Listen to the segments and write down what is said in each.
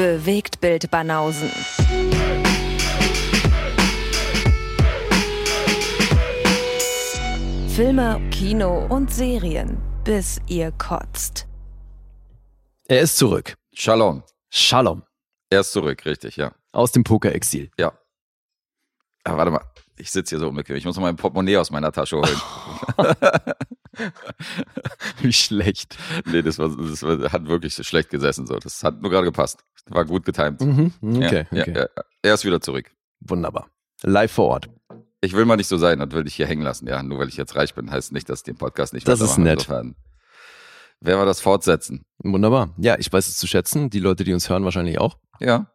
Bewegt Bild Banausen. Filme, Kino und Serien, bis ihr kotzt. Er ist zurück. Shalom. Shalom. Er ist zurück, richtig, ja. Aus dem Pokerexil. Ja. Ah, warte mal. Ich sitze hier so unbequem. Ich muss noch mein Portemonnaie aus meiner Tasche holen. Wie schlecht. nee, das, war, das war, hat wirklich schlecht gesessen. So. Das hat nur gerade gepasst. War gut getimt. Mhm. Okay, ja, okay. Ja. Er ist wieder zurück. Wunderbar. Live vor Ort. Ich will mal nicht so sein, das will ich hier hängen lassen. Ja, nur weil ich jetzt reich bin, heißt nicht, dass ich den Podcast nicht Das ist nett. Insofern werden wir das fortsetzen. Wunderbar. Ja, ich weiß es zu schätzen. Die Leute, die uns hören, wahrscheinlich auch. Ja.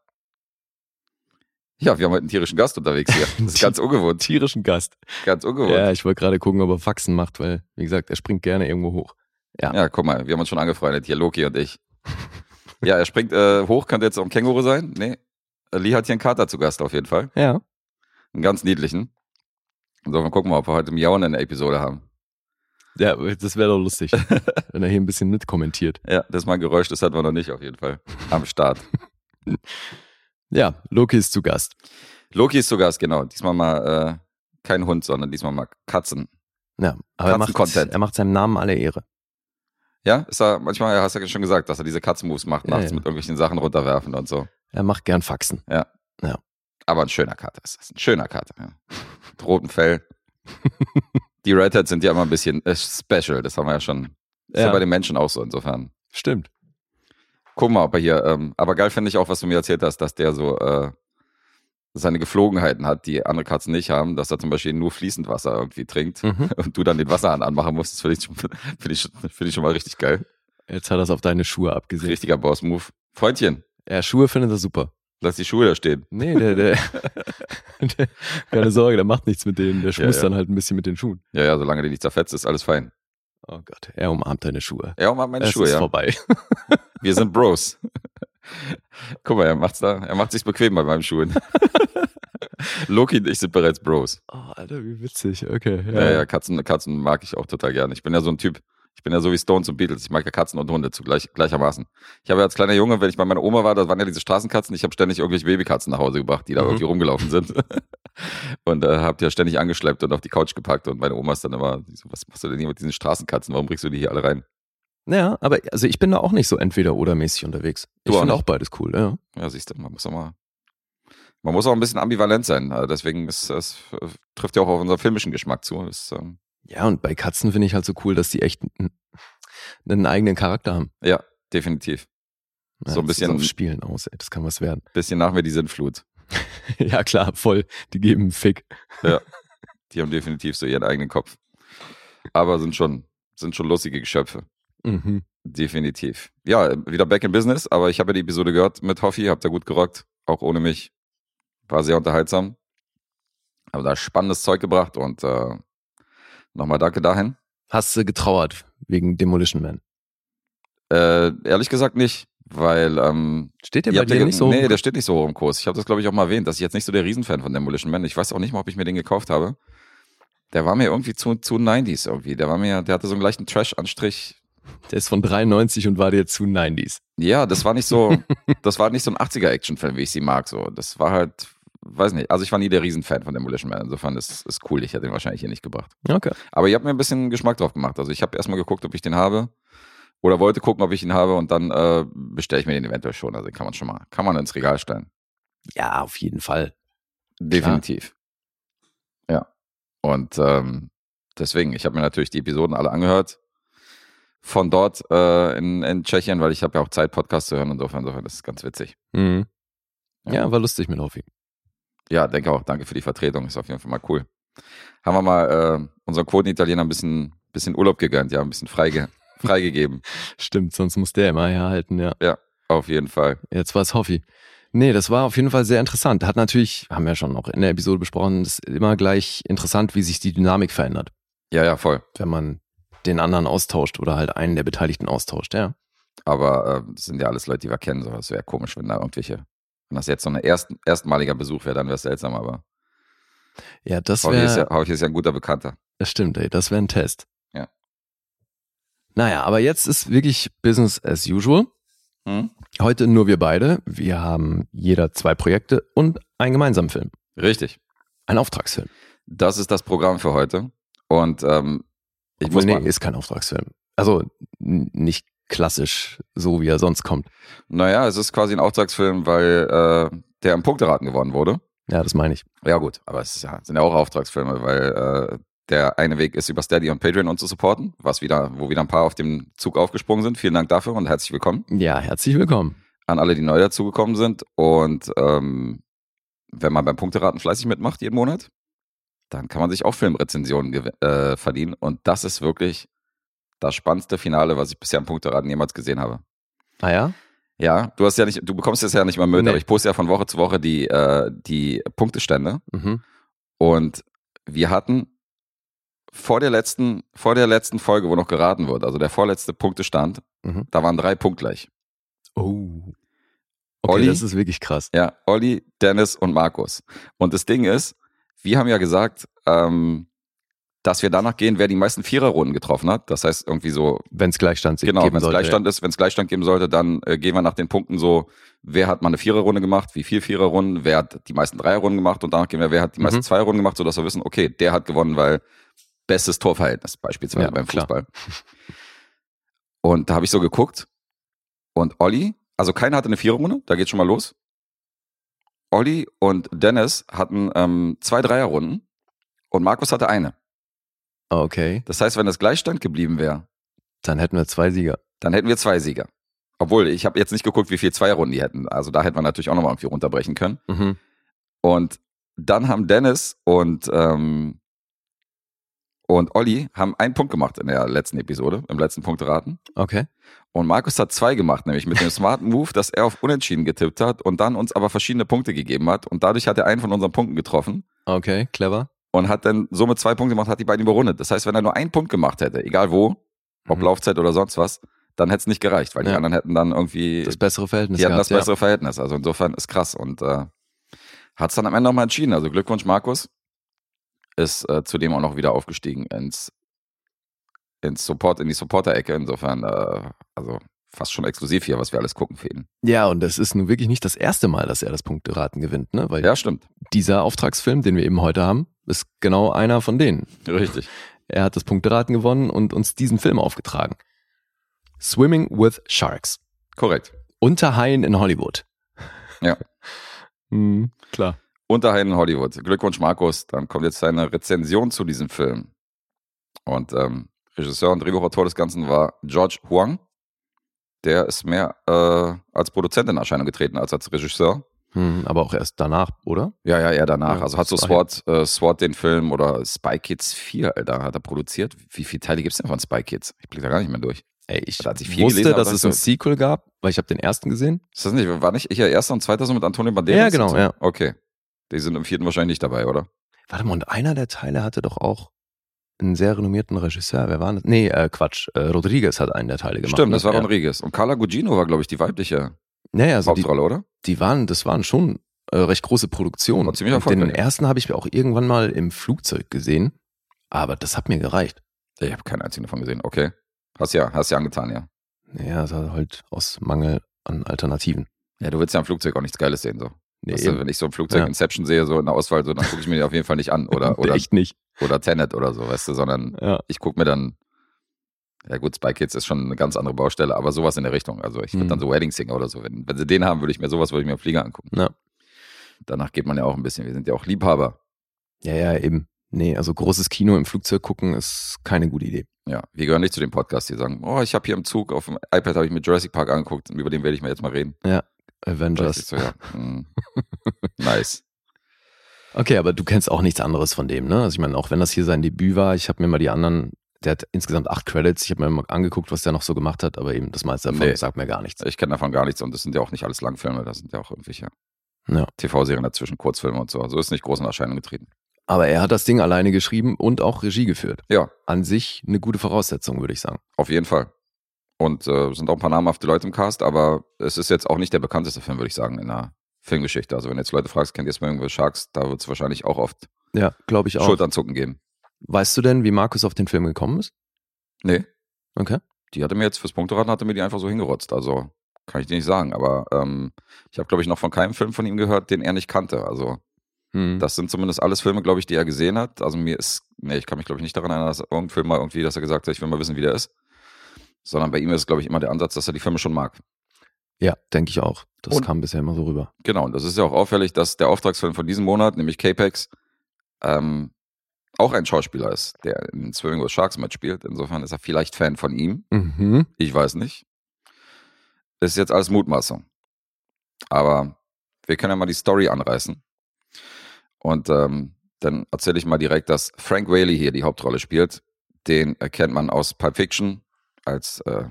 Ja, wir haben heute einen tierischen Gast unterwegs hier. Das ist ganz ungewohnt. Tierischen Gast. Ganz ungewohnt. Ja, ich wollte gerade gucken, ob er Faxen macht, weil, wie gesagt, er springt gerne irgendwo hoch. Ja, guck mal, wir haben uns schon angefreundet, hier Loki und ich. Ja, er springt äh, hoch, könnte jetzt auch ein Känguru sein. Nee, äh, Lee hat hier einen Kater zu Gast auf jeden Fall. Ja. Einen ganz niedlichen. So, wir gucken mal, ob wir heute Miauen in der Episode haben. Ja, das wäre doch lustig, wenn er hier ein bisschen mitkommentiert. Ja, das ist mal ein Geräusch, das hatten wir noch nicht auf jeden Fall. Am Start. Ja, Loki ist zu Gast. Loki ist zu Gast, genau. Diesmal mal äh, kein Hund, sondern diesmal mal Katzen. Ja, aber er macht, er macht seinem Namen alle Ehre. Ja, ist er, manchmal ja, hast du ja schon gesagt, dass er diese Katzenmoves macht, Ja, nachts ja. mit irgendwelchen Sachen runterwerfen und so. Er macht gern Faxen. Aber ein schöner Kater ist das. Ein schöner Kater, ja. Mit rotem Fell. Die Redheads sind ja immer ein bisschen äh, special, das haben wir ja schon. Ist ja. Ja. bei den Menschen auch so, insofern. Stimmt. Guck mal, ob er hier, ähm, aber geil finde ich auch, was du mir erzählt hast, dass der so äh, seine Geflogenheiten hat, die andere Katzen nicht haben, dass er zum Beispiel nur fließend Wasser irgendwie trinkt Mhm. und du dann den Wasserhahn anmachen musst. Das finde ich, schon- finde ich, finde ich schon mal richtig geil. Jetzt hat er es auf deine Schuhe abgesehen. Richtiger Boss-Move. Freundchen, Ja, Schuhe findet er super. lass die Schuhe da stehen. Nee, der, der, der keine Sorge, der macht nichts mit denen. Der schmust ja. dann halt ein bisschen mit den Schuhen. Ja, ja, solange die nicht zerfetzt, ist alles fein. Oh Gott, er umarmt deine Schuhe. Ja, und mal meine es Schuhe, ist ja. vorbei. Wir sind Bros. Guck mal, er macht's da, er macht sich's bequem bei meinen Schuhen. Loki und ich sind bereits Bros. Oh, Alter, wie witzig. Okay. Ja, ja, Katzen, Katzen mag ich auch total gerne. Ich bin ja so ein Typ, ich bin ja so wie Stones und Beatles. Ich mag ja Katzen und Hunde zugleich, gleichermaßen. Ich habe ja als kleiner Junge, wenn ich bei meiner Oma war, da waren ja diese Straßenkatzen, ich habe ständig irgendwelche Babykatzen nach Hause gebracht, die da Mhm. irgendwie rumgelaufen sind. und äh, hab die ja ständig angeschleppt und auf die Couch gepackt. Und meine Oma ist dann immer, so, was machst du denn hier mit diesen Straßenkatzen? Warum bringst du die hier alle rein? Ja, aber also ich bin da auch nicht so entweder-oder-mäßig unterwegs. Du ich finde auch beides cool, ja. Ja, siehst du, man muss auch mal, man muss auch ein bisschen ambivalent sein. Also deswegen ist das trifft ja auch auf unseren filmischen Geschmack zu. Das, ähm, Ja, und bei Katzen finde ich halt so cool, dass die echt einen, eigenen Charakter haben. ja, definitiv. Ja, So ein bisschen- Spielen aus, ey. Das kann was werden. Bisschen nach mir die Sintflut. ja, klar, voll. Die geben einen Fick. Die haben definitiv so ihren eigenen Kopf. Aber sind schon, sind schon lustige Geschöpfe. Mhm. Definitiv. Ja, wieder back in business, aber ich habe ja die Episode gehört mit Hoffi, habt ihr gut gerockt, auch ohne mich. War sehr unterhaltsam. Aber da spannendes Zeug gebracht und äh, nochmal danke dahin. Hast du getrauert wegen Demolition Man? Äh, ehrlich gesagt nicht, weil ähm, Steht der bei dir nicht so? Nee, der steht nicht so hoch im Kurs. Ich habe das, glaube ich, auch mal erwähnt, dass ich jetzt nicht so der Riesenfan von Demolition Man. Ich weiß auch nicht mal, ob ich mir den gekauft habe. Der war mir irgendwie zu, zu 90s irgendwie. Der war mir, der hatte so einen leichten Trash-Anstrich. Der ist von 93 und war dir zu 90s. Ja, das war nicht so, das war nicht so ein 80er-Action-Film, wie ich sie mag. So, das war halt, weiß nicht. Also ich war nie der Riesenfan von Demolition Man. Insofern ist ist cool. Ich hätte den wahrscheinlich hier nicht gebracht. Okay. Aber ihr habt mir ein bisschen Geschmack drauf gemacht. Also ich habe erstmal geguckt, ob ich den habe. Oder wollte gucken, ob ich ihn habe und dann äh, bestelle ich mir den eventuell schon. Also den kann man schon mal, kann man ins Regal stellen. Ja, auf jeden Fall. Definitiv. Ja. Und ähm, deswegen, ich habe mir natürlich die Episoden alle angehört. Von dort äh, in, in Tschechien, weil ich habe ja auch Zeit, Podcasts zu hören. Insofern, insofern, das ist ganz witzig. Mhm. Ja, war lustig mit Hoffi. Ja, denke auch. Danke für die Vertretung. Ist auf jeden Fall mal cool. Haben wir mal äh, unseren Quoten-Italiener ein bisschen, bisschen Urlaub gegönnt, ja, ein bisschen freige, freigegeben. Stimmt, sonst muss der immer herhalten, ja. Auf jeden Fall. Jetzt war es Hoffi. Nee, das war auf jeden Fall sehr interessant. Hat natürlich, haben wir schon auch in der Episode besprochen, ist immer gleich interessant, wie sich die Dynamik verändert, Ja, ja, voll. wenn man den anderen austauscht oder halt einen der Beteiligten austauscht, ja. Aber äh, das sind ja alles Leute, die wir kennen. So. Das wäre komisch, wenn da irgendwelche, wenn das jetzt so ein erst, erstmaliger Besuch wäre, dann wäre es seltsam, aber Ja, das Hauchi ist, wäre, ja, ist ja ein guter Bekannter. das stimmt, ey, das wäre ein Test. Ja. Naja, aber jetzt ist wirklich Business as usual. Hm? Heute nur wir beide. Wir haben jeder zwei Projekte und einen gemeinsamen Film. Richtig. Ein Auftragsfilm. Das ist das Programm für heute. Und ähm, ich Obwohl, muss nee, mal, ist kein Auftragsfilm. Also nicht klassisch, so wie er sonst kommt. naja, es ist quasi ein Auftragsfilm, weil äh, der im Punkteraten gewonnen wurde. Ja, das meine ich. Ja gut, aber es ja, sind ja auch Auftragsfilme, weil äh, der eine Weg ist über Steady und Patreon uns zu supporten, was wieder, wo wieder ein paar auf dem Zug aufgesprungen sind. Vielen Dank dafür und herzlich willkommen Ja, herzlich willkommen. an alle, die neu dazugekommen sind. Und ähm, wenn man beim Punkteraten fleißig mitmacht jeden Monat, dann kann man sich auch Filmrezensionen äh, verdienen. Und das ist wirklich das spannendste Finale, was ich bisher im Punkteraten jemals gesehen habe. Ah ja? Ja, du hast ja nicht, du bekommst es ja nicht mal mit, Nee. aber ich poste ja von Woche zu Woche die, äh, die Punktestände. Mhm. Und wir hatten vor der letzten, vor der letzten Folge, wo noch geraten wird, also der vorletzte Punktestand, Mhm. da waren drei punktgleich. Oh. Okay, Olli? das ist wirklich krass. Ja, Olli, Dennis und Markus. Und das Ding ist, wir haben ja gesagt, ähm, dass wir danach gehen, wer die meisten Viererrunden getroffen hat. Das heißt irgendwie so, Wenn es Gleichstand genau, geben wenn es sollte. Gleichstand ist, wenn es Gleichstand geben sollte, dann äh, gehen wir nach den Punkten so, wer hat mal eine Viererrunde gemacht, wie viel Viererrunden, wer hat die meisten Dreierrunden gemacht und danach gehen wir, wer hat die meisten Mhm. Zweierrunden gemacht, sodass wir wissen, okay, der hat gewonnen, weil bestes Torverhältnis beispielsweise Ja, beim klar. Fußball. Und da habe ich so geguckt und Olli, also keiner hatte eine Viererrunde, da geht schon mal los. Olli und Dennis hatten ähm, zwei Dreierrunden und Markus hatte eine. Ah, Okay, Das heißt, wenn das Gleichstand geblieben wäre, dann hätten wir zwei Sieger. dann hätten wir zwei Sieger. Obwohl, ich habe jetzt nicht geguckt, wie viel Zweierrunden die hätten. Also da hätten wir natürlich auch nochmal irgendwie runterbrechen können. Mhm. Und dann haben Dennis und, ähm, und Olli haben einen Punkt gemacht in der letzten Episode, im letzten Punkteraten. Okay. Und Markus hat zwei gemacht, nämlich mit dem smarten Move, dass er auf Unentschieden getippt hat und dann uns aber verschiedene Punkte gegeben hat. Und dadurch hat er einen von unseren Punkten getroffen Okay, clever. Und hat dann somit zwei Punkte gemacht, hat die beiden überrundet. Das heißt, wenn er nur einen Punkt gemacht hätte, egal wo, ob Mhm. Laufzeit oder sonst was, dann hätte es nicht gereicht, weil die Ja. anderen hätten dann irgendwie Das bessere Verhältnis die hatten gehabt, das bessere Verhältnis. Also insofern ist krass. Und äh, hat es dann am Ende nochmal entschieden. Also Glückwunsch, Markus. Ist äh, zudem auch noch wieder aufgestiegen ins, ins Support, in die Supporter-Ecke. Insofern, äh, also fast schon exklusiv hier, was wir alles gucken für ihn. Ja. und das ist nun wirklich nicht das erste Mal, dass er das Punkteraten gewinnt, ne? Weil Ja, stimmt. dieser Auftragsfilm, den wir eben heute haben, ist genau einer von denen. Richtig. Er hat das Punkteraten gewonnen und uns diesen Film aufgetragen. Swimming with Sharks. Korrekt. Unter Haien in Hollywood. Ja. Hm, klar. Unterheim in Hollywood. Glückwunsch, Markus. Dann kommt jetzt deine Rezension zu diesem Film. Und ähm, Regisseur und Drehbuchautor des Ganzen war George Huang. Der ist mehr äh, als Produzent in Erscheinung getreten als als Regisseur. Hm, aber auch erst danach, oder? Ja, ja, eher danach. Ja, also hat so. SWAT, äh, SWAT den Film oder Spy Kids 4, Alter, hat er produziert. Wie viele Teile gibt's denn von Spy Kids? Ich blick da gar nicht mehr durch. Ey, ich Da wusste, gelesen, dass es ein Sequel gab, weil ich habe den ersten gesehen. Ist das nicht, war nicht ich ja erster und zweiter so mit Antonio Banderas? Ja, genau, so? ja. Okay. Die sind im vierten wahrscheinlich nicht dabei, oder? Warte mal, und einer der Teile hatte doch auch einen sehr renommierten Regisseur. Wer war das? Nee, äh, Quatsch. Äh, Rodriguez hat einen der Teile gemacht. Stimmt, ne? das war ja. Rodriguez. Und Carla Gugino war, glaube ich, die weibliche Naja, also die, Hauptrolle, oder? die waren, das waren schon äh, recht große Produktionen. War ziemlich Und den ersten habe ich mir auch irgendwann mal im Flugzeug gesehen. Aber das hat mir gereicht. Ich habe keinen einzigen davon gesehen. Okay. Hast ja, hast ja angetan, ja. Naja, das war halt aus Mangel an Alternativen. Ja, du willst ja im Flugzeug auch nichts Geiles sehen, so. Nee, Weißt du, eben. wenn ich so ein Flugzeug Ja. Inception sehe, so in der Auswahl, so, dann gucke ich mir die auf jeden Fall nicht an. Oder, oder, Echt nicht. oder Tenet oder so, weißt du, sondern Ja. ich gucke mir dann, ja gut, Spy Kids ist schon eine ganz andere Baustelle, aber sowas in der Richtung. Also ich würde Mhm. dann so Wedding Singer oder so. Wenn, wenn sie den haben, würde ich mir sowas, würde ich mir auf Flieger angucken. Ja. Danach geht man ja auch ein bisschen, wir sind ja auch Liebhaber. Ja, ja, eben. Nee, also großes Kino im Flugzeug gucken ist keine gute Idee. Ja, wir gehören nicht zu dem Podcast, die sagen, oh, ich habe hier im Zug auf dem iPad habe ich mir Jurassic Park angeguckt, über den werde ich mir jetzt mal reden. Avengers. So, ja. hm. nice. Okay, aber du kennst auch nichts anderes von dem, ne? Also ich meine, auch wenn das hier sein Debüt war, ich habe mir mal die anderen, der hat insgesamt acht Credits, ich habe mir mal angeguckt, was der noch so gemacht hat, aber eben das meiste davon Nee. sagt mir gar nichts. Ich kenne davon gar nichts und das sind ja auch nicht alles Langfilme, das sind ja auch irgendwelche Ja. TV-Serien dazwischen, Kurzfilme und so. Also ist nicht groß in Erscheinung getreten. Aber er hat das Ding alleine geschrieben und auch Regie geführt. Ja, An sich eine gute Voraussetzung, würde ich sagen. auf jeden Fall. Und äh, sind auch ein paar namhafte Leute im Cast, aber es ist jetzt auch nicht der bekannteste Film, würde ich sagen, in der Filmgeschichte. Also wenn jetzt Leute fragst, kennt ihr Swimming with Sharks, da wird es wahrscheinlich auch oft Ja, glaube ich auch. Schulternzucken geben. Weißt du denn, wie Markus auf den Film gekommen ist? Nee, Okay. die hatte mir jetzt fürs Punkteraten, hatte mir die einfach so hingerotzt. Also Kann ich dir nicht sagen, aber ähm, ich habe, glaube ich, noch von keinem Film von ihm gehört, den er nicht kannte. Also hm. das sind zumindest alles Filme, glaube ich, die er gesehen hat. Also mir ist, nee, ich kann mich, glaube ich, nicht daran erinnern, dass irgendein Film mal irgendwie, dass er gesagt hat, ich will mal wissen, wie der ist. Sondern bei ihm ist, glaube ich, immer der Ansatz, dass er die Filme schon mag. Ja, denke ich auch. Das und, kam bisher immer so rüber. Genau, und das ist ja auch auffällig, dass der Auftragsfilm von diesem Monat, nämlich Capex, ähm, auch ein Schauspieler ist, der in Swimming with Sharks mitspielt. Insofern ist er vielleicht Fan von ihm. Mhm. Ich weiß nicht. ist jetzt alles Mutmaßung. Aber wir können ja mal die Story anreißen. Und ähm, dann erzähle ich mal direkt, dass Frank Whaley hier die Hauptrolle spielt. Den erkennt man aus Pulp Fiction als äh,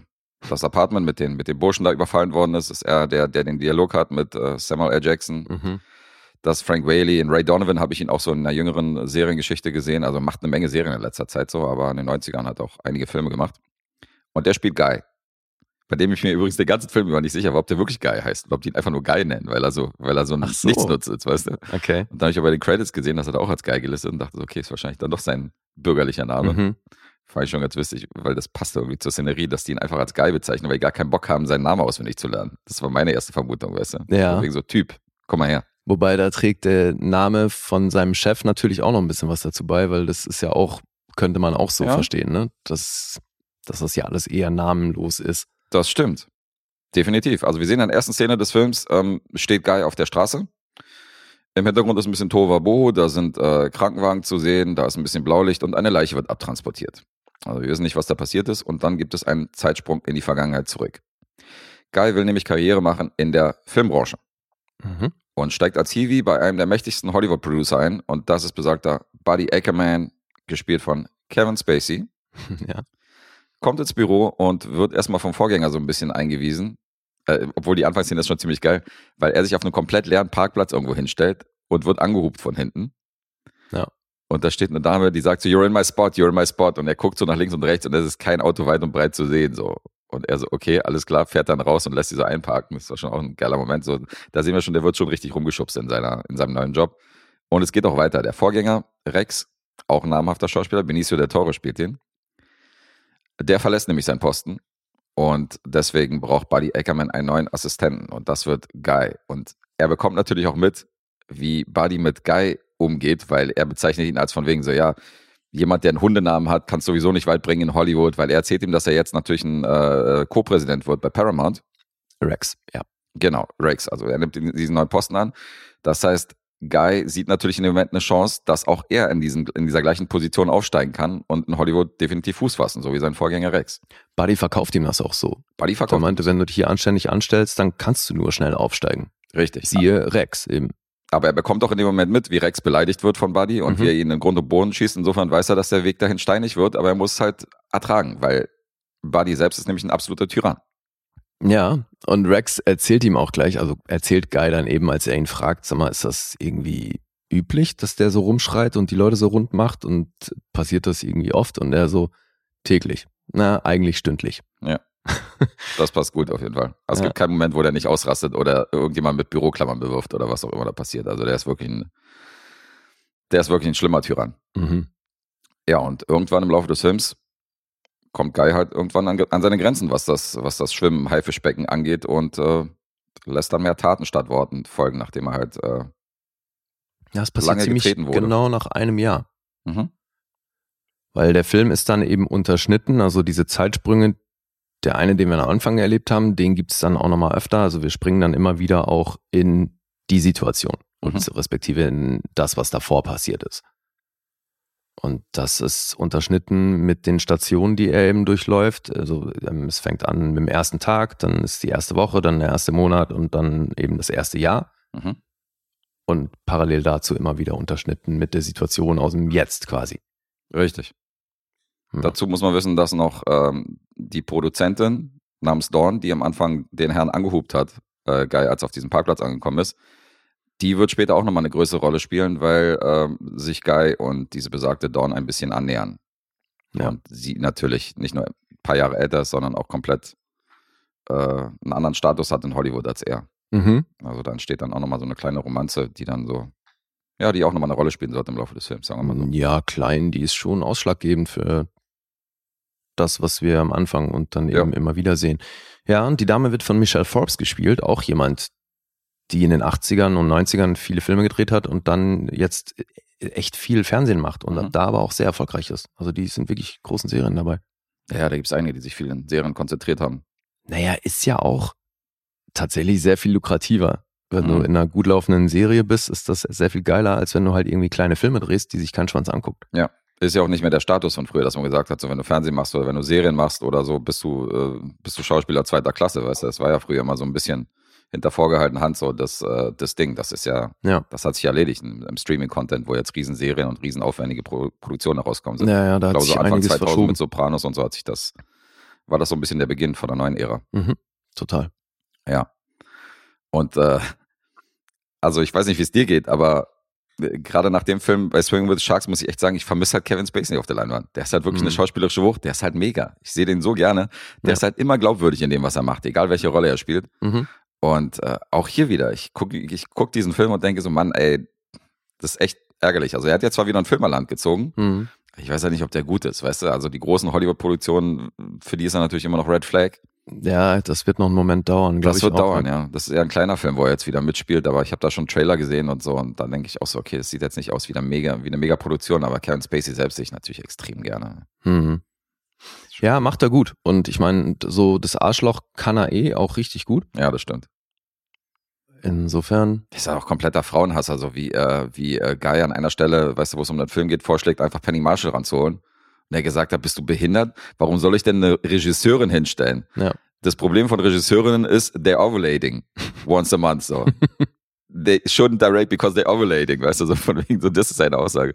das Apartment mit den, mit den Burschen da überfallen worden ist. Ist er der, der den Dialog hat mit äh, Samuel L. Jackson. Mhm dass Frank Whaley, in Ray Donovan habe ich ihn auch so in einer jüngeren Seriengeschichte gesehen, also macht eine Menge Serien in letzter Zeit so, aber in den 90ern hat auch einige Filme gemacht. Und der spielt Guy. Bei dem ich mir übrigens den ganzen Film über nicht sicher war, ob der wirklich Guy heißt, ob die ihn einfach nur Guy nennen, weil er so, weil er so, so. Nichtsnutz ist, weißt du? Okay. Und dann habe ich aber den Credits gesehen, dass er da auch als Guy gelistet und dachte, okay, ist wahrscheinlich dann doch sein bürgerlicher Name. Mhm. Fand ich schon ganz witzig, weil das passt irgendwie zur Szenerie, dass die ihn einfach als Guy bezeichnen, weil die gar keinen Bock haben, seinen Namen auswendig zu lernen. Das war meine erste Vermutung, weißt du? Ja. Wegen so Typ, komm mal her. Wobei da trägt der Name von seinem Chef natürlich auch noch ein bisschen was dazu bei, weil das ist ja auch, könnte man auch so ja. verstehen, ne? Dass, dass das ja alles eher namenlos ist. Das stimmt. Definitiv. Also wir sehen in der ersten Szene des Films, ähm, steht Guy auf der Straße. Im Hintergrund ist ein bisschen Tova da sind äh, Krankenwagen zu sehen, da ist ein bisschen Blaulicht und eine Leiche wird abtransportiert. Also wir wissen nicht, was da passiert ist und dann gibt es einen Zeitsprung in die Vergangenheit zurück. Guy will nämlich Karriere machen in der Filmbranche. Mhm und steigt als Hiwi bei einem der mächtigsten Hollywood-Producer ein und das ist besagter Buddy Ackerman, gespielt von Kevin Spacey. ja. Kommt ins Büro und wird erstmal vom Vorgänger so ein bisschen eingewiesen, äh, obwohl die Anfangsszene ist schon ziemlich geil, weil er sich auf einem komplett leeren Parkplatz irgendwo hinstellt und wird angehupt von hinten. Ja. Und da steht eine Dame, die sagt so, you're in my spot, you're in my spot. Und er guckt so nach links und rechts und es ist kein Auto weit und breit zu sehen. So. Und er so, okay, alles klar, fährt dann raus und lässt sie so einparken. Das war schon auch ein geiler Moment. So, da sehen wir schon, der wird schon richtig rumgeschubst in, seiner, in seinem neuen Job. Und es geht auch weiter. Der Vorgänger, Rex, auch ein namhafter Schauspieler, Benicio del Toro spielt den. Der verlässt nämlich seinen Posten. Und deswegen braucht Buddy Ackerman einen neuen Assistenten. Und das wird Guy. Und er bekommt natürlich auch mit, wie Buddy mit Guy umgeht, weil er bezeichnet ihn als von wegen so, ja, jemand, der einen Hundenamen hat, kann es sowieso nicht weit bringen in Hollywood, weil er erzählt ihm, dass er jetzt natürlich ein äh, Co-Präsident wird bei Paramount. Rex, ja. Genau, Rex. Also er nimmt diesen neuen Posten an. Das heißt, Guy sieht natürlich in dem Moment eine Chance, dass auch er in, diesen, in dieser gleichen Position aufsteigen kann und in Hollywood definitiv Fuß fassen, so wie sein Vorgänger Rex. Buddy verkauft ihm das auch so. Buddy verkauft. Er meinte, wenn du dich hier anständig anstellst, dann kannst du nur schnell aufsteigen. Richtig. Siehe Rex eben. Aber er bekommt auch in dem Moment mit, wie Rex beleidigt wird von Buddy und mhm. wie er ihn in Grund und Boden schießt. Insofern weiß er, dass der Weg dahin steinig wird, aber er muss halt ertragen, weil Buddy selbst ist nämlich ein absoluter Tyrann. Ja, und Rex erzählt ihm auch gleich, also erzählt Guy dann eben, als er ihn fragt, sag mal, ist das irgendwie üblich, dass der so rumschreit und die Leute so rund macht und passiert das irgendwie oft und er so täglich. Na, eigentlich stündlich. Ja. Das passt gut auf jeden Fall. Also ja. es gibt keinen Moment, wo der nicht ausrastet oder irgendjemand mit Büroklammern bewirft oder was auch immer da passiert. Also der ist wirklich ein, der ist wirklich ein schlimmer Tyrann. Mhm. Ja, und irgendwann im Laufe des Films kommt Guy halt irgendwann an, an seine Grenzen, was das, was das Schwimmen, Haifischbecken angeht und äh, lässt dann mehr Taten statt Worten folgen, nachdem er halt äh, ja, es passiert lange ziemlich wurde. genau nach einem Jahr. Mhm. Weil der Film ist dann eben unterschnitten, also diese Zeitsprünge, der eine, den wir am Anfang erlebt haben, den gibt es dann auch nochmal öfter. Also wir springen dann immer wieder auch in die Situation und mhm. respektive in das, was davor passiert ist. Und das ist unterschnitten mit den Stationen, die er eben durchläuft. Also ähm, es fängt an mit dem ersten Tag, dann ist die erste Woche, dann der erste Monat und dann eben das erste Jahr. Mhm. Und parallel dazu immer wieder unterschnitten mit der Situation aus dem Jetzt quasi. Richtig. Mhm. Dazu muss man wissen, dass noch ähm, die Produzentin namens Dawn, die am Anfang den Herrn angehubt hat, äh, Guy, als er auf diesem Parkplatz angekommen ist, die wird später auch nochmal eine größere Rolle spielen, weil ähm, sich Guy und diese besagte Dawn ein bisschen annähern. Ja. Und sie natürlich nicht nur ein paar Jahre älter ist, sondern auch komplett äh, einen anderen Status hat in Hollywood als er. Mhm. Also da entsteht dann auch nochmal so eine kleine Romanze, die dann so, ja, die auch nochmal eine Rolle spielen sollte im Laufe des Films, sagen wir mal so. Ja, klein, die ist schon ausschlaggebend für das, was wir am Anfang und dann eben ja. immer wieder sehen. Ja, und die Dame wird von Michelle Forbes gespielt, auch jemand, die in den 80ern und 90ern viele Filme gedreht hat und dann jetzt echt viel Fernsehen macht und mhm. da aber auch sehr erfolgreich ist. Also die sind wirklich großen Serien dabei. Ja, da gibt es einige, die sich viel in Serien konzentriert haben. Naja, ist ja auch tatsächlich sehr viel lukrativer. Wenn mhm. du in einer gut laufenden Serie bist, ist das sehr viel geiler, als wenn du halt irgendwie kleine Filme drehst, die sich kein Schwanz anguckt. Ja, ist ja auch nicht mehr der Status von früher, dass man gesagt hat, so wenn du Fernsehen machst oder wenn du Serien machst oder so, bist du, äh, bist du Schauspieler zweiter Klasse, weißt du? Das war ja früher immer so ein bisschen hinter vorgehaltener Hand so das, äh, das Ding. Das ist ja, ja, das hat sich erledigt im, im Streaming-Content, wo jetzt Riesenserien und riesenaufwendige Pro Produktionen rauskommen sind. Ja, ja, da ich hat glaube, so Anfang 2000 verschoben. mit Sopranos und so hat sich das, war das so ein bisschen der Beginn von der neuen Ära. Mhm, total. Ja. Und äh, also ich weiß nicht, wie es dir geht, aber äh, gerade nach dem Film bei Swing with Sharks muss ich echt sagen, ich vermisse halt Kevin Spacey auf der Leinwand. Der ist halt wirklich mhm. eine schauspielerische Wucht, der ist halt mega. Ich sehe den so gerne. Der ja. ist halt immer glaubwürdig in dem, was er macht, egal welche Rolle er spielt. Mhm. Und äh, auch hier wieder, ich gucke ich guck diesen Film und denke so, Mann, ey, das ist echt ärgerlich. Also er hat ja zwar wieder ein Filmerland gezogen. Mhm. Ich weiß ja nicht, ob der gut ist, weißt du? Also die großen Hollywood-Produktionen, für die ist er natürlich immer noch Red Flag. Ja, das wird noch einen Moment dauern. Das wird auch. dauern, ja. Das ist eher ein kleiner Film, wo er jetzt wieder mitspielt, aber ich habe da schon Trailer gesehen und so und dann denke ich auch so, okay, das sieht jetzt nicht aus wie eine mega, wie eine mega Produktion, aber Kevin Spacey selbst sehe ich natürlich extrem gerne. Mhm. Ja, macht er gut. Und ich meine, so das Arschloch kann er eh auch richtig gut. Ja, das stimmt. Insofern. Das ist ja auch kompletter Frauenhasser, so wie, äh, wie äh, Guy an einer Stelle, weißt du, wo es um den Film geht, vorschlägt, einfach Penny Marshall ranzuholen der gesagt hat, bist du behindert? Warum soll ich denn eine Regisseurin hinstellen? Ja. Das Problem von Regisseurinnen ist, they're ovulating once a month, so. they shouldn't direct because they're ovulating, weißt du, so von wegen, so, das ist seine Aussage.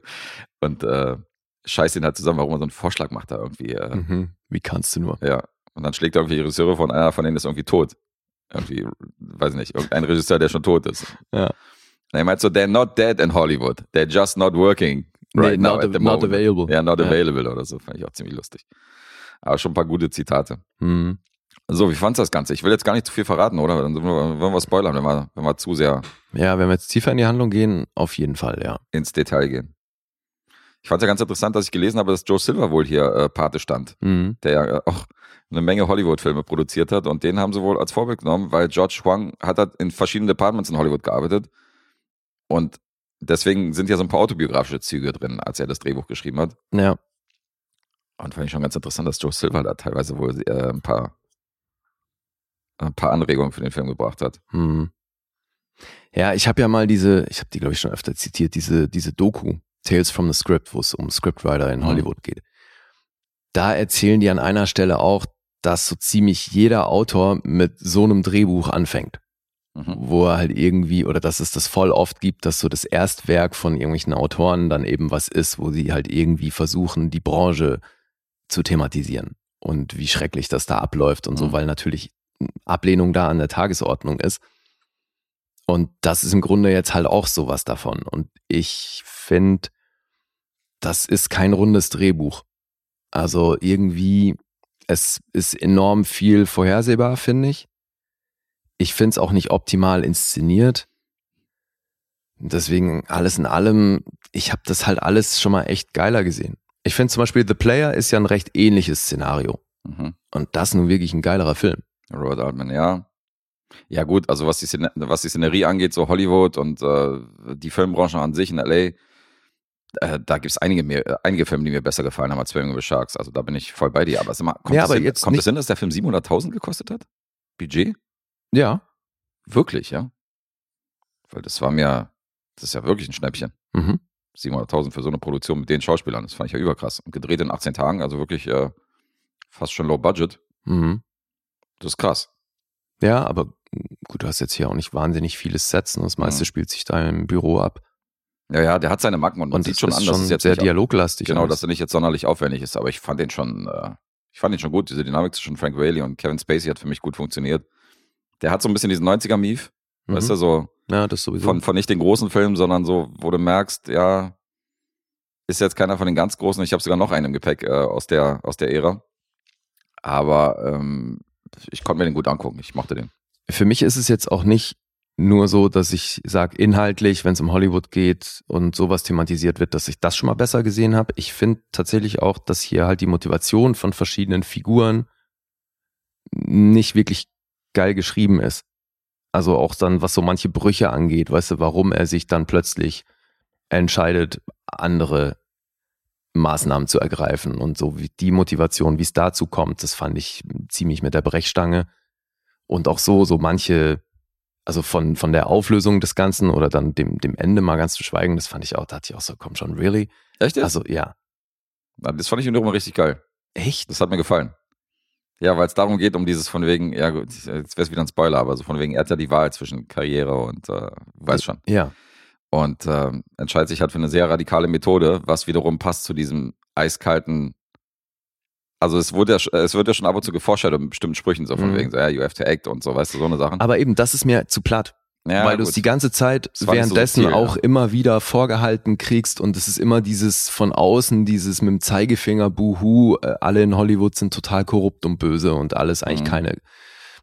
Und, äh, scheiß ihn halt zusammen, warum er so einen Vorschlag macht da irgendwie. Äh, mhm. Wie kannst du nur? Ja. Und dann schlägt er irgendwie die Regisseure von einer von denen ist irgendwie tot. Irgendwie, weiß nicht, irgendein Regisseur, der schon tot ist. Ja. Er meint so, they're not dead in Hollywood. They're just not working right nee, now not, at the not available. Ja, not available ja. oder so, fand ich auch ziemlich lustig. Aber schon ein paar gute Zitate. Mhm. So, wie fandst du das Ganze? Ich will jetzt gar nicht zu viel verraten, oder? Dann wollen wir spoilern, wenn wir, wenn wir zu sehr. Ja, wenn wir jetzt tiefer in die Handlung gehen, auf jeden Fall, ja. Ins Detail gehen. Ich fand es ja ganz interessant, dass ich gelesen habe, dass Joe Silver wohl hier äh, Pate stand, mhm. der ja auch eine Menge Hollywood-Filme produziert hat und den haben sie wohl als Vorbild genommen, weil George Huang hat halt in verschiedenen Departments in Hollywood gearbeitet und deswegen sind ja so ein paar autobiografische Züge drin, als er das Drehbuch geschrieben hat. Ja. Und fand ich schon ganz interessant, dass Joe Silver da teilweise wohl äh, ein paar ein paar Anregungen für den Film gebracht hat. Hm. Ja, ich habe ja mal diese, ich habe die glaube ich schon öfter zitiert, diese diese Doku Tales from the Script, wo es um Scriptwriter in mhm. Hollywood geht. Da erzählen die an einer Stelle auch, dass so ziemlich jeder Autor mit so einem Drehbuch anfängt mhm. wo er halt irgendwie, oder dass es das voll oft gibt, dass so das Erstwerk von irgendwelchen Autoren dann eben was ist, wo sie halt irgendwie versuchen, die Branche zu thematisieren und wie schrecklich das da abläuft und mhm. so, weil natürlich Ablehnung da an der Tagesordnung ist. Und das ist im Grunde jetzt halt auch sowas davon. Und ich finde, das ist kein rundes Drehbuch. Also irgendwie, es ist enorm viel vorhersehbar, finde ich. Ich finde es auch nicht optimal inszeniert. Deswegen alles in allem, ich habe das halt alles schon mal echt geiler gesehen. Ich finde zum Beispiel The Player ist ja ein recht ähnliches Szenario. Mhm. Und das nun wirklich ein geilerer Film. Robert Altman, ja. Ja gut, also was die, Szene, was die Szenerie angeht, so Hollywood und äh, die Filmbranche an sich in L.A., äh, da gibt es einige, mehr, einige Filme, die mir besser gefallen haben als Swimming with Sharks. Also da bin ich voll bei dir. Aber, mal, kommt, ja, aber hin, jetzt kommt es hin, dass der Film 700.000 gekostet hat? Budget? Ja. Wirklich, ja. Weil das war mir, das ist ja wirklich ein Schnäppchen. Mhm. 700.000 für so eine Produktion mit den Schauspielern, das fand ich ja überkrass. Und gedreht in 18 Tagen, also wirklich äh, fast schon low budget. Mhm. Das ist krass. Ja, aber gut, du hast jetzt hier auch nicht wahnsinnig viele Sets und das meiste mhm. spielt sich da im Büro ab. Ja, ja, der hat seine Macken und man und sieht schon an, dass es jetzt sehr dialoglastig Genau, alles. dass er nicht jetzt sonderlich aufwendig ist, aber ich fand den schon, äh, ich fand ihn schon gut. Diese Dynamik zwischen Frank Whaley und Kevin Spacey hat für mich gut funktioniert. Der hat so ein bisschen diesen 90er-Mief, mhm. weißt du, so. Ja, das sowieso. Von, von nicht den großen Filmen, sondern so, wo du merkst, ja, ist jetzt keiner von den ganz großen. Ich habe sogar noch einen im Gepäck äh, aus, der, aus der Ära. Aber ähm, ich konnte mir den gut angucken. Ich mochte den. Für mich ist es jetzt auch nicht nur so, dass ich sage, inhaltlich, wenn es um Hollywood geht und sowas thematisiert wird, dass ich das schon mal besser gesehen habe. Ich finde tatsächlich auch, dass hier halt die Motivation von verschiedenen Figuren nicht wirklich geil geschrieben ist. Also auch dann, was so manche Brüche angeht, weißt du, warum er sich dann plötzlich entscheidet, andere Maßnahmen zu ergreifen und so wie die Motivation, wie es dazu kommt, das fand ich ziemlich mit der Brechstange. Und auch so, so manche, also von, von der Auflösung des Ganzen oder dann dem, dem Ende mal ganz zu schweigen, das fand ich auch, da hatte ich auch so, komm schon, really? Echt? Also, ja. Das fand ich wiederum richtig geil. Echt? Das hat mir gefallen. Ja, weil es darum geht, um dieses von wegen, ja gut, jetzt wäre es wieder ein Spoiler, aber so von wegen, er hat ja die Wahl zwischen Karriere und, äh, weiß schon. Ja. Und äh, entscheidet sich halt für eine sehr radikale Methode, was wiederum passt zu diesem eiskalten, also es wurde ja, es wird ja schon ab und zu geforscht mit bestimmten Sprüchen, so von mhm. wegen, so, ja, you have to act und so, weißt du, so eine Sache. Aber eben, das ist mir zu platt. Ja, weil du es die ganze Zeit währenddessen so auch ja. immer wieder vorgehalten kriegst und es ist immer dieses von außen, dieses mit dem Zeigefinger, buhu, äh, alle in Hollywood sind total korrupt und böse und alles eigentlich mhm. keine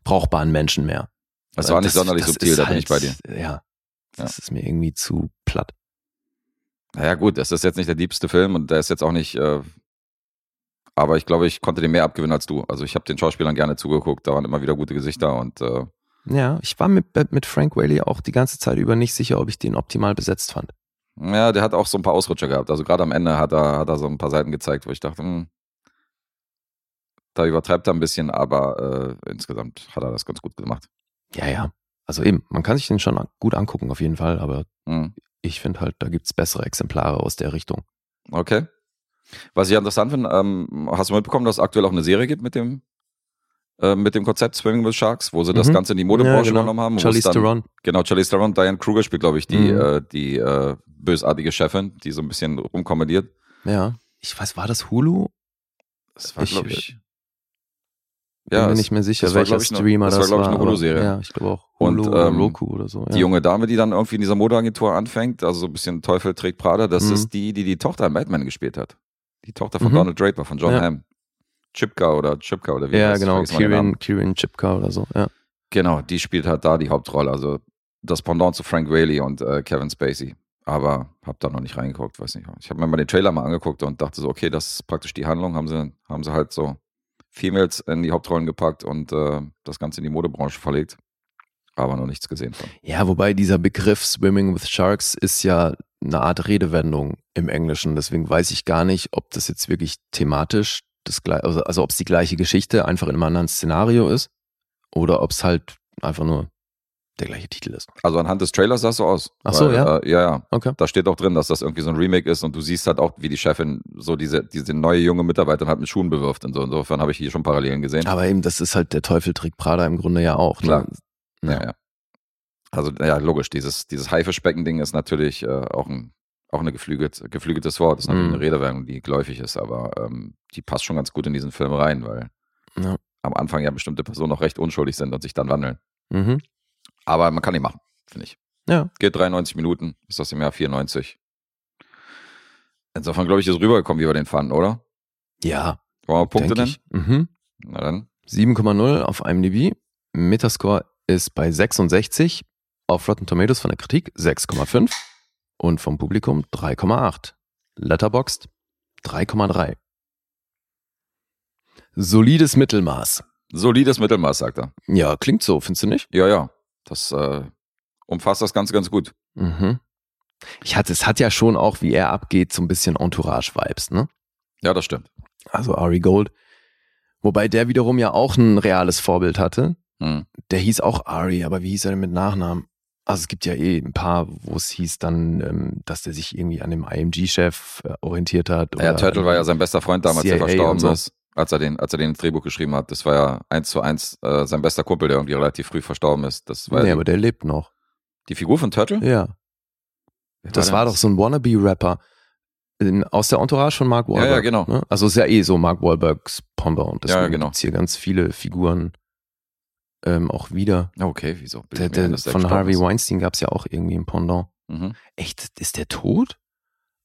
brauchbaren Menschen mehr. Das war nicht das, sonderlich das subtil, da bin ich bei dir. Halt, ja, das ja. ist mir irgendwie zu platt. Naja gut, das ist jetzt nicht der liebste Film und der ist jetzt auch nicht, äh, aber ich glaube, ich konnte dem mehr abgewinnen als du. Also ich habe den Schauspielern gerne zugeguckt, da waren immer wieder gute Gesichter und äh, ja, ich war mit, mit Frank Whaley auch die ganze Zeit über nicht sicher, ob ich den optimal besetzt fand. Ja, der hat auch so ein paar Ausrutscher gehabt. Also gerade am Ende hat er, hat er so ein paar Seiten gezeigt, wo ich dachte, hm, da übertreibt er ein bisschen, aber äh, insgesamt hat er das ganz gut gemacht. Ja, ja. Also eben, man kann sich den schon gut angucken auf jeden Fall, aber mhm. ich finde halt, da gibt es bessere Exemplare aus der Richtung. Okay. Was ich interessant finde, ähm, hast du mitbekommen, dass es aktuell auch eine Serie gibt mit dem äh, mit dem Konzept Swimming with Sharks, wo sie mhm. das Ganze in die Modebranche ja, genau. übernommen haben. Charlize Theron. Genau, Charlize Theron. Diane Kruger spielt, glaube ich, die, mhm. äh, die äh, bösartige Chefin, die so ein bisschen rumkommentiert. Ja. Ich weiß, war das Hulu? Das war, glaube ich. Bin ja, mir nicht mehr sicher, welcher Streamer das, das war. Das war, glaube ich, eine Hulu-Serie. Ja, ich glaube auch. Hulu und ähm, Roku oder so. Ja. Die junge Dame, die dann irgendwie in dieser Modeagentur anfängt, also so ein bisschen Teufel trägt Prada, das mhm. ist die, die die Tochter in Batman gespielt hat. Die Tochter von mhm. Donald Draper, von John ja. Hamm. Chipka oder Chipka oder wie Ja, genau, Kirin, Kirin Chipka oder so, ja. Genau, die spielt halt da die Hauptrolle, also das Pendant zu Frank Whaley und äh, Kevin Spacey. Aber hab da noch nicht reingeguckt, weiß nicht. Ich habe mir mal den Trailer mal angeguckt und dachte so, okay, das ist praktisch die Handlung, haben sie, haben sie halt so Females in die Hauptrollen gepackt und äh, das Ganze in die Modebranche verlegt. Aber noch nichts gesehen von. Ja, wobei dieser Begriff Swimming with Sharks ist ja eine Art Redewendung im Englischen. Deswegen weiß ich gar nicht, ob das jetzt wirklich thematisch das also, also ob es die gleiche Geschichte einfach in einem anderen Szenario ist oder ob es halt einfach nur der gleiche Titel ist. Also anhand des Trailers sah es so aus. Ach so, weil, ja? Äh, ja, ja. Okay. Da steht auch drin, dass das irgendwie so ein Remake ist und du siehst halt auch, wie die Chefin so diese, diese neue junge Mitarbeiterin halt mit Schuhen bewirft und so. Insofern habe ich hier schon Parallelen gesehen. Aber eben, das ist halt der Teufel trägt Prada im Grunde ja auch. Ne? Klar. Ja. ja, ja. Also, ja, logisch, dieses, dieses Haifischbecken-Ding ist natürlich äh, auch ein auch ein geflügelt, geflügeltes Wort. Das ist natürlich mhm. eine Redewendung, die geläufig ist, aber ähm, die passt schon ganz gut in diesen Film rein, weil ja. am Anfang ja bestimmte Personen noch recht unschuldig sind und sich dann wandeln. Mhm. Aber man kann ihn machen, finde ich. Ja. Geht 93 Minuten, ist das im Jahr 94. Insofern, glaube ich, ist rübergekommen, wie wir den fanden, oder? Ja. Wollen wir Punkte nennen? Mhm. Na dann. 7,0 auf IMDb. Metascore ist bei 66. Auf Rotten Tomatoes von der Kritik 6,5 und vom Publikum 3,8. Letterboxd 3,3. Solides Mittelmaß. Solides Mittelmaß, sagt er. Ja, klingt so, findest du nicht? Ja, ja. Das äh, umfasst das Ganze ganz gut. Mhm. Ich hatte, es hat ja schon auch, wie er abgeht, so ein bisschen Entourage-Vibes, ne? Ja, das stimmt. Also Ari Gold. Wobei der wiederum ja auch ein reales Vorbild hatte. Hm. Der hieß auch Ari, aber wie hieß er denn mit Nachnamen? Also es gibt ja eh ein paar, wo es hieß dann, ähm, dass der sich irgendwie an dem IMG-Chef äh, orientiert hat. ja, Turtle war ja sein bester Freund damals, CIA der verstorben so. ist, als er den, als er den Drehbuch geschrieben hat. Das war ja eins zu eins äh, sein bester Kumpel, der irgendwie relativ früh verstorben ist. Das war nee, ja aber der lebt noch. Die Figur von Turtle? Ja. Wer das war, war doch so ein Wannabe-Rapper. Aus der Entourage von Mark Wahlberg. Ja, ja, genau. Ne? Also ist ja eh so Mark Wahlbergs Pendant. Deswegen ja, genau. gibt's hier ganz viele Figuren ähm, auch wieder. Okay, wieso? Der, der, mir, von Harvey ist. Weinstein gab es ja auch irgendwie ein Pendant. Mhm. Echt, ist der tot?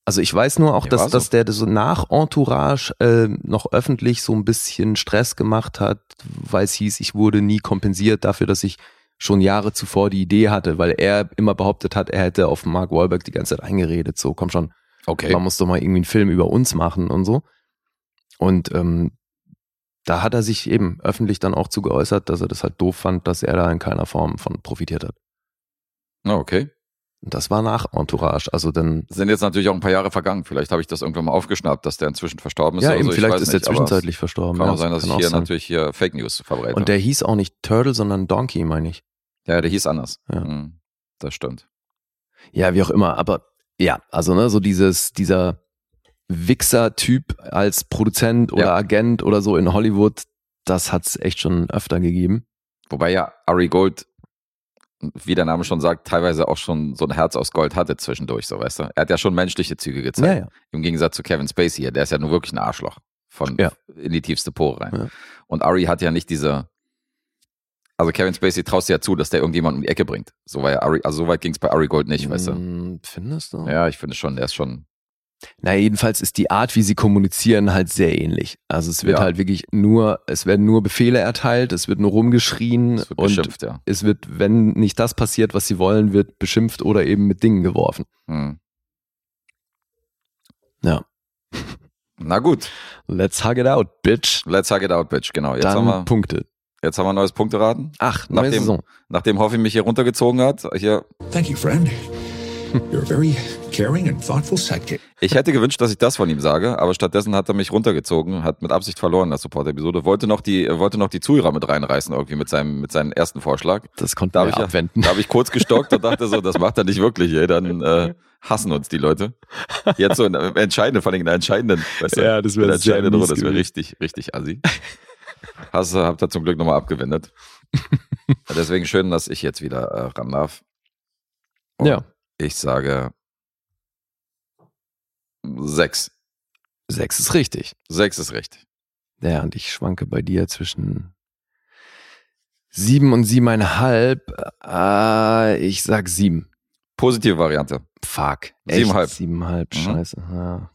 Also ich weiß nur auch, dass, so. dass der so nach Entourage äh, noch öffentlich so ein bisschen Stress gemacht hat, weil es hieß, ich wurde nie kompensiert dafür, dass ich schon Jahre zuvor die Idee hatte, weil er immer behauptet hat, er hätte auf Mark Wahlberg die ganze Zeit eingeredet. So, komm schon. Okay. Man muss doch mal irgendwie einen Film über uns machen und so. Und ähm, da hat er sich eben öffentlich dann auch zu geäußert, dass er das halt doof fand, dass er da in keiner Form von profitiert hat. Ah, okay. Das war nach Entourage. Also dann sind jetzt natürlich auch ein paar Jahre vergangen. Vielleicht habe ich das irgendwann mal aufgeschnappt, dass der inzwischen verstorben ist. Ja, eben, so. vielleicht ist der zwischenzeitlich verstorben. Kann ja, auch sein, dass ich hier sein. natürlich hier Fake News verbreite. Und der hieß auch nicht Turtle, sondern Donkey, meine ich. Ja, der hieß anders. Ja. Hm, das stimmt. Ja, wie auch immer. Aber ja, also ne, so dieses, dieser Wichser-Typ als Produzent oder ja. Agent oder so in Hollywood, das hat es echt schon öfter gegeben. Wobei ja Ari Gold wie der Name schon sagt, teilweise auch schon so ein Herz aus Gold hatte zwischendurch, so weißt du. Er hat ja schon menschliche Züge gezeigt. Ja, ja. Im Gegensatz zu Kevin Spacey hier, der ist ja nur wirklich ein Arschloch. Von in die tiefste Pore rein. Und Ari hat ja nicht diese. Also Kevin Spacey traust ja zu, dass der irgendjemand um die Ecke bringt. So war ja Ari, also so weit ging es bei Ari Gold nicht, weißt du. Hm, findest du? Ja, ich finde schon, der ist schon na, jedenfalls ist die Art, wie sie kommunizieren, halt sehr ähnlich. Also es wird ja. halt wirklich nur, es werden nur Befehle erteilt, es wird nur rumgeschrien wird und ja. es wird, wenn nicht das passiert, was sie wollen, wird beschimpft oder eben mit Dingen geworfen. Hm. Ja. Na gut. Let's hug it out, bitch. Let's hug it out, bitch, genau. Jetzt Dann haben wir Punkte. Jetzt haben wir ein neues Punkteraten. Ach, neue nachdem, Saison. Nachdem Hoffi mich hier runtergezogen hat, hier. Thank you, friend. You're very caring and thoughtful sidekick. Ich hätte gewünscht, dass ich das von ihm sage, aber stattdessen hat er mich runtergezogen, hat mit Absicht verloren in der Support-Episode, wollte noch die, wollte noch die Zuhörer mit reinreißen irgendwie mit seinem, mit seinem ersten Vorschlag. Das konnte da ich abwenden. Da habe ich kurz gestockt und dachte so, das macht er nicht wirklich, ey, dann äh, hassen uns die Leute. Jetzt so in entscheidenden, vor allem in der entscheidenden, weißt du, ja, das wäre sehr mies das wäre richtig, richtig assi. Hast du, habt ihr zum Glück nochmal abgewendet. Deswegen schön, dass ich jetzt wieder äh, ran darf. Und ja. Ich sage sechs. Sechs ist richtig. Sechs ist richtig. Ja, und ich schwanke bei dir zwischen sieben und siebeneinhalb. Äh, ich sag sieben. Positive Variante. Fuck. Siebeneinhalb. Siebeneinhalb, mhm. scheiße. Ja.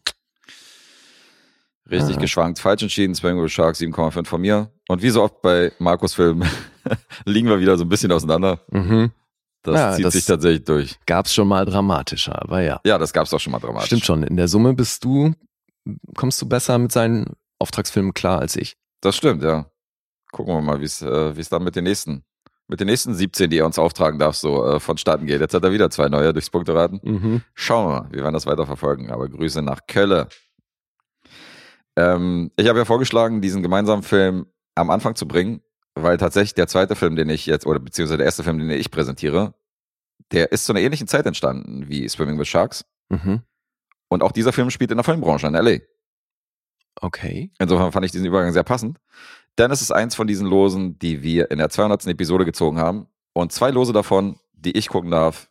Richtig ah. geschwankt. Falsch entschieden. Spangle Shark 7,5 von mir. Und wie so oft bei Markus Filmen liegen wir wieder so ein bisschen auseinander. Mhm. Das ja, zieht das sich tatsächlich durch. Gab's schon mal dramatischer, aber ja. Ja, das gab's auch schon mal dramatisch. Stimmt schon. In der Summe bist du, kommst du besser mit seinen Auftragsfilmen klar als ich. Das stimmt, ja. Gucken wir mal, wie es äh, wie's dann mit den nächsten, mit den nächsten 17, die er uns auftragen darf, so äh, vonstatten geht. Jetzt hat er wieder zwei neue durchs Punkteraten. Mhm. Schauen wir mal, wir werden das weiter verfolgen. Aber Grüße nach Kölle. Ähm, ich habe ja vorgeschlagen, diesen gemeinsamen Film am Anfang zu bringen, weil tatsächlich der zweite Film, den ich jetzt, oder beziehungsweise der erste Film, den ich präsentiere, der ist zu einer ähnlichen Zeit entstanden wie Swimming with Sharks. Mhm. Und auch dieser Film spielt in der Filmbranche in LA. Okay. Insofern fand ich diesen Übergang sehr passend. Denn es ist eins von diesen Losen, die wir in der 200. Episode gezogen haben. Und zwei Lose davon, die ich gucken darf,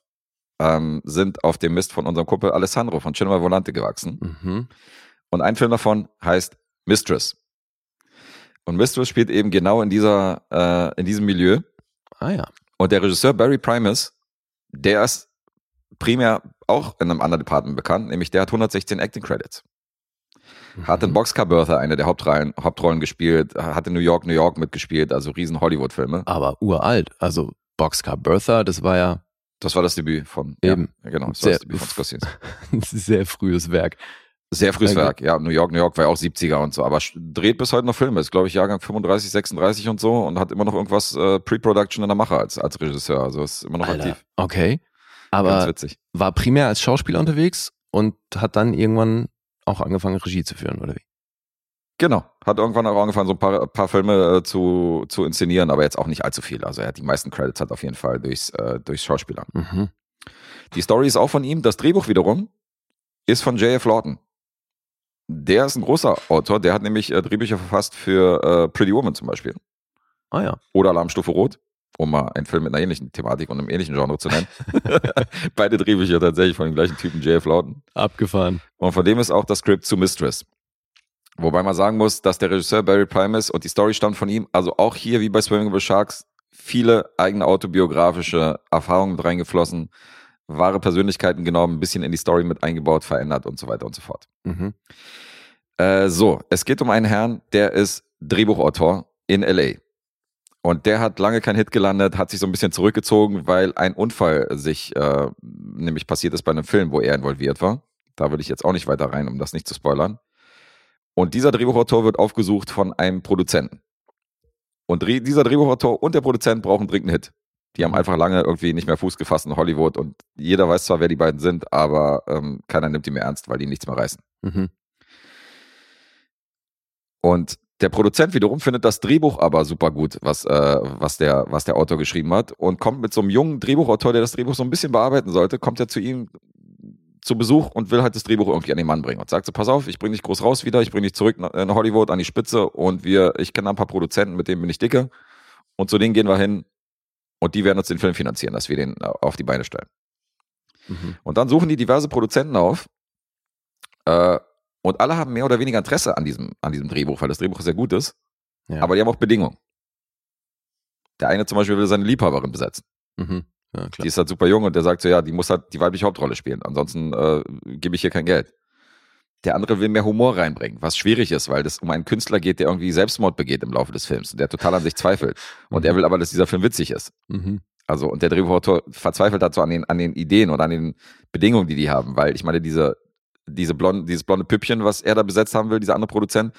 ähm, sind auf dem Mist von unserem Kumpel Alessandro von Cinema Volante gewachsen. Mhm. Und ein Film davon heißt Mistress. Und Mistress spielt eben genau in dieser, äh, in diesem Milieu. Ah ja. Und der Regisseur Barry Primus, der ist primär auch in einem anderen Department bekannt, nämlich der hat 116 Acting Credits. Mhm. Hat in Boxcar Bertha eine der Hauptrollen, Hauptrollen gespielt, hat in New York, New York mitgespielt, also riesen Hollywood-Filme. Aber uralt, also Boxcar Bertha, das war ja. Das war das Debüt von, eben. Ja, genau, das sehr, war das Debüt von Scorsese. sehr frühes Werk. Sehr frühes okay. Werk, ja. New York, New York war ja auch 70er und so, aber dreht bis heute noch Filme. Ist, glaube ich, Jahrgang 35, 36 und so und hat immer noch irgendwas äh, Pre-Production in der Mache als, als Regisseur. Also ist immer noch Alter. aktiv. Okay. Aber war primär als Schauspieler unterwegs und hat dann irgendwann auch angefangen, Regie zu führen, oder wie? Genau, hat irgendwann auch angefangen, so ein paar, paar Filme äh, zu, zu inszenieren, aber jetzt auch nicht allzu viel. Also er hat die meisten Credits hat auf jeden Fall durchs, äh, durchs Schauspielern. Mhm. Die Story ist auch von ihm. Das Drehbuch wiederum ist von J.F. Lawton. Der ist ein großer Autor, der hat nämlich äh, Drehbücher verfasst für äh, Pretty Woman zum Beispiel. Ah ja. Oder Alarmstufe Rot, um mal einen Film mit einer ähnlichen Thematik und einem ähnlichen Genre zu nennen. Beide Drehbücher tatsächlich von dem gleichen Typen, J.F. Lawton. Abgefahren. Und von dem ist auch das Skript zu Mistress. Wobei man sagen muss, dass der Regisseur Barry Primus und die Story stammt von ihm, also auch hier wie bei Swimming with Sharks, viele eigene autobiografische Erfahrungen mit reingeflossen wahre Persönlichkeiten genommen, ein bisschen in die Story mit eingebaut, verändert und so weiter und so fort. Mhm. Äh, so, es geht um einen Herrn, der ist Drehbuchautor in LA. Und der hat lange kein Hit gelandet, hat sich so ein bisschen zurückgezogen, weil ein Unfall sich äh, nämlich passiert ist bei einem Film, wo er involviert war. Da würde ich jetzt auch nicht weiter rein, um das nicht zu spoilern. Und dieser Drehbuchautor wird aufgesucht von einem Produzenten. Und dieser Drehbuchautor und der Produzent brauchen dringend einen Hit. Die haben einfach lange irgendwie nicht mehr Fuß gefasst in Hollywood und jeder weiß zwar, wer die beiden sind, aber ähm, keiner nimmt die mehr ernst, weil die nichts mehr reißen. Mhm. Und der Produzent wiederum findet das Drehbuch aber super gut, was, äh, was, der, was der Autor geschrieben hat und kommt mit so einem jungen Drehbuchautor, der das Drehbuch so ein bisschen bearbeiten sollte, kommt er zu ihm zu Besuch und will halt das Drehbuch irgendwie an den Mann bringen und sagt so, pass auf, ich bringe dich groß raus wieder, ich bringe dich zurück nach Hollywood an die Spitze und wir, ich kenne ein paar Produzenten, mit denen bin ich dicke und zu denen gehen wir hin und die werden uns den Film finanzieren, dass wir den auf die Beine stellen. Mhm. Und dann suchen die diverse Produzenten auf äh, und alle haben mehr oder weniger Interesse an diesem, an diesem Drehbuch, weil das Drehbuch sehr gut ist. Ja. Aber die haben auch Bedingungen. Der eine zum Beispiel will seine Liebhaberin besetzen. Mhm. Ja, die ist halt super jung und der sagt so, ja, die muss halt die weibliche Hauptrolle spielen. Ansonsten äh, gebe ich hier kein Geld. Der andere will mehr Humor reinbringen, was schwierig ist, weil es um einen Künstler geht, der irgendwie Selbstmord begeht im Laufe des Films und der total an sich zweifelt. Und mhm. er will aber, dass dieser Film witzig ist. Mhm. Also, und der Drehbuchautor verzweifelt dazu an den, an den Ideen und an den Bedingungen, die die haben, weil ich meine, diese, diese blonde, dieses blonde Püppchen, was er da besetzt haben will, dieser andere Produzent,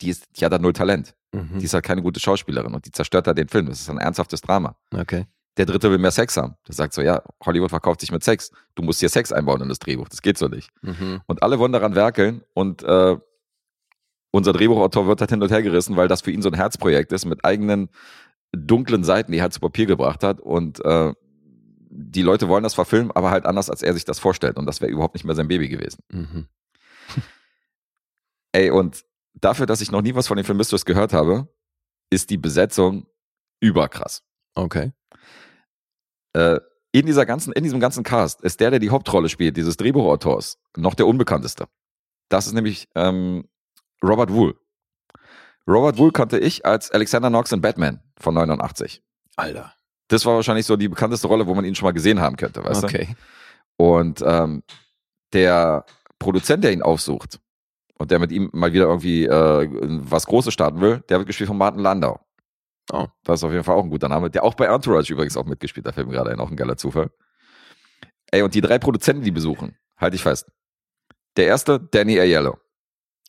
die ist, die hat da null Talent. Mhm. Die ist halt keine gute Schauspielerin und die zerstört da den Film. Das ist ein ernsthaftes Drama. Okay. Der dritte will mehr Sex haben. Der sagt so, ja, Hollywood verkauft sich mit Sex. Du musst hier Sex einbauen in das Drehbuch. Das geht so nicht. Mhm. Und alle wollen daran werkeln und äh, unser Drehbuchautor wird halt hin und her gerissen, weil das für ihn so ein Herzprojekt ist mit eigenen dunklen Seiten, die er halt zu Papier gebracht hat und äh, die Leute wollen das verfilmen, aber halt anders, als er sich das vorstellt. Und das wäre überhaupt nicht mehr sein Baby gewesen. Mhm. Ey, und dafür, dass ich noch nie was von den Film Mistress gehört habe, ist die Besetzung überkrass. Okay. Äh, in dieser ganzen, in diesem ganzen Cast ist der, der die Hauptrolle spielt, dieses Drehbuchautors, noch der unbekannteste. Das ist nämlich ähm, Robert Wool. Robert Wool kannte ich als Alexander Knox in Batman von 89. Alter. Das war wahrscheinlich so die bekannteste Rolle, wo man ihn schon mal gesehen haben könnte, weißt okay. du? Okay. Und ähm, der Produzent, der ihn aufsucht und der mit ihm mal wieder irgendwie äh, was Großes starten will, der wird gespielt von Martin Landau. Oh, das ist auf jeden Fall auch ein guter Name. Der auch bei Entourage übrigens auch mitgespielt, da fällt mir gerade ein, auch ein geiler Zufall. Ey, und die drei Produzenten, die besuchen, halte ich fest. Der erste, Danny Aiello.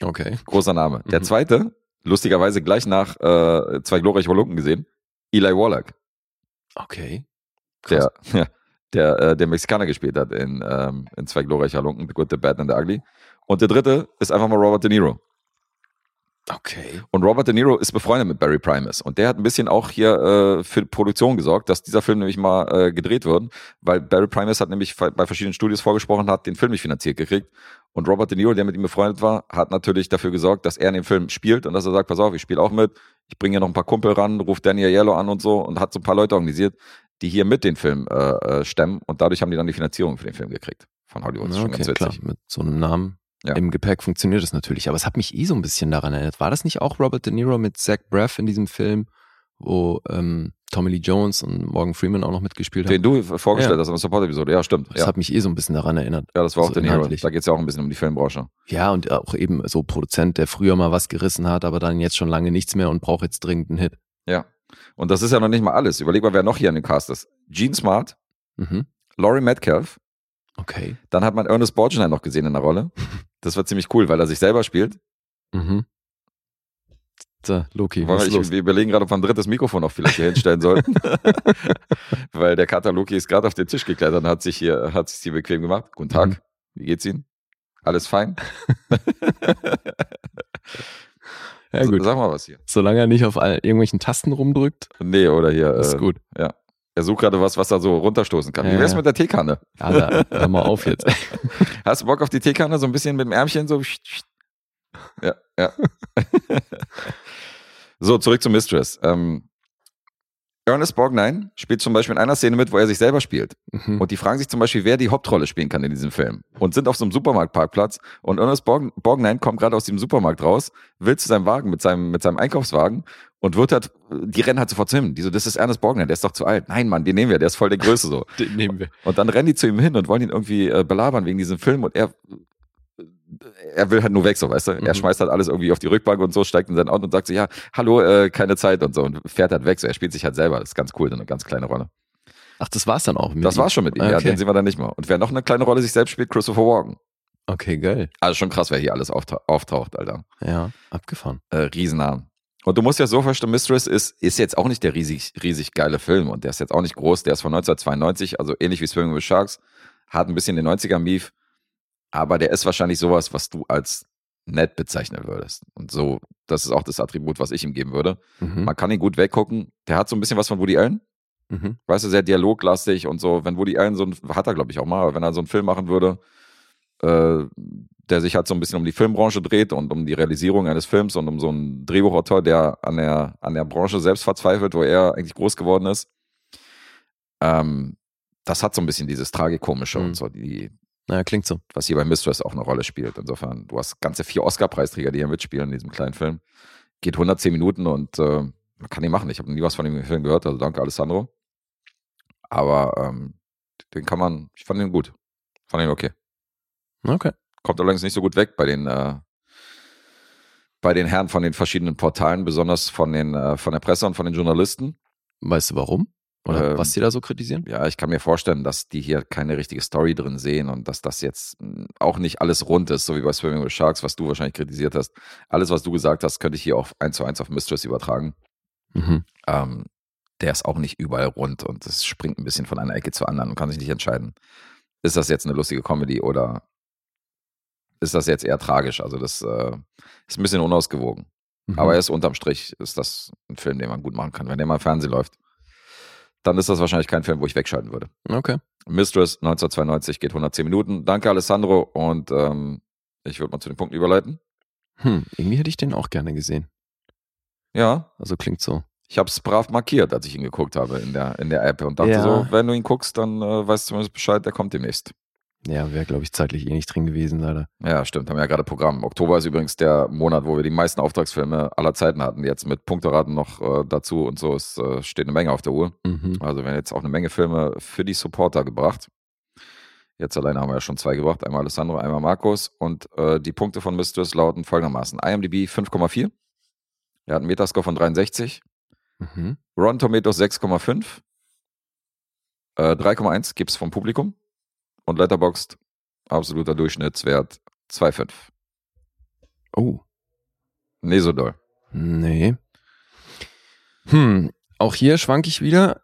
Okay. Großer Name. Der mhm. zweite, lustigerweise gleich nach äh, zwei glorreiche Holunken gesehen, Eli Wallach. Okay. Krass. Der, der, äh, der Mexikaner gespielt hat in, ähm, in zwei glorreiche Halunken, The Good, The Bad and The Ugly. Und der dritte ist einfach mal Robert De Niro. Okay. Und Robert De Niro ist befreundet mit Barry Primus. Und der hat ein bisschen auch hier äh, für Produktion gesorgt, dass dieser Film nämlich mal äh, gedreht wird, weil Barry Primus hat nämlich bei verschiedenen Studios vorgesprochen, hat den Film nicht finanziert gekriegt. Und Robert De Niro, der mit ihm befreundet war, hat natürlich dafür gesorgt, dass er in dem Film spielt und dass er sagt, pass auf, ich spiele auch mit, ich bringe hier noch ein paar Kumpel ran, ruft Daniel Yellow an und so und hat so ein paar Leute organisiert, die hier mit den Film äh, äh, stemmen und dadurch haben die dann die Finanzierung für den Film gekriegt von Hollywood. Ja, okay, klar, mit so einem Namen ja. im Gepäck funktioniert das natürlich. Aber es hat mich eh so ein bisschen daran erinnert. War das nicht auch Robert De Niro mit Zach Braff in diesem Film, wo ähm, Tommy Lee Jones und Morgan Freeman auch noch mitgespielt haben? Den du vorgestellt ja. hast in der Support-Episode, ja, stimmt. Das ja. hat mich eh so ein bisschen daran erinnert. Ja, das war also auch De Niro. Da geht es ja auch ein bisschen um die Filmbranche. Ja, und auch eben so Produzent, der früher mal was gerissen hat, aber dann jetzt schon lange nichts mehr und braucht jetzt dringend einen Hit. Ja. Und das ist ja noch nicht mal alles. Überleg mal, wer noch hier in dem Cast ist. Gene Smart, mhm. Laurie Metcalf. Okay. Dann hat man Ernest Borgnine noch gesehen in der Rolle. Das war ziemlich cool, weil er sich selber spielt. Mhm. So, Loki. Was ich, wir überlegen gerade, ob wir ein drittes Mikrofon auch vielleicht hier hinstellen sollten. weil der Kater Loki ist gerade auf den Tisch geklettert und hat sich hier, hat sich hier bequem gemacht. Guten Tag. Mhm. Wie geht's Ihnen? Alles fein? Ja, gut. Sag mal was hier. Solange er nicht auf all, irgendwelchen Tasten rumdrückt. Nee, oder hier. Ist äh, gut. Ja. Er sucht gerade was, was er so runterstoßen kann. Ja, Wie wär's ja. mit der Teekanne? Da, hör mal auf jetzt. Hast du Bock auf die Teekanne? So ein bisschen mit dem Ärmchen so. Ja, ja. so, zurück zu Mistress. Ähm, Ernest Borgnine spielt zum Beispiel in einer Szene mit, wo er sich selber spielt. Mhm. Und die fragen sich zum Beispiel, wer die Hauptrolle spielen kann in diesem Film. Und sind auf so einem Supermarktparkplatz. Und Ernest Borg Borgnine kommt gerade aus dem Supermarkt raus, will zu seinem Wagen mit seinem, mit seinem Einkaufswagen und wird halt, die rennen halt sofort zu ihm. Die so, das ist Ernest Borgnine, der ist doch zu alt. Nein, Mann, den nehmen wir, der ist voll der Größe so. den nehmen wir. Und dann rennen die zu ihm hin und wollen ihn irgendwie äh, belabern wegen diesem Film. Und er er will halt nur weg, so, weißt du? Mhm. Er schmeißt halt alles irgendwie auf die Rückbank und so, steigt in sein Auto und sagt so, ja, hallo, äh, keine Zeit und so und fährt halt weg. So, er spielt sich halt selber. Das ist ganz cool, eine ganz kleine Rolle. Ach, das war's dann auch mit Das ihm. war's schon mit ihm, okay. ja, den sehen wir dann nicht mehr. Und wer noch eine kleine Rolle sich selbst spielt, Christopher Walken. Okay, geil. Also schon krass, wer hier alles auftaucht, Alter. Ja, abgefahren. Äh, Riesennamen. Und du musst ja so verstehen, Mistress ist, ist jetzt auch nicht der riesig, riesig geile Film und der ist jetzt auch nicht groß, der ist von 1992, also ähnlich wie Swimming with Sharks, hat ein bisschen den 90er-Mief, aber der ist wahrscheinlich sowas, was du als nett bezeichnen würdest. Und so, das ist auch das Attribut, was ich ihm geben würde. Mhm. Man kann ihn gut weggucken. Der hat so ein bisschen was von Woody Allen. Mhm. Weißt du, sehr dialoglastig und so. Wenn Woody Allen so ein, hat er glaube ich auch mal, wenn er so einen Film machen würde, äh, der sich halt so ein bisschen um die Filmbranche dreht und um die Realisierung eines Films und um so einen Drehbuchautor, der an der, an der Branche selbst verzweifelt, wo er eigentlich groß geworden ist. Ähm, das hat so ein bisschen dieses Tragikomische mhm. und so, die, naja, klingt so. Was hier bei Mistress auch eine Rolle spielt. Insofern, du hast ganze vier Oscar-Preisträger, die hier mitspielen in diesem kleinen Film. Geht 110 Minuten und äh, man kann ihn machen. Ich habe nie was von dem Film gehört, also danke Alessandro. Aber ähm, den kann man, ich fand ihn gut. Fand ihn okay. Okay. Kommt allerdings nicht so gut weg bei den, äh, bei den Herren von den verschiedenen Portalen, besonders von, den, äh, von der Presse und von den Journalisten. Weißt du warum? Oder ähm, was die da so kritisieren? Ja, ich kann mir vorstellen, dass die hier keine richtige Story drin sehen und dass das jetzt hm, auch nicht alles rund ist, so wie bei Swimming with Sharks, was du wahrscheinlich kritisiert hast. Alles, was du gesagt hast, könnte ich hier auch eins zu eins auf Mistress übertragen. Mhm. Ähm, der ist auch nicht überall rund und es springt ein bisschen von einer Ecke zur anderen und kann sich nicht entscheiden. Ist das jetzt eine lustige Comedy oder ist das jetzt eher tragisch? Also das äh, ist ein bisschen unausgewogen. Mhm. Aber er ist unterm Strich, ist das ein Film, den man gut machen kann, wenn der mal im Fernsehen läuft dann ist das wahrscheinlich kein Film, wo ich wegschalten würde. Okay. Mistress 1992 geht 110 Minuten. Danke, Alessandro. Und ähm, ich würde mal zu den Punkten überleiten. Hm, irgendwie hätte ich den auch gerne gesehen. Ja. Also klingt so. Ich habe es brav markiert, als ich ihn geguckt habe in der, in der App und dachte ja. so, wenn du ihn guckst, dann äh, weißt du zumindest Bescheid, der kommt demnächst. Ja, wäre, glaube ich, zeitlich eh nicht drin gewesen, leider. Ja, stimmt. Haben wir ja gerade Programm. Oktober ist übrigens der Monat, wo wir die meisten Auftragsfilme aller Zeiten hatten. Jetzt mit Punkteraten noch äh, dazu und so. Es äh, steht eine Menge auf der Uhr. Mhm. Also, wir haben jetzt auch eine Menge Filme für die Supporter gebracht. Jetzt alleine haben wir ja schon zwei gebracht. Einmal Alessandro, einmal Markus. Und äh, die Punkte von Mistress lauten folgendermaßen: IMDb 5,4. Er hat einen Metascore von 63. Mhm. Rotten Tomatoes 6,5. 3,1 gibt es vom Publikum und Letterboxd absoluter Durchschnittswert 2,5. Oh. Nee, so doll. Nee. Hm, auch hier schwank ich wieder,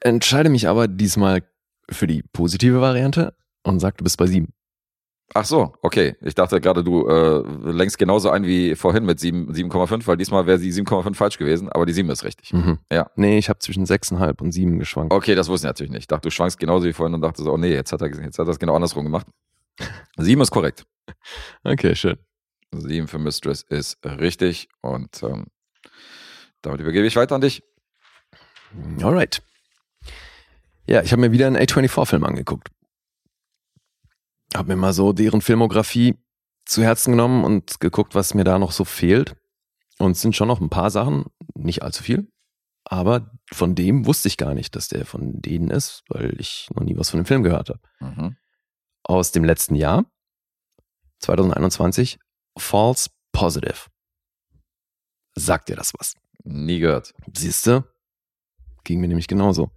entscheide mich aber diesmal für die positive Variante und sage, du bist bei 7. Ach so, okay. Ich dachte gerade, du äh, lenkst genauso ein wie vorhin mit 7,5, weil diesmal wäre die 7,5 falsch gewesen, aber die 7 ist richtig. Mhm. Ja. Nee, ich habe zwischen 6,5 und 7 geschwankt. Okay, das wusste ich natürlich nicht. Ich dachte, du schwankst genauso wie vorhin und dachte so, oh nee, jetzt hat er, jetzt hat er das genau andersrum gemacht. 7 ist korrekt. Okay, schön. 7 für Mistress ist richtig und ähm, damit übergebe ich weiter an dich. Alright. Ja, ich habe mir wieder einen A24-Film angeguckt habe mir mal so deren Filmografie zu Herzen genommen und geguckt, was mir da noch so fehlt. Und es sind schon noch ein paar Sachen, nicht allzu viel. Aber von dem wusste ich gar nicht, dass der von denen ist, weil ich noch nie was von dem Film gehört habe. Mhm. Aus dem letzten Jahr, 2021, False Positive. Sagt dir das was? Nie gehört. Siehste? Ging mir nämlich genauso.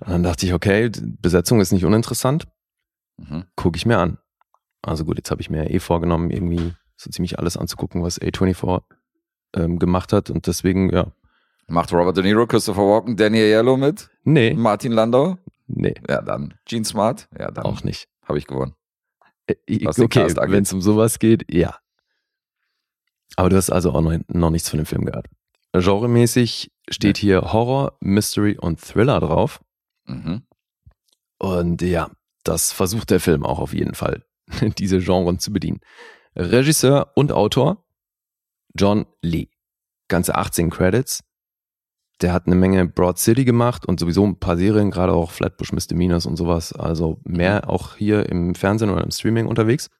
Und dann dachte ich, okay, Besetzung ist nicht uninteressant. Mhm. Gucke ich mir an. Also gut, jetzt habe ich mir eh vorgenommen, irgendwie so ziemlich alles anzugucken, was A24 ähm, gemacht hat. Und deswegen, ja. Macht Robert De Niro, Christopher Walken, Daniel Yellow mit? Nee. Martin Landau? Nee. Ja, dann. Gene Smart? Ja, dann. Auch nicht. Habe ich gewonnen. Äh, okay, wenn es um sowas geht, ja. Aber du hast also auch noch, noch nichts von dem Film gehört. Genremäßig steht hier Horror, Mystery und Thriller drauf. Mhm. Und ja, das versucht der Film auch auf jeden Fall, diese Genren zu bedienen. Regisseur und Autor John Lee. Ganze 18 Credits. Der hat eine Menge Broad City gemacht und sowieso ein paar Serien, gerade auch Flatbush Misdemeanors und sowas. Also mehr auch hier im Fernsehen oder im Streaming unterwegs.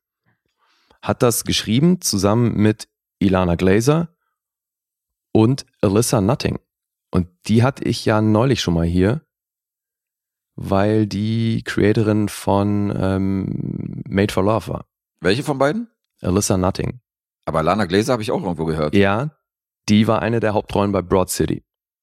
Hat das geschrieben zusammen mit Ilana Glazer und Alyssa Nutting. Und die hatte ich ja neulich schon mal hier weil die Creatorin von ähm, Made for Love war. Welche von beiden? Alyssa Nutting. Aber Lana Glaser habe ich auch irgendwo gehört. Ja, die war eine der Hauptrollen bei Broad City.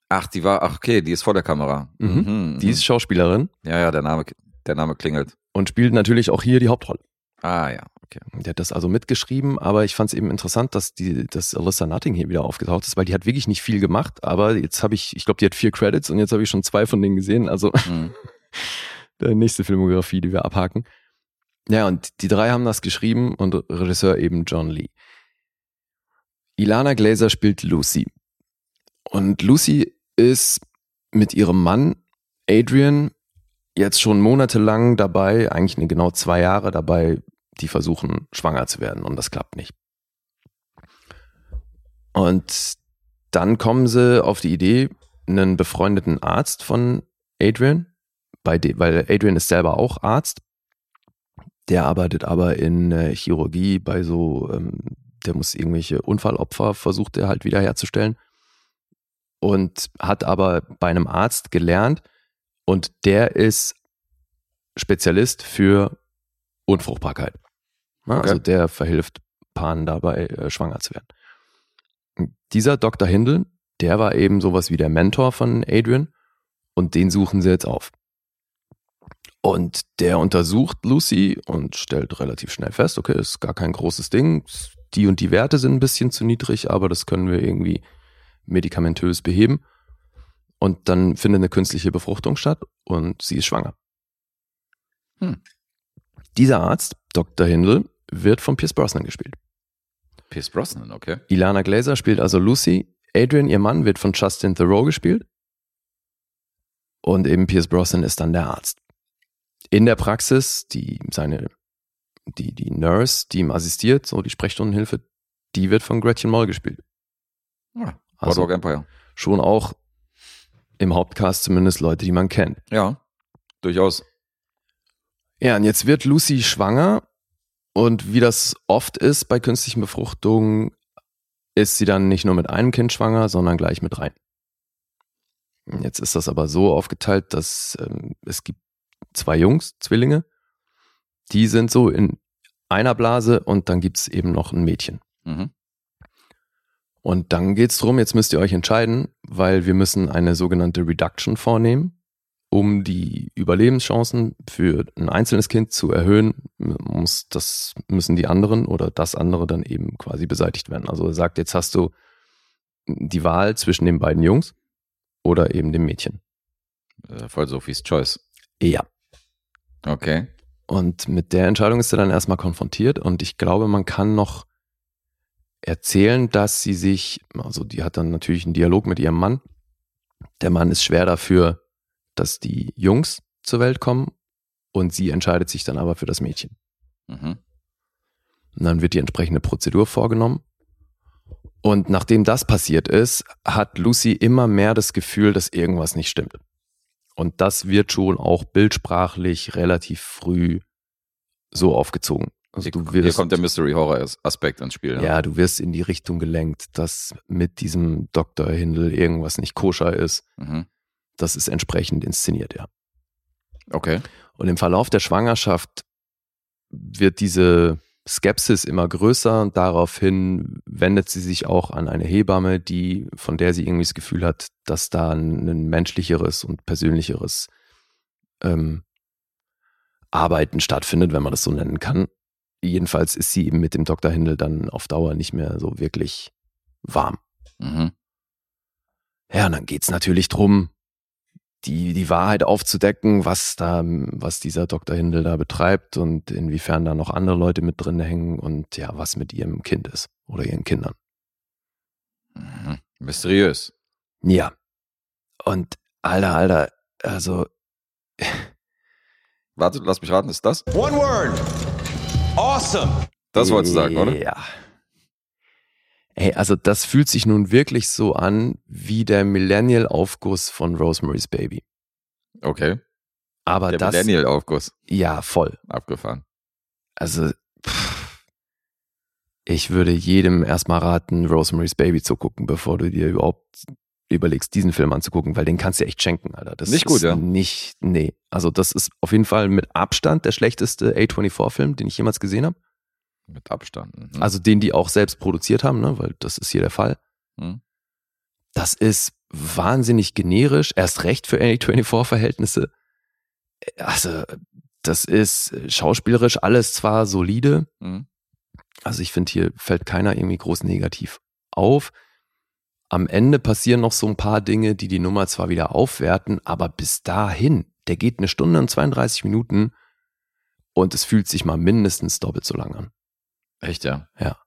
Ach, die war, ach okay, die ist vor der Kamera. Mhm. Mhm. Die ist Schauspielerin. Ja, ja, der Name, der Name klingelt. Und spielt natürlich auch hier die Hauptrolle. Ah ja, okay. Der hat das also mitgeschrieben, aber ich fand es eben interessant, dass die, dass Alyssa Nutting hier wieder aufgetaucht ist, weil die hat wirklich nicht viel gemacht, aber jetzt habe ich, ich glaube, die hat vier Credits und jetzt habe ich schon zwei von denen gesehen. Also mhm. der nächste Filmografie, die wir abhaken. Ja, und die drei haben das geschrieben und Regisseur eben John Lee. Ilana Glaser spielt Lucy. Und Lucy ist mit ihrem Mann Adrian jetzt schon monatelang dabei, eigentlich genau zwei Jahre dabei, die versuchen schwanger zu werden und das klappt nicht. Und dann kommen sie auf die Idee, einen befreundeten Arzt von Adrian, bei de, weil Adrian ist selber auch Arzt, der arbeitet aber in äh, Chirurgie bei so, ähm, der muss irgendwelche Unfallopfer versucht er halt wiederherzustellen und hat aber bei einem Arzt gelernt und der ist Spezialist für Unfruchtbarkeit. Okay. Also der verhilft Paaren dabei, äh, schwanger zu werden. Dieser Dr. Hindel, der war eben sowas wie der Mentor von Adrian und den suchen sie jetzt auf. Und der untersucht Lucy und stellt relativ schnell fest, okay, ist gar kein großes Ding. Die und die Werte sind ein bisschen zu niedrig, aber das können wir irgendwie medikamentös beheben. Und dann findet eine künstliche Befruchtung statt und sie ist schwanger. Hm. Dieser Arzt, Dr. Hindel, wird von Pierce Brosnan gespielt. Pierce Brosnan, okay. Ilana Glaser spielt also Lucy. Adrian, ihr Mann, wird von Justin Thoreau gespielt. Und eben Pierce Brosnan ist dann der Arzt. In der Praxis, die seine, die, die Nurse, die ihm assistiert, so die Sprechstundenhilfe, die wird von Gretchen Moll gespielt. Ja, also Boardwalk Empire. Schon auch im Hauptcast zumindest Leute, die man kennt. Ja, durchaus. Ja, und jetzt wird Lucy schwanger und wie das oft ist bei künstlichen Befruchtungen, ist sie dann nicht nur mit einem Kind schwanger, sondern gleich mit dreien. Jetzt ist das aber so aufgeteilt, dass ähm, es gibt zwei Jungs, Zwillinge, die sind so in einer Blase und dann gibt es eben noch ein Mädchen. Mhm. Und dann geht es darum, jetzt müsst ihr euch entscheiden, weil wir müssen eine sogenannte Reduction vornehmen, um die Überlebenschancen für ein einzelnes Kind zu erhöhen, muss das, müssen die anderen oder das andere dann eben quasi beseitigt werden. Also er sagt, jetzt hast du die Wahl zwischen den beiden Jungs oder eben dem Mädchen. Äh, voll Sophies Choice. Ja. Okay. Und mit der Entscheidung ist er dann erstmal konfrontiert und ich glaube, man kann noch erzählen, dass sie sich, also die hat dann natürlich einen Dialog mit ihrem Mann. Der Mann ist schwer dafür, dass die Jungs zur Welt kommen und sie entscheidet sich dann aber für das Mädchen. Mhm. Und dann wird die entsprechende Prozedur vorgenommen. Und nachdem das passiert ist, hat Lucy immer mehr das Gefühl, dass irgendwas nicht stimmt. Und das wird schon auch bildsprachlich relativ früh so aufgezogen. Also du wirst, hier kommt der Mystery-Horror-Aspekt ins Spiel. Ja. ja, du wirst in die Richtung gelenkt, dass mit diesem Dr. Hindel irgendwas nicht koscher ist. Mhm. Das ist entsprechend inszeniert, ja. Okay. Und im Verlauf der Schwangerschaft wird diese Skepsis immer größer und daraufhin wendet sie sich auch an eine Hebamme, die, von der sie irgendwie das Gefühl hat, dass da ein menschlicheres und persönlicheres ähm, Arbeiten stattfindet, wenn man das so nennen kann jedenfalls ist sie eben mit dem Dr. Hindel dann auf Dauer nicht mehr so wirklich warm. Mhm. Ja, und dann geht es natürlich drum, die, die Wahrheit aufzudecken, was da, was dieser Dr. Hindel da betreibt und inwiefern da noch andere Leute mit drin hängen und ja, was mit ihrem Kind ist oder ihren Kindern. Mhm. Mysteriös. Ja. Und alter, alter, also. Warte, lass mich raten, ist das? One word. Awesome. Das wolltest du sagen, oder? Ja. Ey, also das fühlt sich nun wirklich so an wie der Millennial-Aufguss von Rosemary's Baby. Okay. Aber der das. Millennial-Aufguss. Ja, voll. Abgefahren. Also, pff, ich würde jedem erstmal raten, Rosemary's Baby zu gucken, bevor du dir überhaupt überlegst, diesen Film anzugucken, weil den kannst du echt schenken, Alter. Das nicht gut, ja? Nicht, nee. Also das ist auf jeden Fall mit Abstand der schlechteste A24-Film, den ich jemals gesehen habe. Mit Abstand. Mhm. Also den, die auch selbst produziert haben, ne? weil das ist hier der Fall. Mhm. Das ist wahnsinnig generisch, erst recht für A24-Verhältnisse. Also, das ist schauspielerisch alles zwar solide. Mhm. Also ich finde, hier fällt keiner irgendwie groß negativ auf. Am Ende passieren noch so ein paar Dinge, die die Nummer zwar wieder aufwerten, aber bis dahin, der geht eine Stunde und 32 Minuten und es fühlt sich mal mindestens doppelt so lang an. Echt, ja? Ja.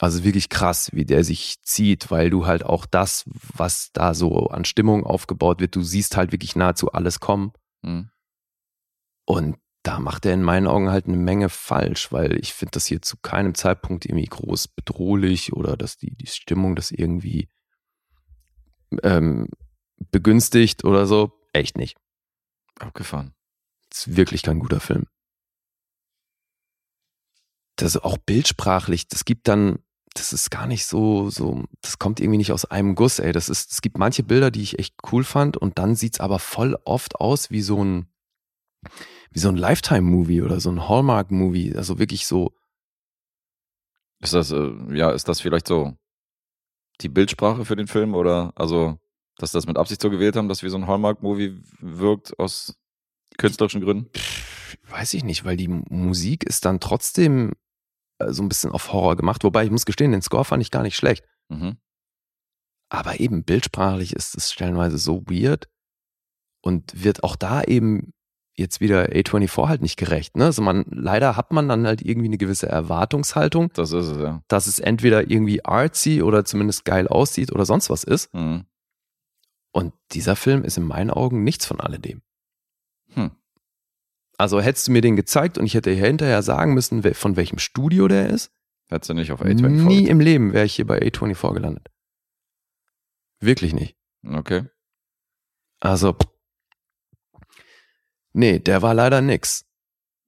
Also wirklich krass, wie der sich zieht, weil du halt auch das, was da so an Stimmung aufgebaut wird, du siehst halt wirklich nahezu alles kommen. Mhm. Und da macht er in meinen Augen halt eine Menge falsch, weil ich finde das hier zu keinem Zeitpunkt irgendwie groß bedrohlich oder dass die, die Stimmung das irgendwie ähm, begünstigt oder so. Echt nicht. Abgefahren. Ist wirklich kein guter Film. Das auch bildsprachlich, das gibt dann, das ist gar nicht so, so, das kommt irgendwie nicht aus einem Guss, ey. Das ist, es gibt manche Bilder, die ich echt cool fand und dann sieht es aber voll oft aus wie so ein, wie so ein Lifetime-Movie oder so ein Hallmark-Movie. Also wirklich so. Ist das, äh, ja, ist das vielleicht so die Bildsprache für den Film oder also, dass das mit Absicht so gewählt haben, dass wie so ein Hallmark-Movie wirkt aus künstlerischen Gründen? weiß ich nicht, weil die Musik ist dann trotzdem so ein bisschen auf Horror gemacht. Wobei ich muss gestehen, den Score fand ich gar nicht schlecht. Mhm. Aber eben bildsprachlich ist es stellenweise so weird und wird auch da eben jetzt wieder A24 halt nicht gerecht. Ne? Also man, leider hat man dann halt irgendwie eine gewisse Erwartungshaltung. Das ist es, ja. Dass es entweder irgendwie artsy oder zumindest geil aussieht oder sonst was ist. Mhm. Und dieser Film ist in meinen Augen nichts von alledem. Hm. Also hättest du mir den gezeigt und ich hätte hinterher sagen müssen, von welchem Studio der ist. Hättest du nicht auf A24? Nie im Leben wäre ich hier bei A24 gelandet. Wirklich nicht. Okay. Also, Nee, der war leider nix.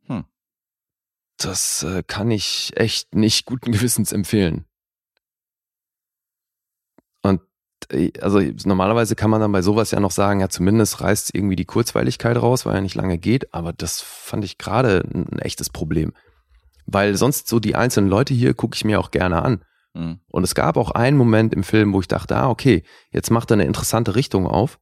Hm. Das äh, kann ich echt nicht guten Gewissens empfehlen. Und äh, also normalerweise kann man dann bei sowas ja noch sagen, ja zumindest reißt irgendwie die Kurzweiligkeit raus, weil er nicht lange geht, aber das fand ich gerade ein echtes Problem. Weil sonst so die einzelnen Leute hier gucke ich mir auch gerne an. Mhm. Und es gab auch einen Moment im Film, wo ich dachte, ah, okay, jetzt macht er eine interessante Richtung auf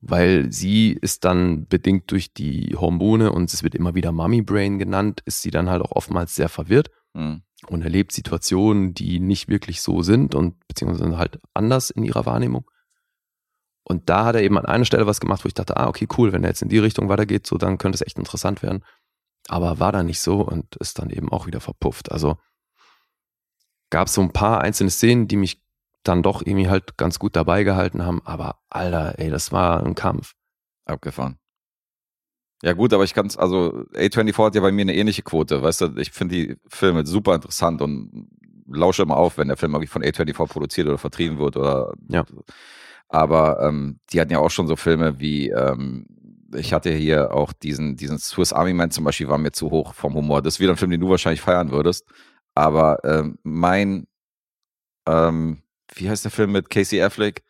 weil sie ist dann bedingt durch die Hormone und es wird immer wieder Mummy Brain genannt, ist sie dann halt auch oftmals sehr verwirrt mhm. Und erlebt Situationen, die nicht wirklich so sind und beziehungsweise halt anders in ihrer Wahrnehmung. Und da hat er eben an einer Stelle was gemacht, wo ich dachte, ah, okay, cool, wenn er jetzt in die Richtung weitergeht, so dann könnte es echt interessant werden. Aber war da nicht so und ist dann eben auch wieder verpufft. Also gab es so ein paar einzelne Szenen, die mich dann doch irgendwie halt ganz gut dabei gehalten haben. Aber Alter, ey, das war ein Kampf. Abgefahren. Ja gut, aber ich kann es, also A24 hat ja bei mir eine ähnliche Quote, weißt du, ich finde die Filme super interessant und lausche immer auf, wenn der Film irgendwie von A24 produziert oder vertrieben wird oder ja. Aber ähm, die hatten ja auch schon so Filme wie, ähm, ich hatte hier auch diesen, diesen Swiss Army Man zum Beispiel, war mir zu hoch vom Humor. Das ist wieder ein Film, den du wahrscheinlich feiern würdest. Aber ähm, mein ähm, wie heißt der Film mit Casey Affleck?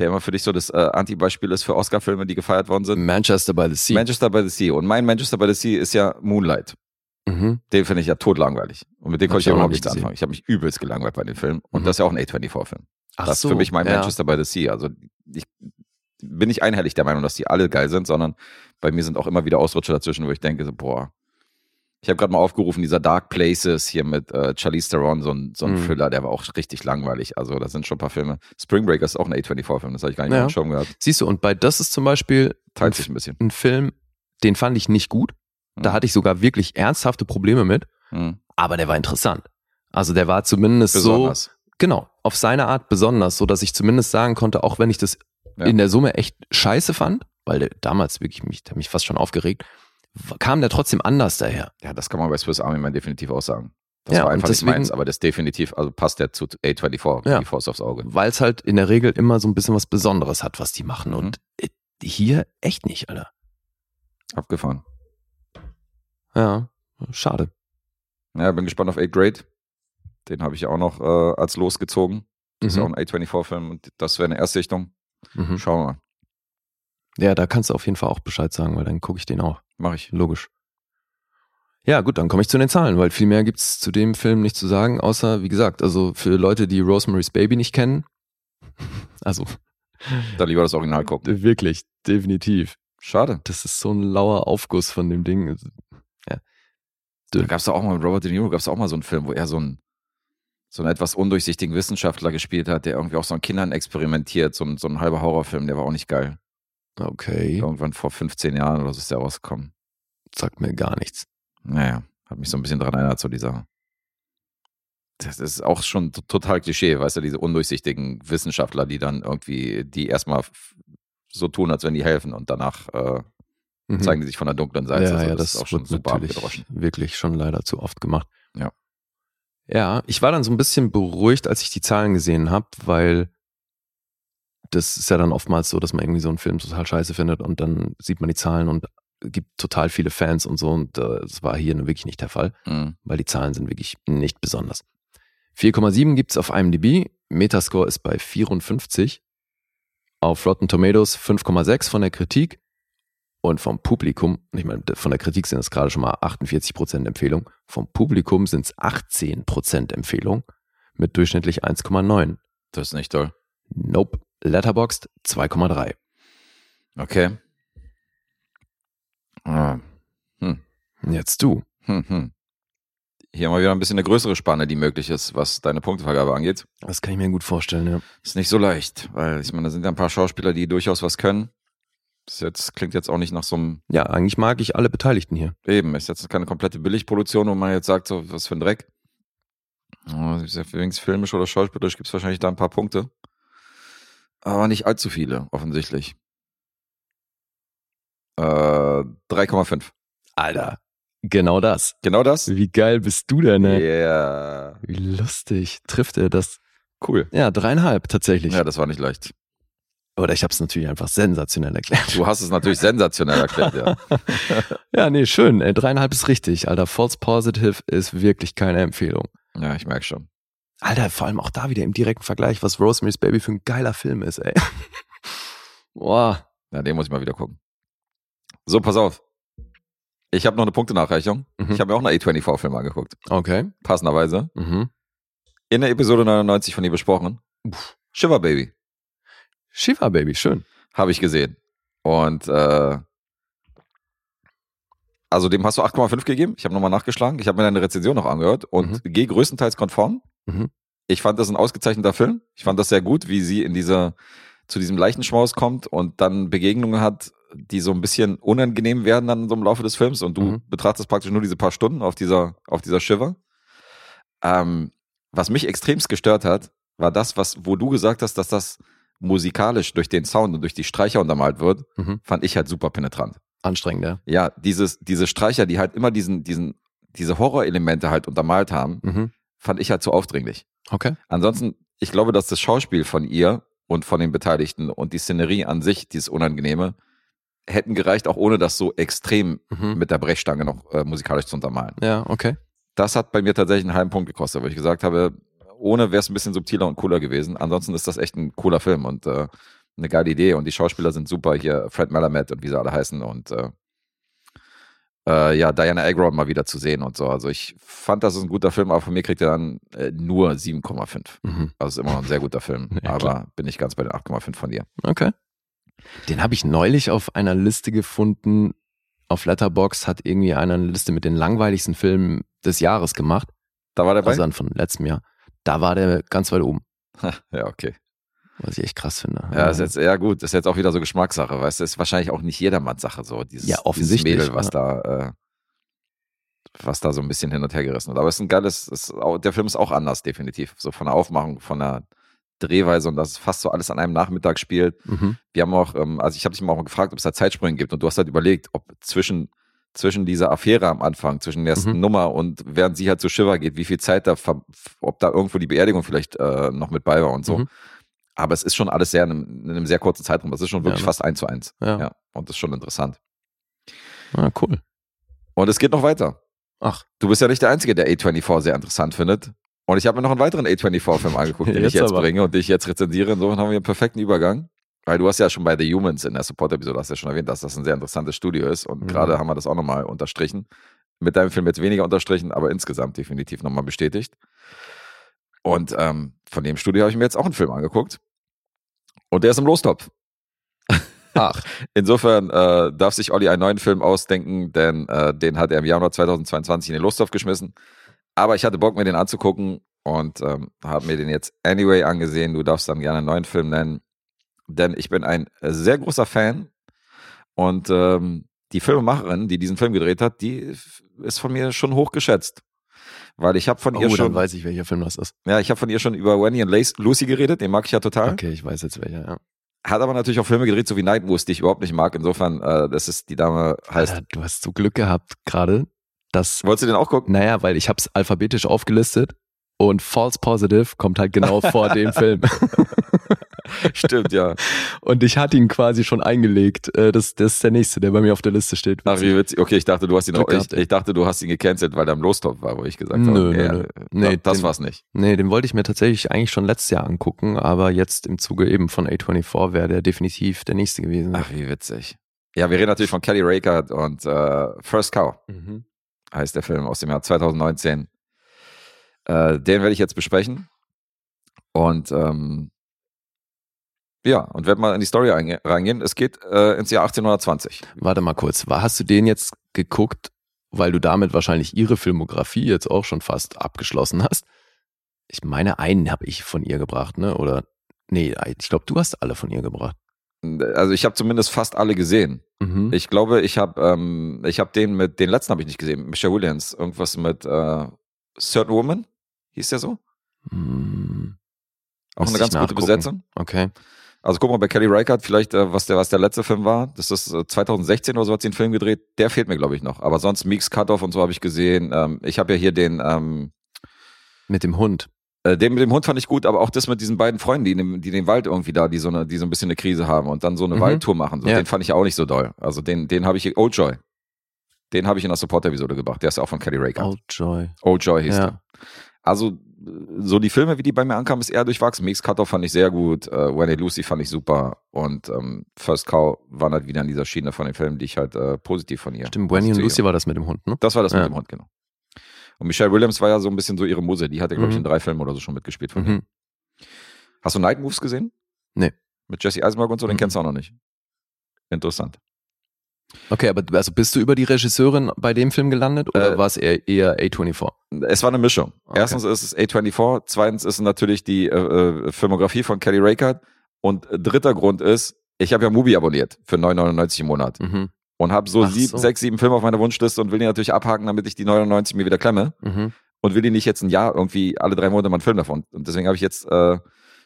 Der immer für dich so das äh, Anti-Beispiel ist für Oscar-Filme, die gefeiert worden sind. Manchester by the Sea. Manchester by the Sea. Und mein Manchester by the Sea ist ja Moonlight. Mhm. Den finde ich ja totlangweilig. Und mit dem konnte ich überhaupt nichts anfangen. Ich habe mich übelst gelangweilt bei dem Film. Und mhm. das ist ja auch ein A24-Film. Das ist so, für mich mein ja. Manchester by the Sea. Also ich bin nicht einhellig der Meinung, dass die alle geil sind, sondern bei mir sind auch immer wieder Ausrutscher dazwischen, wo ich denke, so, boah, ich habe gerade mal aufgerufen, dieser Dark Places hier mit äh, Charlize Theron, so ein, so ein mhm. Thriller, der war auch richtig langweilig. Also da sind schon ein paar Filme. Spring Breaker ist auch ein A24-Film, das habe ich gar nicht ja. schon gehört. Siehst du, und bei das ist zum Beispiel Teilt sich ein, bisschen. ein Film, den fand ich nicht gut. Da mhm. hatte ich sogar wirklich ernsthafte Probleme mit, mhm. aber der war interessant. Also der war zumindest besonders. so, genau, auf seine Art besonders, so dass ich zumindest sagen konnte, auch wenn ich das ja. in der Summe echt scheiße fand, weil der damals wirklich mich, der mich fast schon aufgeregt, kam der trotzdem anders daher. Ja, das kann man bei Swiss Army Man definitiv auch sagen. Das ja, war einfach deswegen, nicht meins, aber das definitiv, also passt der zu A24, ja, die Force aufs Auge. Weil es halt in der Regel immer so ein bisschen was Besonderes hat, was die machen. Mhm. Und hier echt nicht, Alter. Abgefahren. Ja, schade. Ja, bin gespannt auf 8 Grade. Den habe ich ja auch noch äh, als losgezogen. Das mhm. ist auch ein A24-Film und das wäre eine Erstsichtung. Mhm. Schauen wir mal. Ja, da kannst du auf jeden Fall auch Bescheid sagen, weil dann gucke ich den auch. Mache ich. Logisch. Ja, gut, dann komme ich zu den Zahlen, weil viel mehr gibt's zu dem Film nicht zu sagen, außer, wie gesagt, also für Leute, die Rosemary's Baby nicht kennen, also. Da lieber das Original gucken. Wirklich, definitiv. Schade. Das ist so ein lauer Aufguss von dem Ding. Ja. Da gab es auch mal mit Robert De Niro, gab es auch mal so einen Film, wo er so einen, so einen etwas undurchsichtigen Wissenschaftler gespielt hat, der irgendwie auch so an Kindern experimentiert, so ein, so ein halber Horrorfilm, der war auch nicht geil. Okay. Irgendwann vor 15 Jahren oder so ist der rausgekommen. Sagt mir gar nichts. Naja, hat mich so ein bisschen daran erinnert, so dieser. Das ist auch schon total Klischee, weißt du, diese undurchsichtigen Wissenschaftler, die dann irgendwie, die erstmal so tun, als wenn die helfen und danach äh, mhm. zeigen die sich von der dunklen Seite. Ja, also, ja, das, das ist auch schon super abgedroschen. Wirklich schon leider zu oft gemacht. Ja. Ja, ich war dann so ein bisschen beruhigt, als ich die Zahlen gesehen habe, weil das ist ja dann oftmals so, dass man irgendwie so einen Film total scheiße findet und dann sieht man die Zahlen und gibt total viele Fans und so und äh, das war hier wirklich nicht der Fall, mhm. weil die Zahlen sind wirklich nicht besonders. 4,7 gibt es auf IMDb, Metascore ist bei 54, auf Rotten Tomatoes 5,6 von der Kritik und vom Publikum, ich meine, von der Kritik sind es gerade schon mal 48% Empfehlung, vom Publikum sind es 18% Empfehlung mit durchschnittlich 1,9. Das ist nicht toll. Nope. Letterboxd 2,3. Okay. Ah. Hm. Jetzt du. Hm, hm. Hier haben wir wieder ein bisschen eine größere Spanne, die möglich ist, was deine Punktevergabe angeht. Das kann ich mir gut vorstellen, ja. Ist nicht so leicht, weil ich meine, da sind ja ein paar Schauspieler, die durchaus was können. Das jetzt, klingt jetzt auch nicht nach so einem. Ja, eigentlich mag ich alle Beteiligten hier. Eben, ist jetzt keine komplette Billigproduktion, wo man jetzt sagt, so, was für ein Dreck. Wenigstens filmisch oder schauspielerisch gibt es wahrscheinlich da ein paar Punkte. Aber nicht allzu viele, offensichtlich. Äh, 3,5. Alter, genau das. Genau das? Wie geil bist du denn, ey? Yeah. Wie lustig. Trifft er das? Cool. Ja, dreieinhalb tatsächlich. Ja, das war nicht leicht. Oder ich habe es natürlich einfach sensationell erklärt. Du hast es natürlich sensationell erklärt, ja. ja, nee, schön. Ey, dreieinhalb ist richtig. Alter, False Positive ist wirklich keine Empfehlung. Ja, ich merke schon. Alter, vor allem auch da wieder im direkten Vergleich, was Rosemary's Baby für ein geiler Film ist, ey. Boah. Ja, den muss ich mal wieder gucken. So, pass auf. Ich habe noch eine Punktenachreichung. Mhm. Ich habe mir auch einen A24-Film angeguckt. Okay. Passenderweise. Mhm. In der Episode 99 von ihr besprochen. Uff. Shiver Baby. Shiver Baby, schön. Habe ich gesehen. Und äh, also dem hast du 8,5 gegeben. Ich habe nochmal nachgeschlagen. Ich habe mir deine Rezension noch angehört und mhm. gehe größtenteils konform. Mhm. Ich fand das ein ausgezeichneter Film. Ich fand das sehr gut, wie sie in dieser zu diesem leichten Schmaus kommt und dann Begegnungen hat, die so ein bisschen unangenehm werden dann so im Laufe des Films und du mhm. betrachtest praktisch nur diese paar Stunden auf dieser auf dieser Shiver. Ähm, was mich extremst gestört hat, war das, was wo du gesagt hast, dass das musikalisch durch den Sound und durch die Streicher untermalt wird, mhm. fand ich halt super penetrant. Anstrengend, ja. Ja, dieses diese Streicher, die halt immer diesen diesen diese Horrorelemente halt untermalt haben, mhm fand ich halt zu aufdringlich. Okay. Ansonsten, ich glaube, dass das Schauspiel von ihr und von den Beteiligten und die Szenerie an sich, dieses Unangenehme, hätten gereicht, auch ohne das so extrem mhm. mit der Brechstange noch äh, musikalisch zu untermalen. Ja, okay. Das hat bei mir tatsächlich einen halben Punkt gekostet, weil ich gesagt habe, ohne wäre es ein bisschen subtiler und cooler gewesen. Ansonsten ist das echt ein cooler Film und äh, eine geile Idee und die Schauspieler sind super hier, Fred Malamet und wie sie alle heißen und äh, äh, ja, Diana Agron mal wieder zu sehen und so. Also ich fand, das ist ein guter Film, aber von mir kriegt er dann äh, nur 7,5. Mhm. Also ist immer noch ein sehr guter Film. Ja, aber klar. bin ich ganz bei den 8,5 von dir. Okay. Den habe ich neulich auf einer Liste gefunden. Auf Letterbox hat irgendwie einer eine Liste mit den langweiligsten Filmen des Jahres gemacht. Da war der bei? Also dann von letztem Jahr. Da war der ganz weit oben. ja, okay. Was ich echt krass finde. Ja, ist jetzt, ja gut, ist jetzt auch wieder so Geschmackssache, weißt du, ist wahrscheinlich auch nicht jedermanns Sache, so dieses, ja, offensichtlich, dieses Mädel, was ja. da, äh, was da so ein bisschen hin und her gerissen wird. Aber es ist ein geiles, ist, der Film ist auch anders, definitiv. So von der Aufmachung, von der Drehweise und dass fast so alles an einem Nachmittag spielt. Mhm. Wir haben auch, ähm, also ich habe dich mal auch gefragt, ob es da Zeitsprünge gibt und du hast halt überlegt, ob zwischen zwischen dieser Affäre am Anfang, zwischen der ersten mhm. Nummer und während sie halt zu Shiver geht, wie viel Zeit da, ob da irgendwo die Beerdigung vielleicht äh, noch mit bei war und so. Mhm. Aber es ist schon alles sehr in einem, in einem sehr kurzen Zeitraum. Das ist schon wirklich ja, ne? fast eins zu eins. Ja. ja. Und das ist schon interessant. Ah, cool. Und es geht noch weiter. Ach. Du bist ja nicht der Einzige, der A24 sehr interessant findet. Und ich habe mir noch einen weiteren A24-Film angeguckt, den ich jetzt aber. bringe und den ich jetzt rezensiere. Insofern haben wir einen perfekten Übergang. Weil du hast ja schon bei The Humans in der Support-Episode hast ja schon erwähnt, dass das ein sehr interessantes Studio ist. Und mhm. gerade haben wir das auch nochmal unterstrichen. mit deinem Film jetzt weniger unterstrichen, aber insgesamt definitiv nochmal bestätigt. Und ähm, von dem Studio habe ich mir jetzt auch einen Film angeguckt. Und der ist im Lostopf. Ach. Insofern äh, darf sich Olli einen neuen Film ausdenken, denn äh, den hat er im Januar 2022 in den Lostopf geschmissen. Aber ich hatte Bock, mir den anzugucken und ähm, habe mir den jetzt anyway angesehen. Du darfst dann gerne einen neuen Film nennen, denn ich bin ein sehr großer Fan und ähm, die Filmemacherin, die diesen Film gedreht hat, die ist von mir schon hoch geschätzt. Weil ich habe von oh, ihr schon. dann weiß ich, welcher Film das ist. Ja, ich habe von ihr schon über Wendy und Lucy geredet, den mag ich ja total. Okay, ich weiß jetzt welcher, ja. Hat aber natürlich auch Filme gedreht, so wie Nightmoose, die ich überhaupt nicht mag. Insofern, äh, das ist die Dame heißt. Alter, du hast so Glück gehabt gerade, dass. Wolltest du den auch gucken? Naja, weil ich habe es alphabetisch aufgelistet und False Positive kommt halt genau vor dem Film. Stimmt, ja. Und ich hatte ihn quasi schon eingelegt. Äh, das, das ist der nächste, der bei mir auf der Liste steht. Ach, wie witzig. Okay, ich dachte, du hast ihn auch, ich, ich, dachte, du hast ihn gecancelt, weil er im Lostop war, wo ich gesagt habe, nö, nö, nö. Nee, das den, war's nicht. Nee, den wollte ich mir tatsächlich eigentlich schon letztes Jahr angucken, aber jetzt im Zuge eben von A24 wäre der definitiv der nächste gewesen. Ach, wie witzig. Ja, wir reden natürlich von Kelly Rakert und äh, First Cow mhm. heißt der Film aus dem Jahr 2019. Äh, den werde ich jetzt besprechen. Und ähm, ja, und wenn wir in die Story reingehen, es geht äh, ins Jahr 1820. Warte mal kurz, hast du den jetzt geguckt, weil du damit wahrscheinlich ihre Filmografie jetzt auch schon fast abgeschlossen hast? Ich meine, einen habe ich von ihr gebracht, ne? Oder nee, ich glaube, du hast alle von ihr gebracht. Also ich habe zumindest fast alle gesehen. Mhm. Ich glaube, ich habe ähm, ich habe den mit den letzten habe ich nicht gesehen, Michelle Williams, irgendwas mit äh, Certain Woman, hieß der so? Mhm. Auch eine ganz gute Besetzung. Okay. Also guck mal bei Kelly Reichardt, vielleicht äh, was der was der letzte Film war. Das ist äh, 2016 oder so hat sie einen Film gedreht. Der fehlt mir glaube ich noch. Aber sonst Meeks Cutoff und so habe ich gesehen. Ähm, ich habe ja hier den ähm, mit dem Hund. Äh, den mit dem Hund fand ich gut, aber auch das mit diesen beiden Freunden, die, in die den Wald irgendwie da, die so eine, die so ein bisschen eine Krise haben und dann so eine mhm. Waldtour machen. So, ja. Den fand ich auch nicht so doll. Also den, den habe ich, Old Joy. Den habe ich in der Support-Episode gebracht. Der ist auch von Kelly Reichardt. Old Joy. Old Joy hieß ja. der. Also so die Filme, wie die bei mir ankamen, ist eher durchwachsen. Mix Cutoff fand ich sehr gut, äh, When It Lucy fand ich super und ähm, First Cow waren halt wieder in dieser Schiene von den Filmen, die ich halt äh, positiv von ihr. Stimmt, When und Lucy war das mit dem Hund, ne? Das war das ja. mit dem Hund, genau. Und Michelle Williams war ja so ein bisschen so ihre Muse, die hat ja, glaube ich, mhm. in drei Filmen oder so schon mitgespielt von mhm. mir. Hast du Night Moves gesehen? Nee. Mit Jesse Eisenberg und so, den mhm. kennst du auch noch nicht. Interessant. Okay, aber also bist du über die Regisseurin bei dem Film gelandet oder äh, war es eher, eher A24? Es war eine Mischung. Okay. Erstens ist es A24, zweitens ist es natürlich die äh, äh, Filmografie von Kelly Reichardt und dritter Grund ist, ich habe ja Mubi abonniert für 9,99 im Monat mhm. und habe so, sieb, so. sechs, sieben Filme auf meiner Wunschliste und will die natürlich abhaken, damit ich die 99 mir wieder klemme mhm. und will die nicht jetzt ein Jahr irgendwie alle drei Monate mal einen Film davon. Und deswegen habe ich jetzt äh,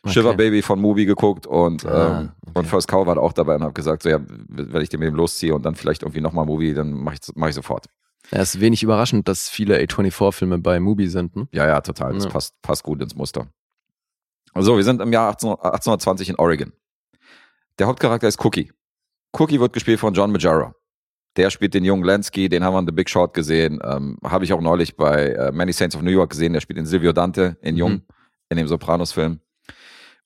Okay. Shiver Baby von Mubi geguckt und, ah, ähm, okay. und First Cow war auch dabei und habe gesagt, so ja, wenn ich den mit dem losziehe und dann vielleicht irgendwie nochmal Mubi, dann mache ich, mach ich sofort. Ja, es ist wenig überraschend, dass viele A24-Filme bei Mubi sind, ne? Ja, ja, total. Das ja. passt, passt gut ins Muster. So, wir sind im Jahr 18, 1820 in Oregon. Der Hauptcharakter ist Cookie. Cookie wird gespielt von John Majara. Der spielt den jungen Lansky, den haben wir in The Big Short gesehen. Ähm, Habe ich auch neulich bei äh, Many Saints of New York gesehen. Der spielt den Silvio Dante in Jung, mhm. in dem Sopranos-Film.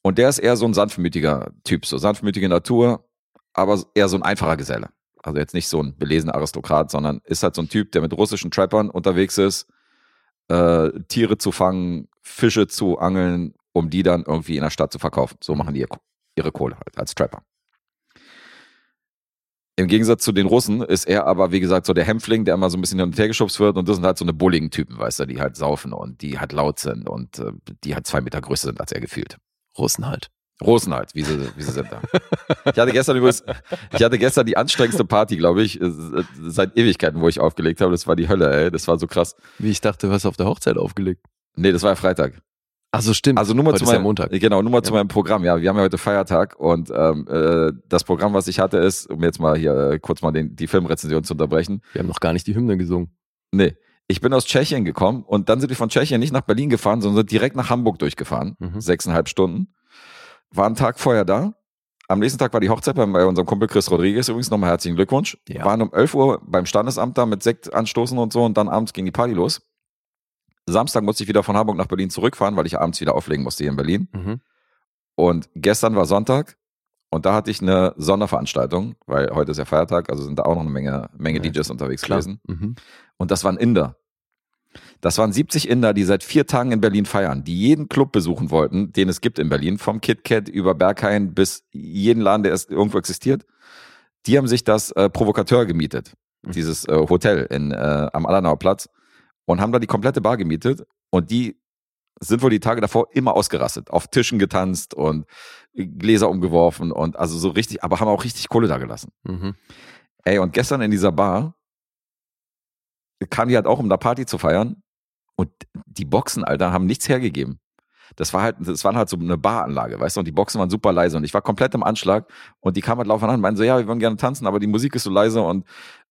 Und der ist eher so ein sanftmütiger Typ, so sanftmütige Natur, aber eher so ein einfacher Geselle. Also jetzt nicht so ein belesener Aristokrat, sondern ist halt so ein Typ, der mit russischen Trappern unterwegs ist, äh, Tiere zu fangen, Fische zu angeln, um die dann irgendwie in der Stadt zu verkaufen. So machen die ihre Kohle halt als Trapper. Im Gegensatz zu den Russen ist er aber, wie gesagt, so der Hämpfling, der immer so ein bisschen hin und her geschubst wird. Und das sind halt so eine bulligen Typen, weißt du, die halt saufen und die halt laut sind und äh, die halt zwei Meter größer sind als er gefühlt. Russen halt. Russen halt, wie sie, wie sie sind da. Ich hatte gestern übrigens, ich hatte gestern die anstrengendste Party, glaube ich, äh, seit Ewigkeiten, wo ich aufgelegt habe. Das war die Hölle, ey. Das war so krass. Wie ich dachte, du hast auf der Hochzeit aufgelegt. Nee, das war ja Freitag. Ach so, stimmt. Also nur mal heute zu meinem ja Montag. Genau, nur mal ja. zu meinem Programm. Ja, wir haben ja heute Feiertag und ähm, äh, das Programm, was ich hatte, ist, um jetzt mal hier äh, kurz mal den, die Filmrezension zu unterbrechen. Wir haben noch gar nicht die Hymne gesungen. Nee. Ich bin aus Tschechien gekommen und dann sind wir von Tschechien nicht nach Berlin gefahren, sondern sind direkt nach Hamburg durchgefahren. Mhm. Sechseinhalb Stunden war einen Tag vorher da. Am nächsten Tag war die Hochzeit bei, unserem Kumpel Chris Rodriguez übrigens. Nochmal herzlichen Glückwunsch. Ja. Waren um 11 Uhr beim Standesamt da mit Sekt anstoßen und so und dann abends ging die Party los. Samstag musste ich wieder von Hamburg nach Berlin zurückfahren, weil ich abends wieder auflegen musste hier in Berlin. Mhm. Und gestern war Sonntag Und da hatte ich eine Sonderveranstaltung, weil heute ist ja Feiertag, also sind da auch noch eine Menge, Menge ja, DJs unterwegs klar. gewesen. Mhm. Und das waren Inder. Das waren 70 Inder, die seit vier Tagen in Berlin feiern, die jeden Club besuchen wollten, den es gibt in Berlin, vom KitKat über Berghain bis jeden Laden, der irgendwo existiert. Die haben sich das äh, Provokateur gemietet, mhm. dieses äh, Hotel in, äh, am Allanauer Platz und haben da die komplette Bar gemietet und die sind wohl die Tage davor immer ausgerastet, auf Tischen getanzt und Gläser umgeworfen und also so richtig, aber haben auch richtig Kohle da gelassen. Mhm. Ey, und gestern in dieser Bar kam die halt auch, um da Party zu feiern und die Boxen, Alter, haben nichts hergegeben. Das war halt, das war halt so eine Baranlage, weißt du, und die Boxen waren super leise und ich war komplett im Anschlag und die kamen halt laufend an und meinten so, ja, wir wollen gerne tanzen, aber die Musik ist so leise und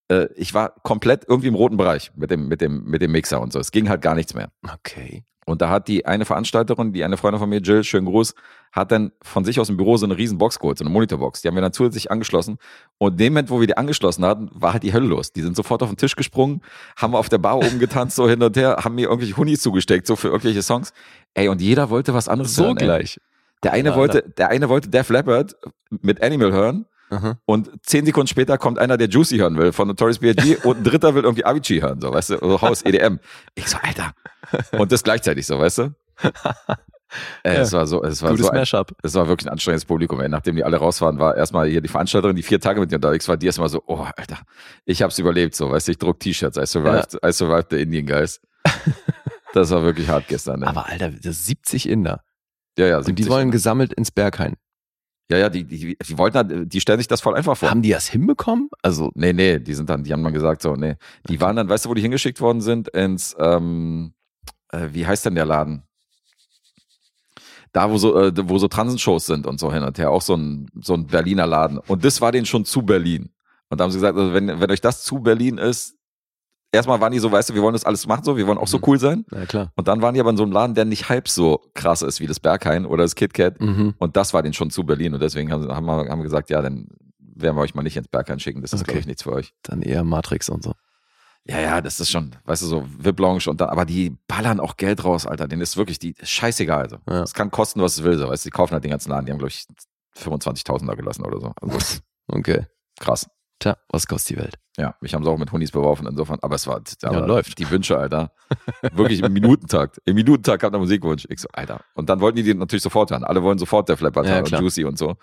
äh, ich war komplett irgendwie im roten Bereich mit dem, mit dem, mit dem Mixer und so. Es ging halt gar nichts mehr. Okay. Und da hat die eine Veranstalterin, die eine Freundin von mir, Jill, schönen Gruß, hat dann von sich aus dem Büro so eine riesen Box geholt, so eine Monitorbox. Die haben wir dann zusätzlich angeschlossen. Und in dem Moment, wo wir die angeschlossen hatten, war halt die Hölle los. Die sind sofort auf den Tisch gesprungen, haben auf der Bar oben getanzt, so hin und her, haben mir irgendwelche Hunis zugesteckt, so für irgendwelche Songs. Ey, und jeder wollte was anderes so hören. So gleich. Der eine wollte, der eine wollte Def Leppard mit Animal hören. Aha. Und zehn Sekunden später kommt einer, der Juicy hören will von Notorious B.I.G. und ein dritter will irgendwie Avicii hören, so, weißt du, so Haus EDM. Ich so, Alter. Und das gleichzeitig so, weißt du? Äh, ja. Es war so, es war Gutes so ein, es war wirklich ein anstrengendes Publikum. Ey. Nachdem die alle raus waren, war erstmal hier die Veranstalterin, die vier Tage mit dir unterwegs war, die erstmal so, oh, Alter, ich hab's überlebt, so, weißt du, ich druck T-Shirts, I survived, ja. I survived the Indian Guys. das war wirklich hart gestern. Ey. Aber Alter, das ist 70 Inder. Ja, ja, 70 Und die wollen Inder. gesammelt ins Berghain. Ja, ja, die, die, die wollten, die stellen sich das voll einfach vor. Haben die das hinbekommen? Also, nee, nee, die sind dann, die haben dann gesagt, so, nee. Die waren dann, weißt du, wo die hingeschickt worden sind? Ins, ähm, äh, wie heißt denn der Laden? Da, wo so, äh, wo so Transenshows sind und so hin und her, auch so ein, so ein Berliner Laden. Und das war denen schon zu Berlin. Und da haben sie gesagt, also wenn, wenn euch das zu Berlin ist, erstmal waren die so, weißt du, wir wollen das alles machen so, wir wollen auch so mhm. cool sein. Ja, klar. Und dann waren die aber in so einem Laden, der nicht halb so krass ist wie das Berghain oder das KitKat. Mhm. Und das war denen schon zu Berlin. Und deswegen haben, haben, wir, haben wir gesagt, ja, dann werden wir euch mal nicht ins Berghain schicken. Das ist, okay. glaube ich, nichts für euch. Dann eher Matrix und so. Ja, ja, das ist schon, weißt du, so VIP-Lounge und dann, aber die ballern auch Geld raus, Alter. Denen ist wirklich die, scheißegal, also. Es ja. kann kosten, was es will, so, weißt du, die kaufen halt den ganzen Laden, die haben, glaube ich, 25.000 da gelassen oder so. Also, okay. Krass. Tja, was kostet die Welt? Ja, mich haben sie auch mit Hunis beworfen, insofern, aber es war, aber ja, läuft. die Wünsche, Alter. Wirklich im Minutentakt. Im Minutentakt kam der Musikwunsch. Ich so, Alter. Und dann wollten die den natürlich sofort hören. Alle wollen sofort der Flapper ja, und Juicy und so.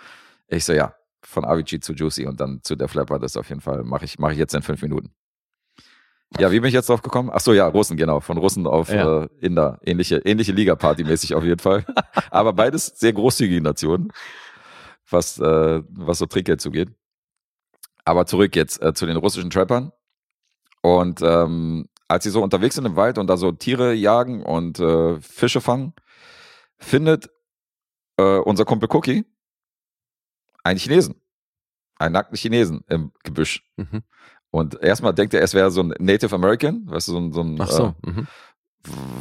Ich so, ja, von Avicii zu Juicy und dann zu der Flapper, das auf jeden Fall mache ich, mache ich jetzt in fünf Minuten. Ja, wie bin ich jetzt drauf gekommen? Ach so, ja, Russen, genau. Von Russen auf ja. äh, Inder. Ähnliche, ähnliche Liga-Party-mäßig auf jeden Fall. Aber beides sehr großzügige Nationen, was, äh, was so Trinkgeld zugeht. Aber zurück jetzt äh, zu den russischen Trappern. Und ähm, als sie so unterwegs sind im Wald und da so Tiere jagen und äh, Fische fangen, findet äh, unser Kumpel Cookie einen Chinesen. Einen nackten Chinesen im Gebüsch. Mhm. Und erstmal denkt er, es wäre so ein Native American, weißt du, so ein, so ein Ach so. Äh, mhm.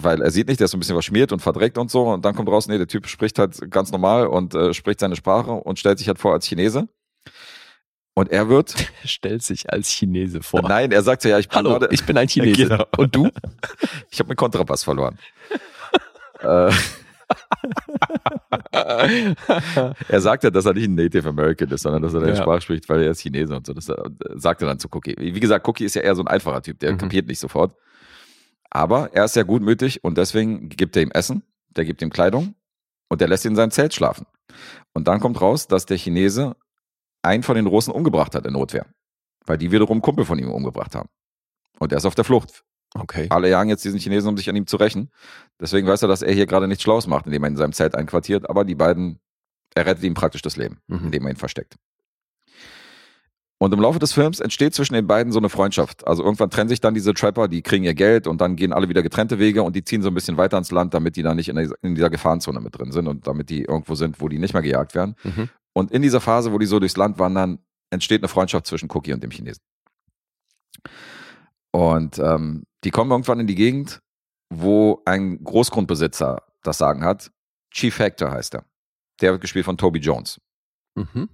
weil er sieht nicht, der ist so ein bisschen verschmiert und verdreckt und so. Und dann kommt raus, nee, der Typ spricht halt ganz normal und äh, spricht seine Sprache und stellt sich halt vor als Chinese. Und er wird. Stellt sich als Chinese vor. Nein, er sagt ja, ich bin, Hallo, ich bin ein Chinese. Genau. Und du? Ich habe meinen Kontrapass verloren. äh, er sagt ja, dass er nicht ein Native American ist, sondern dass er deine ja. Sprache spricht, weil er ist Chinese und so. Das sagt er dann zu Cookie. Wie gesagt, Cookie ist ja eher so ein einfacher Typ, der mhm. kapiert nicht sofort. Aber er ist sehr gutmütig und deswegen gibt er ihm Essen, der gibt ihm Kleidung und der lässt ihn in seinem Zelt schlafen. Und dann kommt raus, dass der Chinese einen von den Russen umgebracht hat in Notwehr. Weil die wiederum Kumpel von ihm umgebracht haben. Und er ist auf der Flucht. Okay. Alle jagen jetzt diesen Chinesen, um sich an ihm zu rächen. Deswegen weiß er, dass er hier gerade nichts Schlaues macht, indem er in seinem Zelt einquartiert. Aber die beiden, er rettet ihm praktisch das Leben, mhm. indem er ihn versteckt. Und im Laufe des Films entsteht zwischen den beiden so eine Freundschaft. Also irgendwann trennen sich dann diese Trapper, die kriegen ihr Geld und dann gehen alle wieder getrennte Wege und die ziehen so ein bisschen weiter ins Land, damit die da nicht in dieser Gefahrenzone mit drin sind und damit die irgendwo sind, wo die nicht mehr gejagt werden. Mhm. Und in dieser Phase, wo die so durchs Land wandern, entsteht eine Freundschaft zwischen Cookie und dem Chinesen. Und ähm, die kommen irgendwann in die Gegend, wo ein Großgrundbesitzer das Sagen hat. Chief Hector heißt er. Der wird gespielt von Toby Jones. Mhm.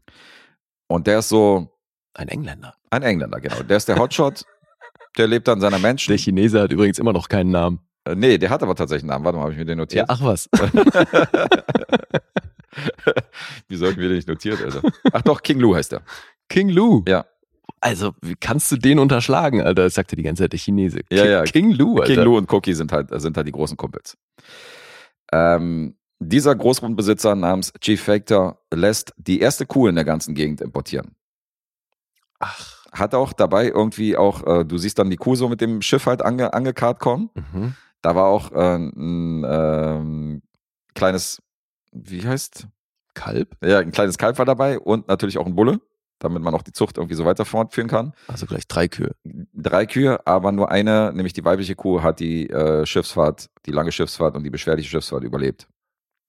Und der ist so. Ein Engländer. Ein Engländer, genau. Der ist der Hotshot. der lebt an seiner Menschen. Der Chinese hat übrigens immer noch keinen Namen. Äh, nee, der hat aber tatsächlich einen Namen. Warte mal, habe ich mir den notiert? Ja, ach was. Wie sollten wir den nicht notiert, Alter? Ach doch, King Lou heißt er. King Lou? Ja. Also, wie kannst du den unterschlagen, Alter? Das sagte die ganze Zeit der Chinese. Ja, ja. King Lou, Alter. King Lou und Cookie sind halt, sind halt die großen Kumpels. Ähm, dieser Großgrundbesitzer namens Chief Factor lässt die erste Kuh in der ganzen Gegend importieren. Ach. Hat auch dabei irgendwie auch, äh, du siehst dann die Kuh so mit dem Schiff halt ange, angekarrt kommen. Mhm. Da war auch äh, ein äh, kleines, wie heißt? Kalb? Ja, ein kleines Kalb war dabei und natürlich auch ein Bulle, damit man auch die Zucht irgendwie so weiter fortführen kann. Also gleich drei Kühe. Drei Kühe, aber nur eine, nämlich die weibliche Kuh, hat die äh, Schiffsfahrt, die lange Schiffsfahrt und die beschwerliche Schiffsfahrt überlebt.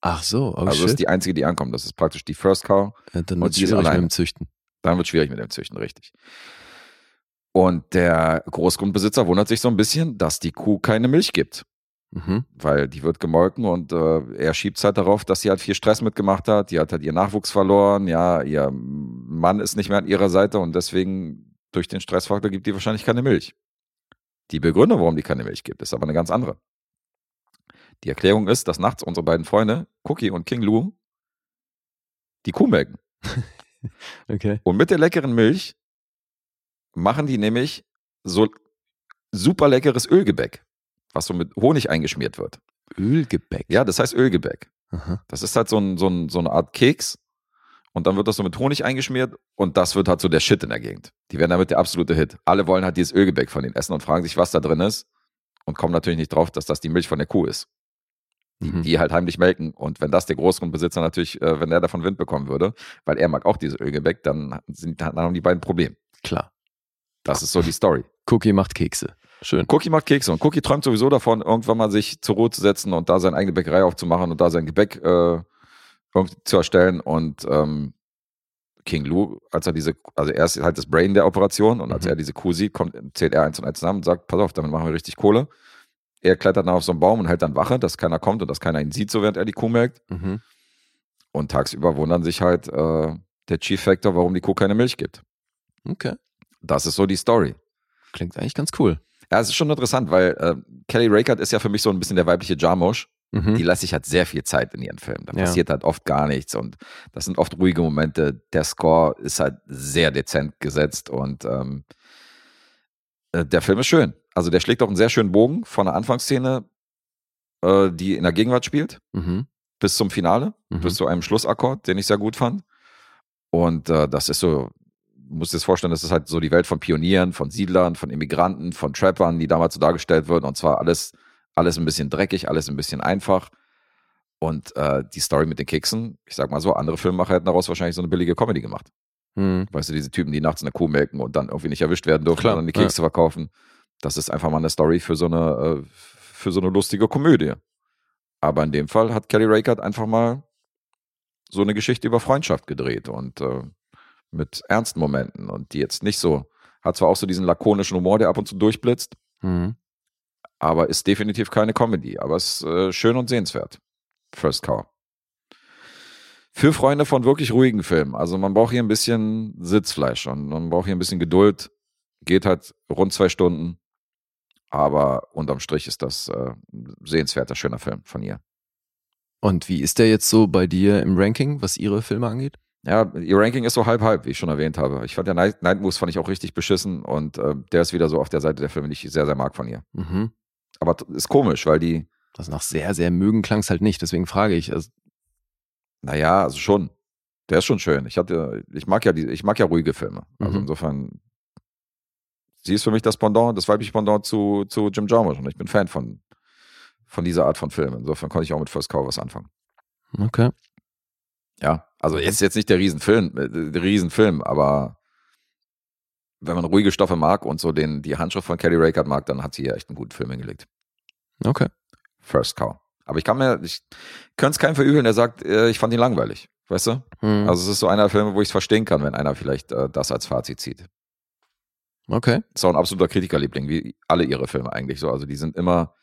Ach so, oh Also shit. ist die einzige, die ankommt. Das ist praktisch die First Cow. Ja, dann wird es schwierig mit dem Züchten. Dann wird es schwierig mit dem Züchten, richtig. Und der Großgrundbesitzer wundert sich so ein bisschen, dass die Kuh keine Milch gibt. Mhm. Weil die wird gemolken und äh, er schiebt es halt darauf, dass sie halt viel Stress mitgemacht hat. Die hat halt ihren Nachwuchs verloren. Ja, ihr Mann ist nicht mehr an ihrer Seite und deswegen durch den Stressfaktor gibt die wahrscheinlich keine Milch. Die Begründung, warum die keine Milch gibt, ist aber eine ganz andere. Die Erklärung ist, dass nachts unsere beiden Freunde, Cookie und King Lou, die Kuh melken. okay. Und mit der leckeren Milch machen die nämlich so super leckeres Ölgebäck, was so mit Honig eingeschmiert wird. Ölgebäck? Ja, das heißt Ölgebäck. Aha. Das ist halt so, ein, so, ein, so eine Art Keks und dann wird das so mit Honig eingeschmiert und das wird halt so der Shit in der Gegend. Die werden damit der absolute Hit. Alle wollen halt dieses Ölgebäck von denen essen und fragen sich, was da drin ist und kommen natürlich nicht drauf, dass das die Milch von der Kuh ist. Die, mhm. die halt heimlich melken. Und wenn das der Großgrundbesitzer natürlich, äh, wenn er davon Wind bekommen würde, weil er mag auch dieses Ölgebäck, dann, sind, dann haben die beiden Probleme. Klar. Das ist so die Story. Cookie macht Kekse. Schön. Cookie macht Kekse und Cookie träumt sowieso davon, irgendwann mal sich zur Ruhe zu setzen und da seine eigene Bäckerei aufzumachen und da sein Gebäck äh, zu erstellen. Und ähm, King Lou, als er diese, also er ist halt das Brain der Operation und als mhm. er diese Kuh sieht, kommt, zählt er eins und eins zusammen und sagt, pass auf, damit machen wir richtig Kohle. Er klettert dann auf so einen Baum und hält dann Wache, dass keiner kommt und dass keiner ihn sieht, so während er die Kuh melkt. Mhm. Und tagsüber wundern sich halt äh, der Chief Factor, warum die Kuh keine Milch gibt. Okay. Das ist so die Story. Klingt eigentlich ganz cool. Ja, es ist schon interessant, weil äh, Kelly Raycard ist ja für mich so ein bisschen der weibliche Jarmusch. Mhm. Die lässt sich halt sehr viel Zeit in ihren Filmen. Da ja. passiert halt oft gar nichts und das sind oft ruhige Momente. Der Score ist halt sehr dezent gesetzt und ähm, äh, der Film ist schön. Also der schlägt auch einen sehr schönen Bogen von der Anfangsszene, äh, die in der Gegenwart spielt, mhm. bis zum Finale, mhm. bis zu einem Schlussakkord, den ich sehr gut fand. Und äh, das ist so, musst dir das vorstellen, das ist halt so die Welt von Pionieren, von Siedlern, von Immigranten, von Trappern, die damals so dargestellt würden. Und zwar alles, alles ein bisschen dreckig, alles ein bisschen einfach. Und äh, die Story mit den Keksen, ich sag mal so, andere Filmemacher hätten daraus wahrscheinlich so eine billige Comedy gemacht. Mhm. Weißt du, diese Typen, die nachts eine Kuh melken und dann irgendwie nicht erwischt werden dürfen Klar, und dann die Kekse ja. verkaufen. Das ist einfach mal eine Story für so eine, äh, für so eine lustige Komödie. Aber in dem Fall hat Kelly Reichardt einfach mal so eine Geschichte über Freundschaft gedreht und äh, mit ernsten Momenten und die jetzt nicht so, hat zwar auch so diesen lakonischen Humor, der ab und zu durchblitzt, mhm. aber ist definitiv keine Comedy, aber ist äh, schön und sehenswert. First Cow. Für Freunde von wirklich ruhigen Filmen. Also man braucht hier ein bisschen Sitzfleisch und man braucht hier ein bisschen Geduld. Geht halt rund zwei Stunden. Aber unterm Strich ist das äh, sehenswerter, schöner Film von ihr. Und wie ist der jetzt so bei dir im Ranking, was ihre Filme angeht? Ja, ihr Ranking ist so halb-halb, wie ich schon erwähnt habe. Ich fand der Night, Night Moves fand ich auch richtig beschissen und äh, der ist wieder so auf der Seite der Filme, die ich sehr, sehr mag von ihr. Mhm. Aber ist komisch, weil die. Das nach sehr, sehr mögen klang es halt nicht, deswegen frage ich. Also, naja, also schon. Der ist schon schön. Ich hatte, ich mag ja die, ich mag ja ruhige Filme. Also mhm. insofern, sie ist für mich das Pendant, das weibliche Pendant zu, zu Jim Jarmusch und ich bin Fan von, von dieser Art von Filmen. Insofern konnte ich auch mit First Cow was anfangen. Okay. Ja, also ist jetzt nicht der Riesenfilm, äh, der Riesenfilm, aber wenn man ruhige Stoffe mag und so den, die Handschrift von Kelly Reichardt mag, dann hat sie ja echt einen guten Film hingelegt. Okay. First Cow. Aber ich kann mir, ich könnte es keinem verübeln, der sagt, äh, ich fand ihn langweilig. Weißt du? Hm. Also es ist so einer der Filme, wo ich es verstehen kann, wenn einer vielleicht äh, das als Fazit zieht. Okay. Ist auch ein absoluter Kritikerliebling, wie alle ihre Filme eigentlich so. Also die sind immer,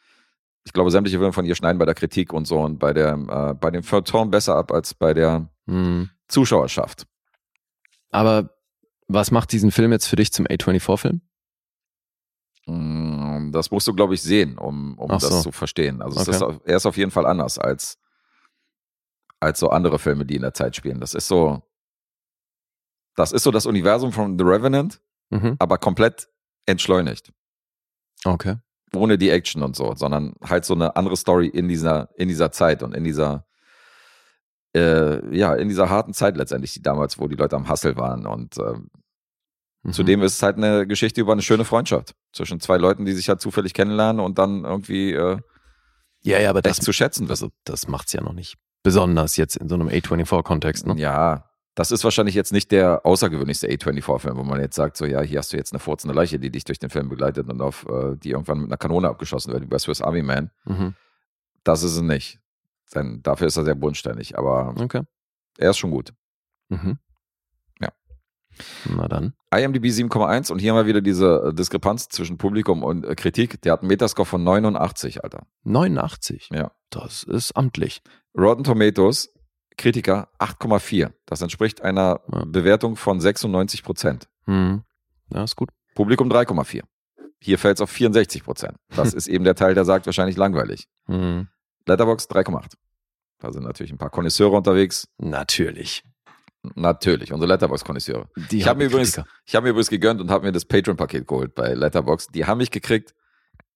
ich glaube, sämtliche Filme von ihr schneiden bei der Kritik und so und bei der, äh, bei dem Feuilleton besser ab als bei der hm. Zuschauerschaft. Aber was macht diesen Film jetzt für dich zum A24-Film? Mm, das musst du, glaube ich, sehen, um, um das zu verstehen. Also okay. ist, er ist auf jeden Fall anders als, als so andere Filme, die in der Zeit spielen. Das ist so, das ist so das Universum von The Revenant, mhm. aber komplett entschleunigt. Okay. Ohne die Action und so, sondern halt so eine andere Story in dieser, in dieser Zeit und in dieser, äh, ja, in dieser harten Zeit letztendlich, die damals, wo die Leute am Hustle waren. Und äh, mhm. zudem ist es halt eine Geschichte über eine schöne Freundschaft zwischen zwei Leuten, die sich halt zufällig kennenlernen und dann irgendwie äh, ja, ja, aber das zu schätzen wissen. Also, das macht's ja noch nicht besonders jetzt in so einem A24-Kontext, ne? Ja, das ist wahrscheinlich jetzt nicht der außergewöhnlichste A24-Film, wo man jetzt sagt, so ja, hier hast du jetzt eine furzende Leiche, die dich durch den Film begleitet und auf äh, die irgendwann mit einer Kanone abgeschossen wird, wie bei Swiss Army Man. Mhm. Das ist es nicht. Denn dafür ist er sehr bodenständig, aber okay. er ist schon gut. Mhm. Ja. Na dann. IMDb 7,1 und hier haben wir wieder diese äh, Diskrepanz zwischen Publikum und äh, Kritik. Der hat einen Metascore von 89, Alter. 89? Ja. Das ist amtlich. Rotten Tomatoes Kritiker 8,4. Das entspricht einer. Bewertung von 96 Prozent. Mhm. Ja, ist gut. Publikum 3,4. Hier fällt es auf 64 Prozent. Das ist eben der Teil, der sagt wahrscheinlich langweilig. Mhm. Letterbox 3,8. Da sind natürlich ein paar Konnoisseure unterwegs. Natürlich. Natürlich, unsere Letterbox-Konnoisseure. Ich habe mir, übrigens, hab mir übrigens gegönnt und habe mir das Patreon-Paket geholt bei Letterbox. Die haben mich gekriegt,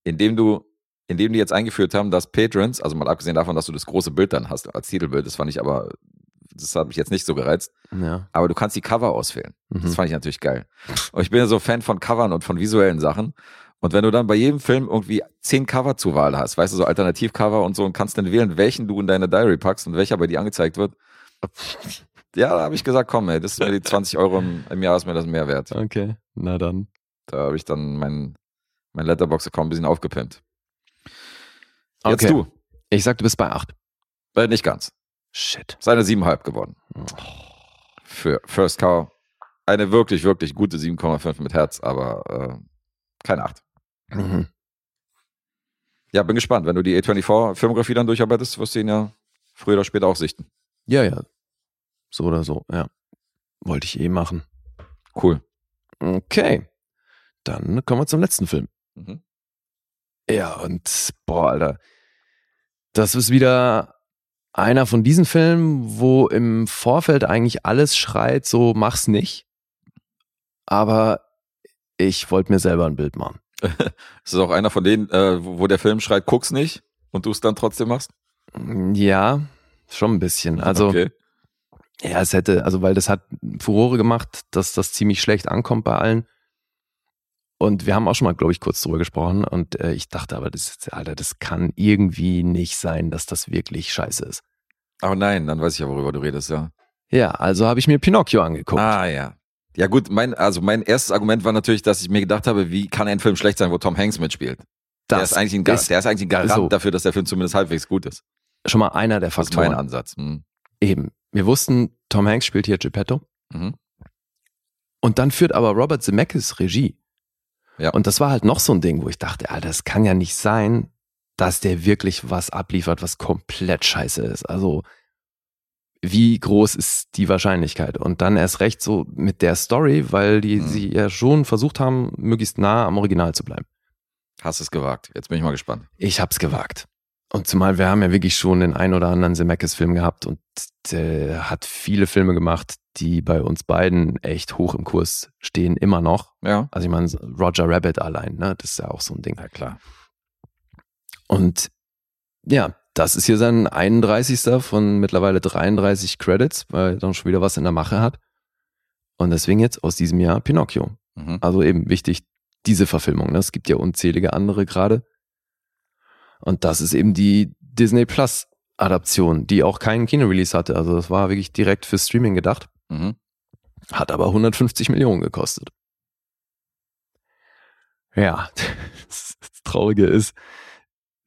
indem du indem die jetzt eingeführt haben, dass Patrons, also mal abgesehen davon, dass du das große Bild dann hast als Titelbild, das fand ich aber, das hat mich jetzt nicht so gereizt. Ja. Aber du kannst die Cover auswählen. Mhm. Das fand ich natürlich geil. Und ich bin ja so Fan von Covern und von visuellen Sachen. Und wenn du dann bei jedem Film irgendwie zehn Cover zur Wahl hast, weißt du, so Alternativcover und so, und kannst dann wählen, welchen du in deine Diary packst und welcher bei dir angezeigt wird. Ja, da habe ich gesagt, komm, ey, das ist mir die 20 Euro im, im Jahr ist mir das mehr wert. Okay, na dann. Da habe ich dann mein, mein Letterbox-Account ein bisschen aufgepimpt. Jetzt okay. du. Ich sag, du bist bei 8. Äh, nicht ganz. Shit. Seine 7,5 geworden. Oh. Für First Cow. Eine wirklich, wirklich gute 7,5 mit Herz, aber äh, keine 8. Mhm. Ja, bin gespannt. Wenn du die A24-Filmografie dann durcharbeitest, wirst du ihn ja früher oder später auch sichten. Ja, ja. So oder so, ja. Wollte ich eh machen. Cool. Okay. Dann kommen wir zum letzten Film. Mhm. Ja, und boah, Alter. Das ist wieder einer von diesen Filmen, wo im Vorfeld eigentlich alles schreit, so mach's nicht. Aber ich wollte mir selber ein Bild machen. ist das auch einer von denen, äh, wo der Film schreit, guck's nicht und du es dann trotzdem machst? Ja, schon ein bisschen. Also, okay. ja, es hätte, also weil das hat Furore gemacht, dass das ziemlich schlecht ankommt bei allen. Und wir haben auch schon mal, glaube ich, kurz drüber gesprochen. Und äh, ich dachte aber, das, Alter, das kann irgendwie nicht sein, dass das wirklich scheiße ist. Aber nein, dann weiß ich ja, worüber du redest, ja. Ja, also habe ich mir Pinocchio angeguckt. Ah, ja. Ja, gut, mein, also mein erstes Argument war natürlich, dass ich mir gedacht habe, wie kann ein Film schlecht sein, wo Tom Hanks mitspielt? Das der ist eigentlich ein, ist, der ist eigentlich ein Garant so. dafür, dass der Film zumindest halbwegs gut ist. Schon mal einer der Faktoren. Das ist mein Ansatz. Hm. Eben. Wir wussten, Tom Hanks spielt hier Geppetto. Mhm. Und dann führt aber Robert Zemeckis Regie. Ja. Und das war halt noch so ein Ding, wo ich dachte, Alter, das kann ja nicht sein, dass der wirklich was abliefert, was komplett scheiße ist. Also, wie groß ist die Wahrscheinlichkeit? Und dann erst recht so mit der Story, weil die mhm. sie ja schon versucht haben, möglichst nah am Original zu bleiben. Hast es gewagt. Jetzt bin ich mal gespannt. Ich hab's gewagt. Und zumal wir haben ja wirklich schon den ein oder anderen Zemeckis-Film gehabt und der hat viele Filme gemacht, die bei uns beiden echt hoch im Kurs stehen, immer noch. Ja. Also ich meine, Roger Rabbit allein, ne? Das ist ja auch so ein Ding. Ja, klar. Und ja, das ist hier sein 31. von mittlerweile 33 Credits, weil er dann schon wieder was in der Mache hat. Und deswegen jetzt aus diesem Jahr Pinocchio. Mhm. Also eben wichtig, diese Verfilmung. Ne? Es gibt ja unzählige andere gerade. Und das ist eben die Disney Plus Adaption, die auch keinen Kino-Release hatte. Also das war wirklich direkt für Streaming gedacht. Mhm. Hat aber 150 Millionen gekostet. Ja, das Traurige ist,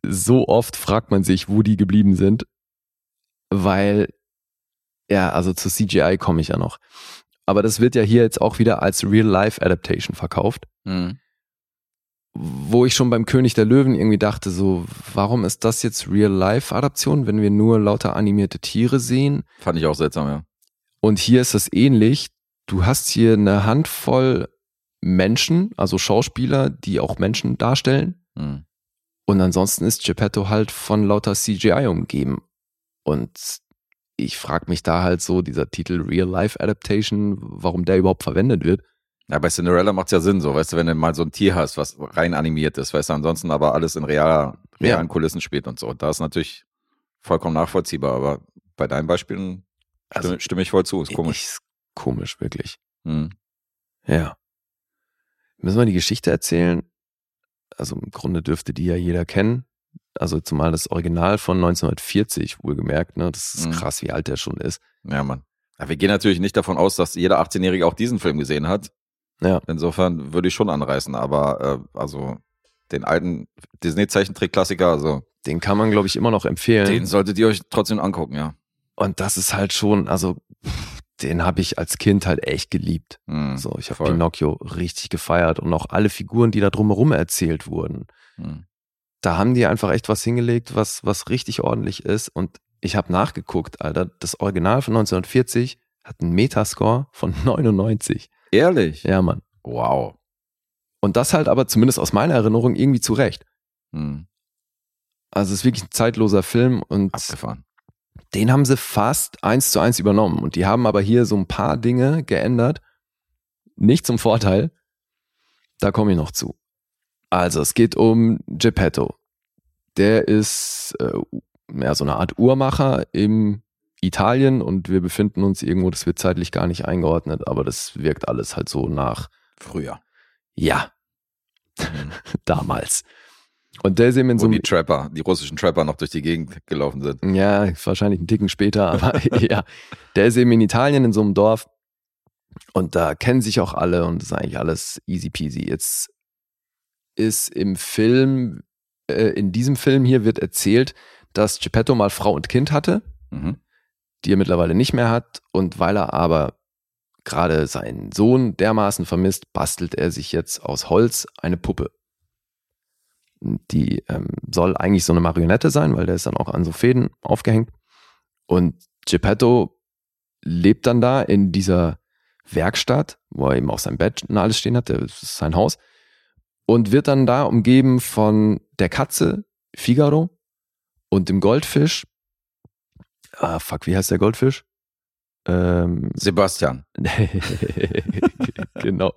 so oft fragt man sich, wo die geblieben sind, weil, ja, also zu CGI komme ich ja noch. Aber das wird ja hier jetzt auch wieder als Real-Life-Adaptation verkauft. Mhm wo ich schon beim König der Löwen irgendwie dachte, so, warum ist das jetzt Real-Life-Adaption, wenn wir nur lauter animierte Tiere sehen? Fand ich auch seltsam, ja. Und hier ist das ähnlich. Du hast hier eine Handvoll Menschen, also Schauspieler, die auch Menschen darstellen. Mhm. Und ansonsten ist Geppetto halt von lauter CGI umgeben. Und ich frage mich da halt so, dieser Titel Real Life Adaptation, warum der überhaupt verwendet wird. Ja, bei Cinderella macht es ja Sinn, so, weißt du, wenn du mal so ein Tier hast, was rein animiert ist, weißt du, ansonsten aber alles in realer, realen ja. Kulissen spielt und so. Da ist natürlich vollkommen nachvollziehbar, aber bei deinen Beispielen also, stimme, stimme ich voll zu, ist komisch. Ist komisch, wirklich. Hm. Ja. Müssen wir die Geschichte erzählen? Also im Grunde dürfte die ja jeder kennen. Also zumal das Original von 1940, wohlgemerkt, ne? Das ist mhm. krass, wie alt der schon ist. Ja, Mann. Ja, wir gehen natürlich nicht davon aus, dass jeder 18-Jährige auch diesen Film gesehen hat. Ja. Insofern würde ich schon anreißen, aber äh, also den alten Disney-Zeichentrick-Klassiker, also. Den kann man, glaube ich, immer noch empfehlen. Den solltet ihr euch trotzdem angucken, ja. Und das ist halt schon, also den habe ich als Kind halt echt geliebt. Mm, so, ich habe Pinocchio richtig gefeiert und auch alle Figuren, die da drumherum erzählt wurden. Mm. Da haben die einfach echt was hingelegt, was, was richtig ordentlich ist. Und ich habe nachgeguckt, Alter, das Original von 1940 hat einen Metascore von 99. Ehrlich? Ja, Mann. Wow. Und das halt aber zumindest aus meiner Erinnerung irgendwie zurecht. Mm. Also es ist wirklich ein zeitloser Film und Abgefahren den haben sie fast eins zu eins übernommen. Und die haben aber hier so ein paar Dinge geändert. Nicht zum Vorteil. Da komme ich noch zu. Also, es geht um Geppetto. Der ist äh, ja, so eine Art Uhrmacher im Italien und wir befinden uns irgendwo, das wird zeitlich gar nicht eingeordnet, aber das wirkt alles halt so nach. Früher. Ja. Mhm. Damals. Und der ist eben in so Wo die Trapper, die russischen Trapper noch durch die Gegend gelaufen sind. Ja, wahrscheinlich einen Ticken später, aber ja. Der ist eben in Italien in so einem Dorf und da kennen sich auch alle und ist eigentlich alles easy peasy. Jetzt ist im Film, äh, in diesem Film hier wird erzählt, dass Geppetto mal Frau und Kind hatte, mhm. Die er mittlerweile nicht mehr hat und weil er aber gerade seinen Sohn dermaßen vermisst, bastelt er sich jetzt aus Holz eine Puppe die ähm, soll eigentlich so eine Marionette sein, weil der ist dann auch an so Fäden aufgehängt. Und Geppetto lebt dann da in dieser Werkstatt, wo er eben auch sein Bett und alles stehen hat, das ist sein Haus, und wird dann da umgeben von der Katze Figaro und dem Goldfisch. Ah, fuck, wie heißt der Goldfisch? Ähm, Sebastian. genau.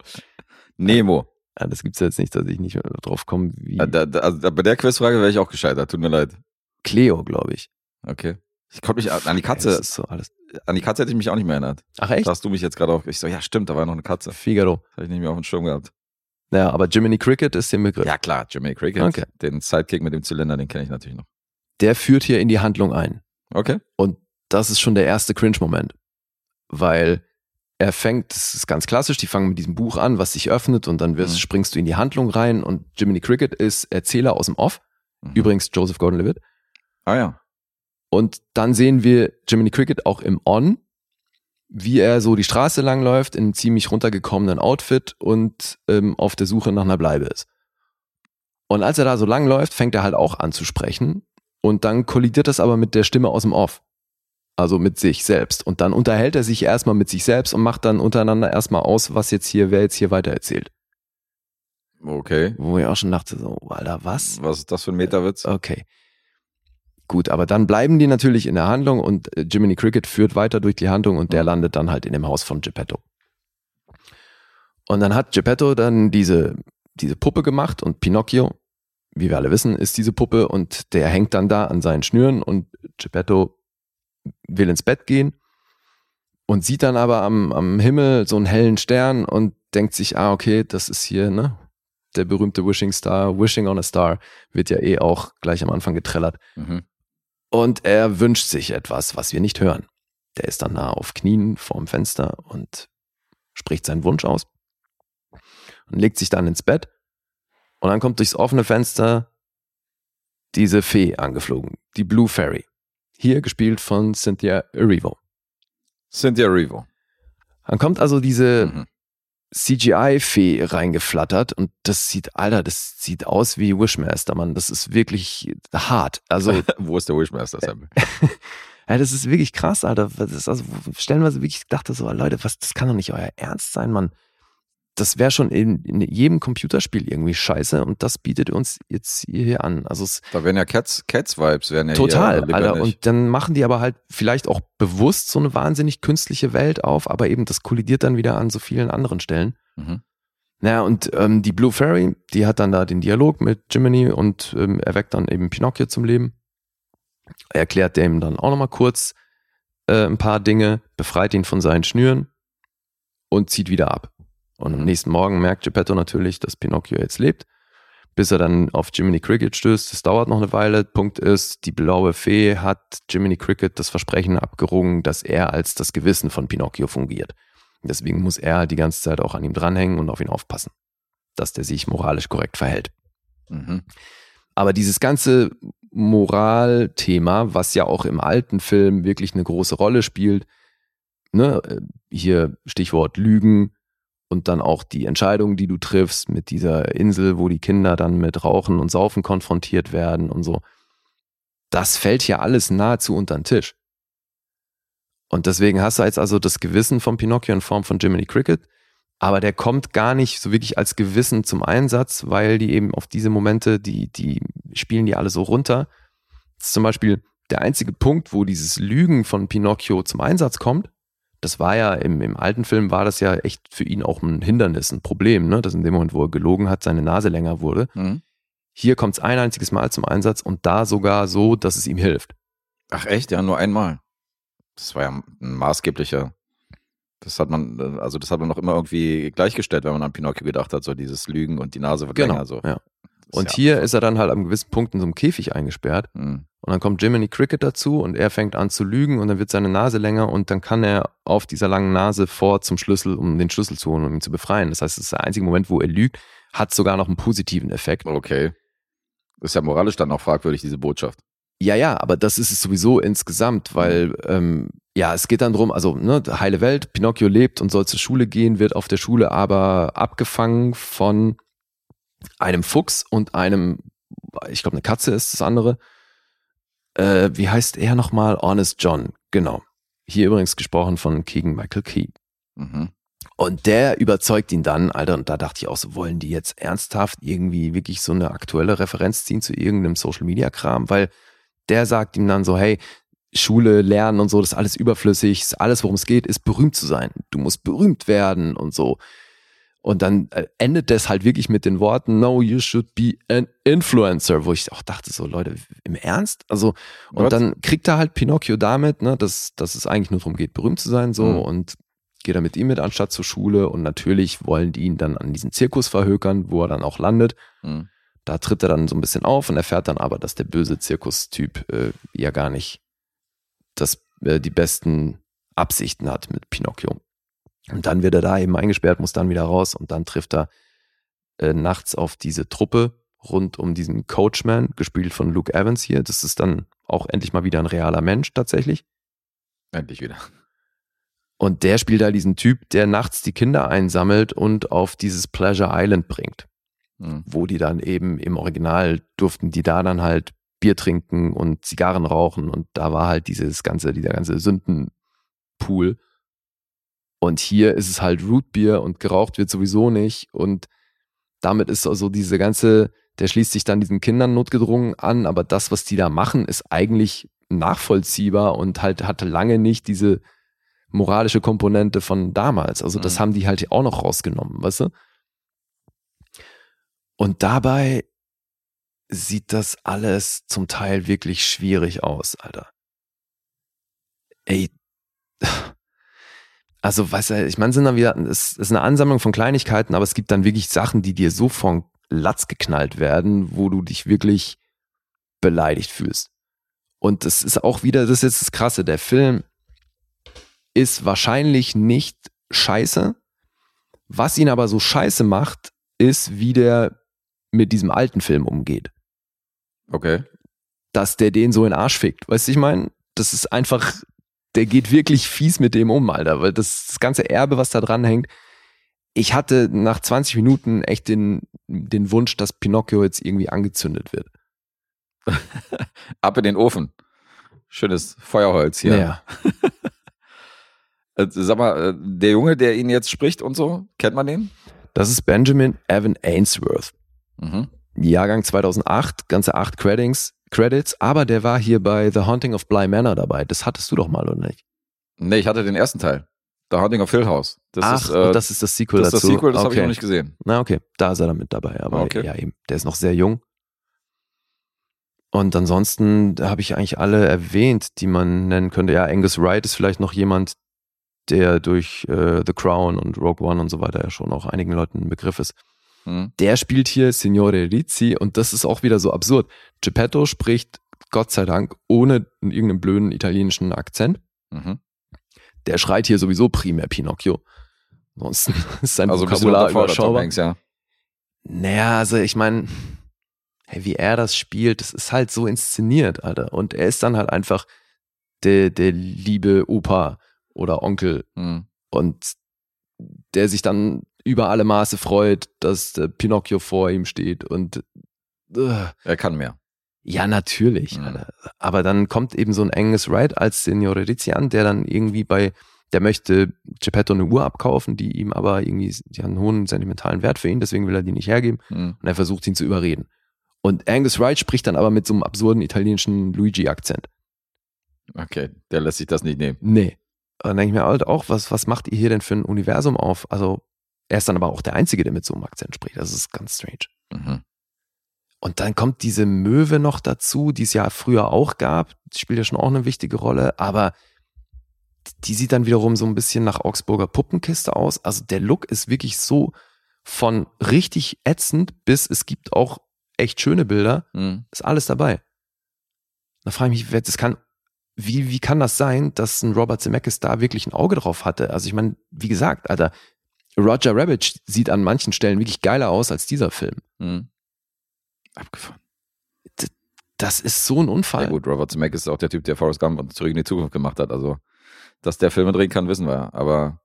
Nemo. Ja, das gibt's jetzt nicht, dass ich nicht drauf komme. Wie da, da, also bei der Quizfrage wäre ich auch gescheitert, tut mir leid. Cleo, glaube ich. Okay. Ich konnte mich an die Katze. Ist so alles. An die Katze hätte ich mich auch nicht mehr erinnert. Ach echt? Da hast du mich jetzt gerade auf. Ich so, ja stimmt, da war noch eine Katze. Figaro. Habe ich nicht mehr auf dem Schirm gehabt. Ja, aber Jiminy Cricket ist der Begriff. Ja klar, Jiminy Cricket. Okay. Den Sidekick mit dem Zylinder, den kenne ich natürlich noch. Der führt hier in die Handlung ein. Okay. Und das ist schon der erste Cringe-Moment. Weil er fängt, das ist ganz klassisch, die fangen mit diesem Buch an, was sich öffnet und dann wirst, mhm. springst du in die Handlung rein und Jiminy Cricket ist Erzähler aus dem Off. Mhm. Übrigens Joseph Gordon-Levitt. Ah ja. Und dann sehen wir Jiminy Cricket auch im On, wie er so die Straße langläuft in einem ziemlich runtergekommenen Outfit und ähm, auf der Suche nach einer Bleibe ist. Und als er da so langläuft, fängt er halt auch an zu sprechen und dann kollidiert das aber mit der Stimme aus dem Off also mit sich selbst. Und dann unterhält er sich erstmal mit sich selbst und macht dann untereinander erstmal aus, was jetzt hier, wer jetzt hier weitererzählt. Okay. Wo ich auch schon dachte, so, Alter, was? Was ist das für ein Metawitz? Okay. Gut, aber dann bleiben die natürlich in der Handlung und äh, Jiminy Cricket führt weiter durch die Handlung und der landet dann halt in dem Haus von Geppetto. Und dann hat Geppetto dann diese, diese Puppe gemacht und Pinocchio, wie wir alle wissen, ist diese Puppe und der hängt dann da an seinen Schnüren und Geppetto will ins Bett gehen und sieht dann aber am, am Himmel so einen hellen Stern und denkt sich, ah, okay, das ist hier, ne? Der berühmte Wishing Star, Wishing on a Star, wird ja eh auch gleich am Anfang getrellert. Mhm. Und er wünscht sich etwas, was wir nicht hören. Der ist dann nah auf Knien vorm Fenster und spricht seinen Wunsch aus und legt sich dann ins Bett. Und dann kommt durchs offene Fenster diese Fee angeflogen, die Blue Fairy. Hier gespielt von Cynthia Erivo. Cynthia Erivo. Dann kommt also diese mhm. CGI-Fee reingeflattert und das sieht, Alter, das sieht aus wie Wishmaster, Mann. Das ist wirklich hart. Also, Wo ist der Wishmaster, Sam? ja, das ist wirklich krass, Alter. Das ist also stellenweise wirklich dachte so, Leute, was, das kann doch nicht euer Ernst sein, Mann. Das wäre schon in, in, jedem Computerspiel irgendwie scheiße und das bietet uns jetzt hier an. Also es, da wären ja Cats, Cats-Vibes, wären ja Total, Alter. Und dann machen die aber halt vielleicht auch bewusst so eine wahnsinnig künstliche Welt auf, aber eben das kollidiert dann wieder an so vielen anderen Stellen. Mhm. Naja, und ähm, die Blue Fairy, die hat dann da den Dialog mit Jiminy und ähm, erweckt dann eben Pinocchio zum Leben. Er erklärt dem dann auch nochmal kurz äh, ein paar Dinge, befreit ihn von seinen Schnüren und zieht wieder ab. Und am nächsten Morgen merkt Geppetto natürlich, dass Pinocchio jetzt lebt, bis er dann auf Jiminy Cricket stößt. Das dauert noch eine Weile. Punkt ist, die blaue Fee hat Jiminy Cricket das Versprechen abgerungen, dass er als das Gewissen von Pinocchio fungiert. Deswegen muss er die ganze Zeit auch an ihm dranhängen und auf ihn aufpassen, dass der sich moralisch korrekt verhält. Mhm. Aber dieses ganze Moralthema, was ja auch im alten Film wirklich eine große Rolle spielt, ne, hier Stichwort Lügen und dann auch die Entscheidungen, die du triffst mit dieser Insel, wo die Kinder dann mit Rauchen und Saufen konfrontiert werden und so, das fällt ja alles nahezu unter den Tisch. Und deswegen hast du jetzt also das Gewissen von Pinocchio in Form von Jiminy Cricket, aber der kommt gar nicht so wirklich als Gewissen zum Einsatz, weil die eben auf diese Momente, die, die spielen die alle so runter. Das ist zum Beispiel der einzige Punkt, wo dieses Lügen von Pinocchio zum Einsatz kommt. Das war ja im, im alten Film war das ja echt für ihn auch ein Hindernis, ein Problem, ne? dass in dem Moment, wo er gelogen hat, seine Nase länger wurde. Mhm. Hier kommt es ein einziges Mal zum Einsatz und da sogar so, dass es ihm hilft. Ach echt? Ja, nur einmal. Das war ja ein maßgeblicher. Das hat man, also das hat man noch immer irgendwie gleichgestellt, wenn man an Pinocchio gedacht hat, so dieses Lügen und die Nase wird genau, länger. So. Ja. Und ja hier ist er dann halt am gewissen Punkt in so einem Käfig eingesperrt. Mhm. Und dann kommt Jiminy Cricket dazu und er fängt an zu lügen und dann wird seine Nase länger und dann kann er auf dieser langen Nase vor zum Schlüssel, um den Schlüssel zu holen, um ihn zu befreien. Das heißt, es ist der einzige Moment, wo er lügt, hat sogar noch einen positiven Effekt. Okay. Ist ja moralisch dann auch fragwürdig, diese Botschaft. Ja, ja, aber das ist es sowieso insgesamt, weil ähm, ja, es geht dann drum, also ne, heile Welt, Pinocchio lebt und soll zur Schule gehen, wird auf der Schule aber abgefangen von einem Fuchs und einem, ich glaube, eine Katze ist das andere. Äh, wie heißt er nochmal? Honest John, genau. Hier übrigens gesprochen von Keegan Michael Key. Mhm. Und der überzeugt ihn dann, Alter, und da dachte ich auch so, wollen die jetzt ernsthaft irgendwie wirklich so eine aktuelle Referenz ziehen zu irgendeinem Social Media Kram? Weil der sagt ihm dann so, hey, Schule, Lernen und so, das ist alles überflüssig, alles, worum es geht, ist berühmt zu sein. Du musst berühmt werden und so. Und dann äh, endet das halt wirklich mit den Worten, no, you should be an influencer, wo ich auch dachte, so Leute, im Ernst? Also, und What? dann kriegt er halt Pinocchio damit, ne, dass, dass es eigentlich nur darum geht, berühmt zu sein, so, mhm. und geht er mit ihm mit anstatt zur Schule und natürlich wollen die ihn dann an diesen Zirkus verhökern, wo er dann auch landet. Mhm. Da tritt er dann so ein bisschen auf und erfährt dann aber, dass der böse Zirkustyp äh, ja gar nicht das, äh, die besten Absichten hat mit Pinocchio. Und dann wird er da eben eingesperrt, muss dann wieder raus und dann trifft er äh, nachts auf diese Truppe rund um diesen Coachman, gespielt von Luke Evans hier. Das ist dann auch endlich mal wieder ein realer Mensch tatsächlich. Endlich wieder. Und der spielt da diesen Typ, der nachts die Kinder einsammelt und auf dieses Pleasure Island bringt mhm. wo die dann eben im Original durften die da dann halt Bier trinken und Zigarren rauchen und da war halt dieses ganze, dieser ganze Sündenpool. Und hier ist es halt Rootbier und geraucht wird sowieso nicht und damit ist also diese ganze, der schließt sich dann diesen Kindern notgedrungen an, aber das, was die da machen, ist eigentlich nachvollziehbar und halt hatte lange nicht diese moralische Komponente von damals. Also das mhm. haben die halt auch noch rausgenommen, weißt du? Und dabei sieht das alles zum Teil wirklich schwierig aus, Alter. Ey. Also, weißt du, ich meine, sind dann wieder, es ist eine Ansammlung von Kleinigkeiten, aber es gibt dann wirklich Sachen, die dir so von Latz geknallt werden, wo du dich wirklich beleidigt fühlst. Und das ist auch wieder, das ist jetzt das Krasse, der Film ist wahrscheinlich nicht scheiße. Was ihn aber so scheiße macht, ist, wie der mit diesem alten Film umgeht. Okay. Dass der den so in den Arsch fickt. Weißt du, ich meine, das ist einfach, der geht wirklich fies mit dem um, Alter, weil das, das ganze Erbe, was da dran hängt, ich hatte nach 20 Minuten echt den, den Wunsch, dass Pinocchio jetzt irgendwie angezündet wird. Ab in den Ofen. Schönes Feuerholz hier. Ja. Äh, sag mal, äh, der Junge, der ihn jetzt spricht und so, kennt man den? Das ist Benjamin Evan Ainsworth. Mhm. Jahrgang 2008, ganze acht Credits, Credits, aber der war hier bei The Haunting of Bly Manor dabei. Das hattest du doch mal, oder nicht? Nee, ich hatte den ersten Teil. The Haunting of Hill House. Das Ach, ist, äh, das ist das Sequel das dazu. Das ist das Sequel, das okay. habe ich noch nicht gesehen. Na, okay. Da ist er dann mit dabei. Aber okay. ja, eben, der ist noch sehr jung. Und ansonsten habe ich eigentlich alle erwähnt, die man nennen könnte. Ja, Angus Wright ist vielleicht noch jemand, der durch äh, The Crown und Rogue One und so weiter ja schon auch einigen Leuten ein Begriff ist. Mhm. Der spielt hier Signore Rizzi und das ist auch wieder so absurd. Geppetto spricht Gott sei Dank ohne irgendeinen blöden italienischen Akzent. Mhm. Der schreit hier sowieso primär Pinocchio. Ansonsten ist sein also Vokabular überschaubar. Hanks, ja. Naja, also ich meine, hey, wie er das spielt, das ist halt so inszeniert, Alter. Und er ist dann halt einfach der, der liebe Opa oder Onkel. Mhm. Und der sich dann über alle Maße freut, dass der Pinocchio vor ihm steht und uh. er kann mehr. Ja, natürlich. Mhm. Aber dann kommt eben so ein Angus Wright als Signore Rizzi an, der dann irgendwie bei, der möchte Geppetto eine Uhr abkaufen, die ihm aber irgendwie, die hat einen hohen sentimentalen Wert für ihn, deswegen will er die nicht hergeben. Mhm. Und er versucht ihn zu überreden. Und Angus Wright spricht dann aber mit so einem absurden italienischen Luigi-Akzent. Okay, der lässt sich das nicht nehmen. Nee. Und dann denke ich mir halt auch, was, was macht ihr hier denn für ein Universum auf? Also, er ist dann aber auch der Einzige, der mit so einem Akzent spricht. Das ist ganz strange. Mhm. Und dann kommt diese Möwe noch dazu, die es ja früher auch gab. Die spielt ja schon auch eine wichtige Rolle, aber die sieht dann wiederum so ein bisschen nach Augsburger Puppenkiste aus. Also der Look ist wirklich so von richtig ätzend bis es gibt auch echt schöne Bilder. Mhm. Ist alles dabei. Da frage ich mich, das kann, wie, wie kann das sein, dass ein Robert Zemeckis da wirklich ein Auge drauf hatte? Also ich meine, wie gesagt, Alter, Roger Rabbit sieht an manchen Stellen wirklich geiler aus als dieser Film. Mhm. Abgefahren. Das ist so ein Unfall. Ja gut, Robert Zemeckis ist auch der Typ, der Forrest Gump und Zurück in die Zukunft gemacht hat. Also, dass der Filme drehen kann, wissen wir. Aber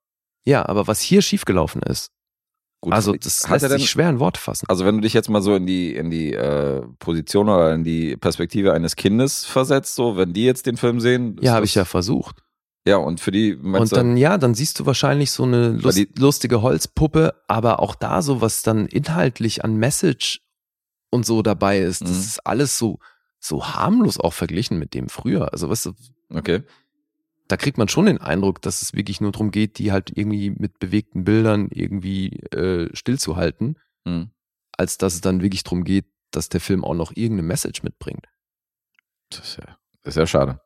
ja, aber was hier schiefgelaufen ist, Gut, also das lässt denn, sich schwer in Worte fassen. Also wenn du dich jetzt mal so in die in die äh, Position oder in die Perspektive eines Kindes versetzt, so wenn die jetzt den Film sehen, ja, habe ich ja versucht. Ja, und für die und dann ja, dann siehst du wahrscheinlich so eine Lust, die, lustige Holzpuppe, aber auch da so was dann inhaltlich an Message und so dabei ist, das mhm. ist alles so so harmlos auch verglichen mit dem früher. Also weißt du, okay da kriegt man schon den Eindruck, dass es wirklich nur darum geht, die halt irgendwie mit bewegten Bildern irgendwie äh, stillzuhalten, mhm. als dass es dann wirklich darum geht, dass der Film auch noch irgendeine Message mitbringt. Das ist ja, das ist ja schade.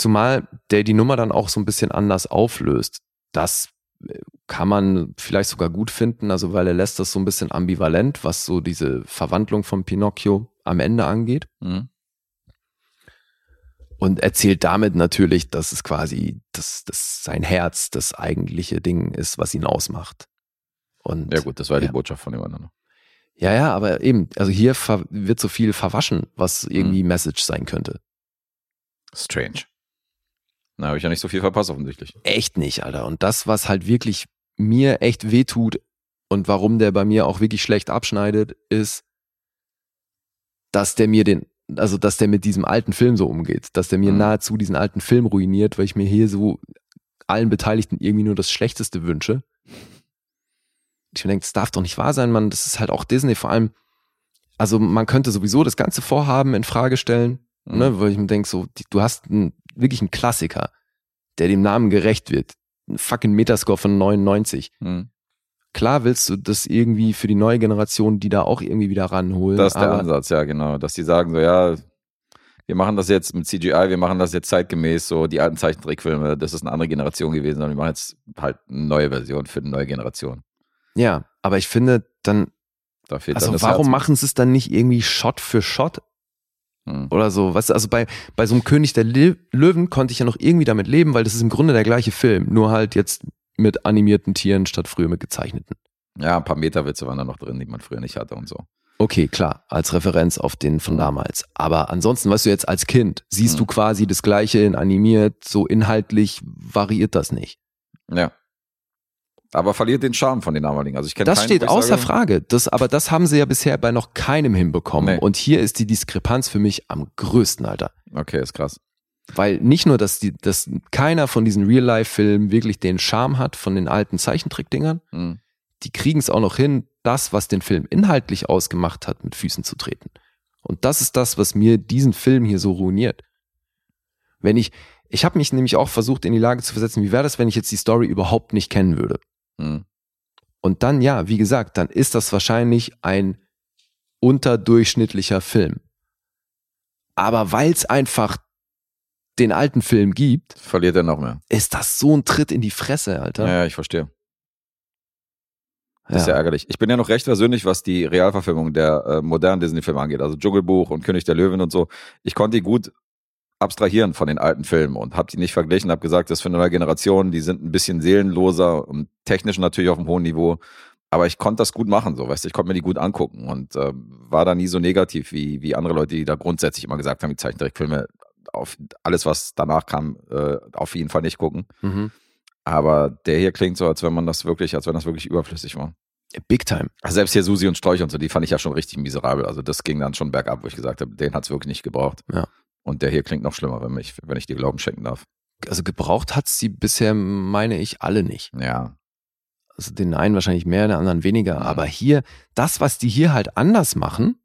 Zumal der die Nummer dann auch so ein bisschen anders auflöst. Das äh, kann man vielleicht sogar gut finden, also weil er lässt das so ein bisschen ambivalent, was so diese Verwandlung von Pinocchio am Ende angeht. Mhm und erzählt damit natürlich, dass es quasi dass, dass sein Herz das eigentliche Ding ist, was ihn ausmacht. Und, ja gut, das war ja. die Botschaft von dem anderen. Ja, ja, aber eben, also hier wird so viel verwaschen, was irgendwie mhm. Message sein könnte. Strange. Na, habe ich ja nicht so viel verpasst offensichtlich. Echt nicht, Alter. Und das, was halt wirklich mir echt wehtut und warum der bei mir auch wirklich schlecht abschneidet, ist, dass der mir den also dass der mit diesem alten Film so umgeht, dass der mir mhm. nahezu diesen alten Film ruiniert, weil ich mir hier so allen Beteiligten irgendwie nur das Schlechteste wünsche. Ich denke, das darf doch nicht wahr sein, man. Das ist halt auch Disney. Vor allem, also man könnte sowieso das ganze Vorhaben in Frage stellen, mhm. ne, weil ich mir denke, so, du hast einen, wirklich einen Klassiker, der dem Namen gerecht wird. Ein fucking Metascore von 99. Mhm. Klar willst du das irgendwie für die neue Generation, die da auch irgendwie wieder ranholen. Das ist der Ansatz, ja, genau. Dass die sagen so, ja, wir machen das jetzt mit CGI, wir machen das jetzt zeitgemäß, so die alten Zeichentrickfilme, das ist eine andere Generation gewesen, sondern wir machen jetzt halt eine neue Version für eine neue Generation. Ja, aber ich finde dann, da also warum machen sie es dann nicht irgendwie Shot für Shot? Hm. Oder so, weißt du, also bei, bei so einem König der Löwen konnte ich ja noch irgendwie damit leben, weil das ist im Grunde der gleiche Film, nur halt jetzt mit animierten Tieren statt früher mit gezeichneten. Ja, ein paar Meterwitze waren da noch drin, die man früher nicht hatte und so. Okay, klar, als Referenz auf den von damals. Aber ansonsten, weißt du jetzt als Kind, siehst mhm. du quasi das Gleiche in animiert, so inhaltlich variiert das nicht. Ja. Aber verliert den Charme von den damaligen. Also ich kenne Das steht außer sage, Frage. Das, aber das haben sie ja bisher bei noch keinem hinbekommen. Nee. Und hier ist die Diskrepanz für mich am größten, Alter. Okay, ist krass. Weil nicht nur, dass, die, dass keiner von diesen Real-Life-Filmen wirklich den Charme hat von den alten Zeichentrickdingern, mhm. die kriegen es auch noch hin, das, was den Film inhaltlich ausgemacht hat, mit Füßen zu treten. Und das ist das, was mir diesen Film hier so ruiniert. Wenn ich, ich habe mich nämlich auch versucht, in die Lage zu versetzen, wie wäre das, wenn ich jetzt die Story überhaupt nicht kennen würde? Hm. Und dann, ja, wie gesagt, dann ist das wahrscheinlich ein unterdurchschnittlicher Film. Aber weil es einfach den alten Film gibt, verliert er noch mehr. Ist das so ein Tritt in die Fresse, Alter? Ja, ja ich verstehe. Das ja. ist ja ärgerlich. Ich bin ja noch recht versöhnlich, was die Realverfilmung der äh, modernen Disney-Filme angeht. Also Dschungelbuch und König der Löwen und so. Ich konnte die gut abstrahieren von den alten Filmen und habe die nicht verglichen, habe gesagt, das ist für eine neue Generation, die sind ein bisschen seelenloser und technisch natürlich auf einem hohen Niveau. Aber ich konnte das gut machen, so weißt du, ich konnte mir die gut angucken und äh, war da nie so negativ wie, wie andere Leute, die da grundsätzlich immer gesagt haben, die Zeichentrickfilme auf alles, was danach kam, äh, auf jeden Fall nicht gucken. Mhm. Aber der hier klingt so, als wenn man das wirklich, als wenn das wirklich überflüssig war. Big time. Also selbst hier Susi und Sträuch und so, die fand ich ja schon richtig miserabel. Also das ging dann schon bergab, wo ich gesagt habe, den hat es wirklich nicht gebraucht. Ja. Und der hier klingt noch schlimmer, wenn, mich, wenn ich dir Glauben schenken darf. Also gebraucht hat sie bisher, meine ich, alle nicht. Ja. Also den einen wahrscheinlich mehr, den anderen weniger. Mhm. Aber hier, das, was die hier halt anders machen,